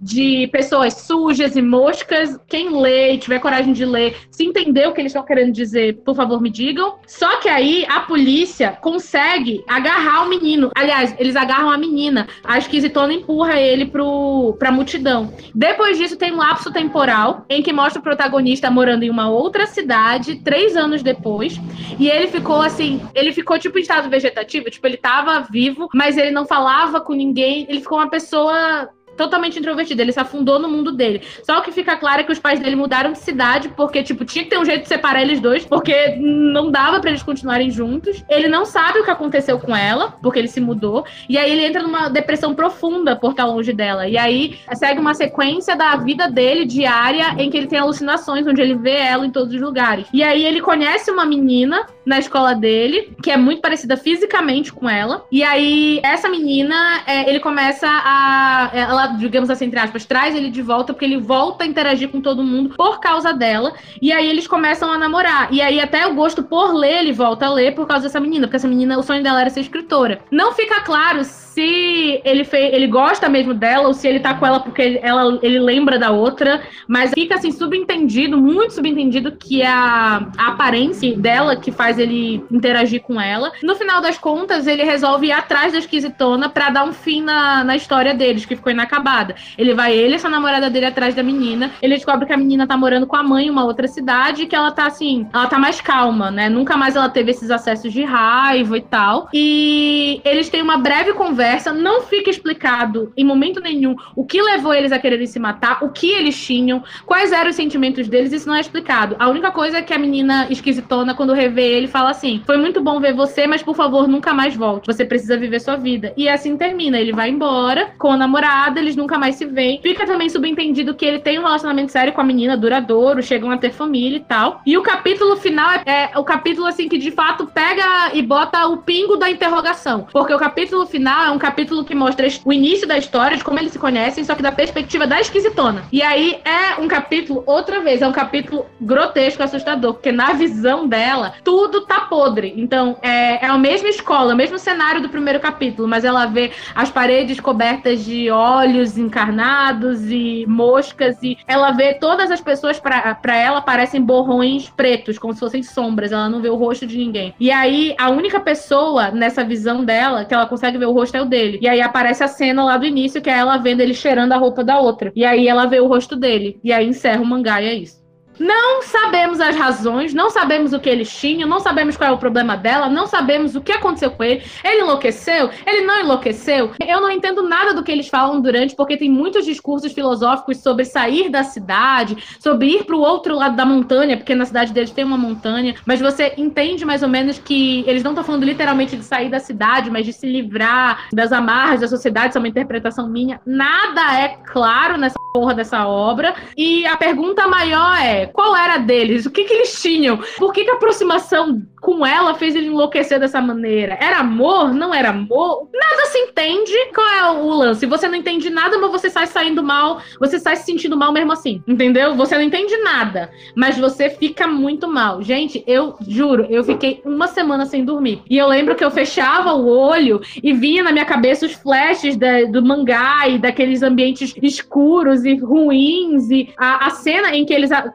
de pessoas sujas e moscas. Quem lê e tiver coragem de ler, se entender o que eles estão querendo dizer, por favor, me digam. Só que aí a polícia consegue agarrar o menino. Aliás, eles agarram a menina. A esquisitona empurra ele pro, pra multidão. Depois disso, tem um lapso temporal em que mostra o protagonista morando em uma outra cidade, três anos depois. E ele ficou assim, ele ficou tipo em estado vegetativo, tipo, ele tava vivo, mas ele não falava com ninguém. Ele ficou uma pessoa totalmente introvertido, ele se afundou no mundo dele. Só o que fica claro é que os pais dele mudaram de cidade, porque, tipo, tinha que ter um jeito de separar eles dois, porque não dava pra eles continuarem juntos. Ele não sabe o que aconteceu com ela, porque ele se mudou. E aí ele entra numa depressão profunda por estar longe dela. E aí segue uma sequência da vida dele diária em que ele tem alucinações, onde ele vê ela em todos os lugares. E aí ele conhece uma menina na escola dele, que é muito parecida fisicamente com ela. E aí, essa menina, é, ele começa a. Ela, digamos assim, entre aspas, traz ele de volta, porque ele volta a interagir com todo mundo por causa dela. E aí eles começam a namorar. E aí, até o gosto por ler, ele volta a ler por causa dessa menina, porque essa menina, o sonho dela era ser escritora. Não fica claro se ele fez, ele gosta mesmo dela ou se ele tá com ela porque ela, ele lembra da outra, mas fica assim subentendido, muito subentendido que é a, a aparência dela que faz ele interagir com ela. No final das contas, ele resolve ir atrás da esquisitona para dar um fim na, na história deles, que ficou inacabada. Ele vai ele essa namorada dele atrás da menina. Ele descobre que a menina tá morando com a mãe em uma outra cidade e que ela tá assim, ela tá mais calma, né? Nunca mais ela teve esses acessos de raiva e tal. E eles têm uma breve conversa conversa, não fica explicado em momento nenhum o que levou eles a quererem se matar, o que eles tinham, quais eram os sentimentos deles, isso não é explicado. A única coisa é que a menina esquisitona, quando revê ele, fala assim: Foi muito bom ver você, mas por favor, nunca mais volte. Você precisa viver sua vida. E assim termina. Ele vai embora com a namorada, eles nunca mais se veem. Fica também subentendido que ele tem um relacionamento sério com a menina, duradouro, chegam a ter família e tal. E o capítulo final é, é o capítulo, assim, que de fato pega e bota o pingo da interrogação. Porque o capítulo final é um capítulo que mostra o início da história, de como eles se conhecem, só que da perspectiva da esquisitona. E aí é um capítulo, outra vez, é um capítulo grotesco, assustador, porque na visão dela, tudo tá podre. Então, é, é a mesma escola, o mesmo cenário do primeiro capítulo, mas ela vê as paredes cobertas de olhos encarnados e moscas, e ela vê todas as pessoas, para ela, parecem borrões pretos, como se fossem sombras, ela não vê o rosto de ninguém. E aí, a única pessoa nessa visão dela, que ela consegue ver o rosto, é o dele. E aí aparece a cena lá do início, que é ela vendo ele cheirando a roupa da outra. E aí ela vê o rosto dele. E aí encerra o mangá e é isso. Não sabemos as razões, não sabemos o que eles tinham, não sabemos qual é o problema dela, não sabemos o que aconteceu com ele. Ele enlouqueceu? Ele não enlouqueceu? Eu não entendo nada do que eles falam durante, porque tem muitos discursos filosóficos sobre sair da cidade, sobre ir para o outro lado da montanha, porque na cidade deles tem uma montanha, mas você entende mais ou menos que eles não estão falando literalmente de sair da cidade, mas de se livrar das amarras da sociedade, isso é uma interpretação minha. Nada é claro nessa porra dessa obra. E a pergunta maior é: qual era deles? O que, que eles tinham? Por que, que a aproximação com ela fez ele enlouquecer dessa maneira? Era amor? Não era amor? Nada se entende. Qual é o lance? Você não entende nada, mas você sai saindo mal, você sai se sentindo mal mesmo assim. Entendeu? Você não entende nada, mas você fica muito mal. Gente, eu juro, eu fiquei uma semana sem dormir. E eu lembro que eu fechava o olho e vinha na minha cabeça os flashes do mangá e daqueles ambientes escuros e ruins. E a, a cena em que eles. A,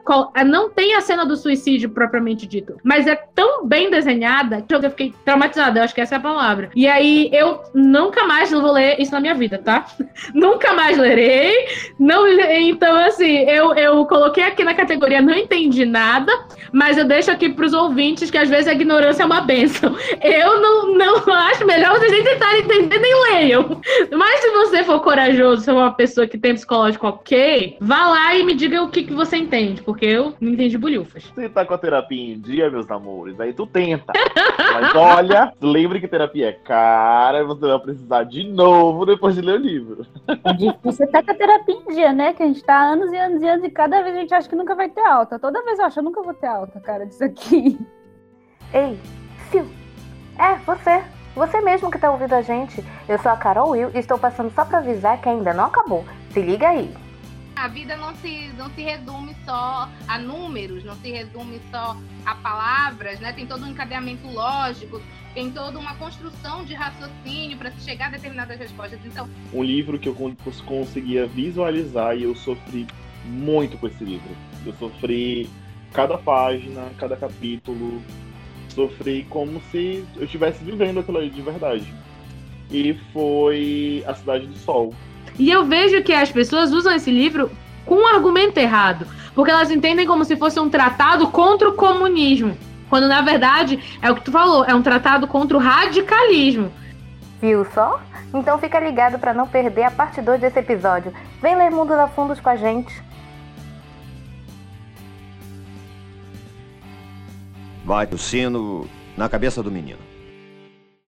não tem a cena do suicídio propriamente dito, mas é tão bem desenhada que eu fiquei traumatizada. Eu acho que essa é a palavra. E aí eu nunca mais vou ler isso na minha vida, tá? *laughs* nunca mais lerei. Não, então, assim, eu, eu coloquei aqui na categoria não entendi nada, mas eu deixo aqui pros ouvintes que às vezes a ignorância é uma benção. *laughs* Eu não, não acho melhor vocês nem tentarem entender, nem leiam. Mas se você for corajoso, se for uma pessoa que tem psicológico ok, vá lá e me diga o que, que você entende, porque eu não entendi bolhufas. Você tá com a terapia em dia, meus amores, aí tu tenta. *laughs* Mas olha, lembre que terapia é cara e você vai precisar de novo depois de ler o livro. É difícil até com a terapia em dia, né? Que a gente tá há anos e anos e anos e cada vez a gente acha que nunca vai ter alta. Toda vez eu acho, eu nunca vou ter alta, cara, disso aqui. *laughs* Ei, Phil. É, você. Você mesmo que tá ouvindo a gente. Eu sou a Carol Will e estou passando só pra avisar que ainda não acabou. Se liga aí. A vida não se, não se resume só a números, não se resume só a palavras, né? Tem todo um encadeamento lógico, tem toda uma construção de raciocínio para se chegar a determinadas respostas. Então, Um livro que eu con- conseguia visualizar e eu sofri muito com esse livro. Eu sofri cada página, cada capítulo, sofri como se eu estivesse vivendo aquilo ali de verdade. E foi A Cidade do Sol. E eu vejo que as pessoas usam esse livro com um argumento errado, porque elas entendem como se fosse um tratado contra o comunismo, quando na verdade é o que tu falou, é um tratado contra o radicalismo. Viu só? Então fica ligado para não perder a parte 2 desse episódio. Vem ler Mundos a Fundos com a gente. Bate o sino na cabeça do menino.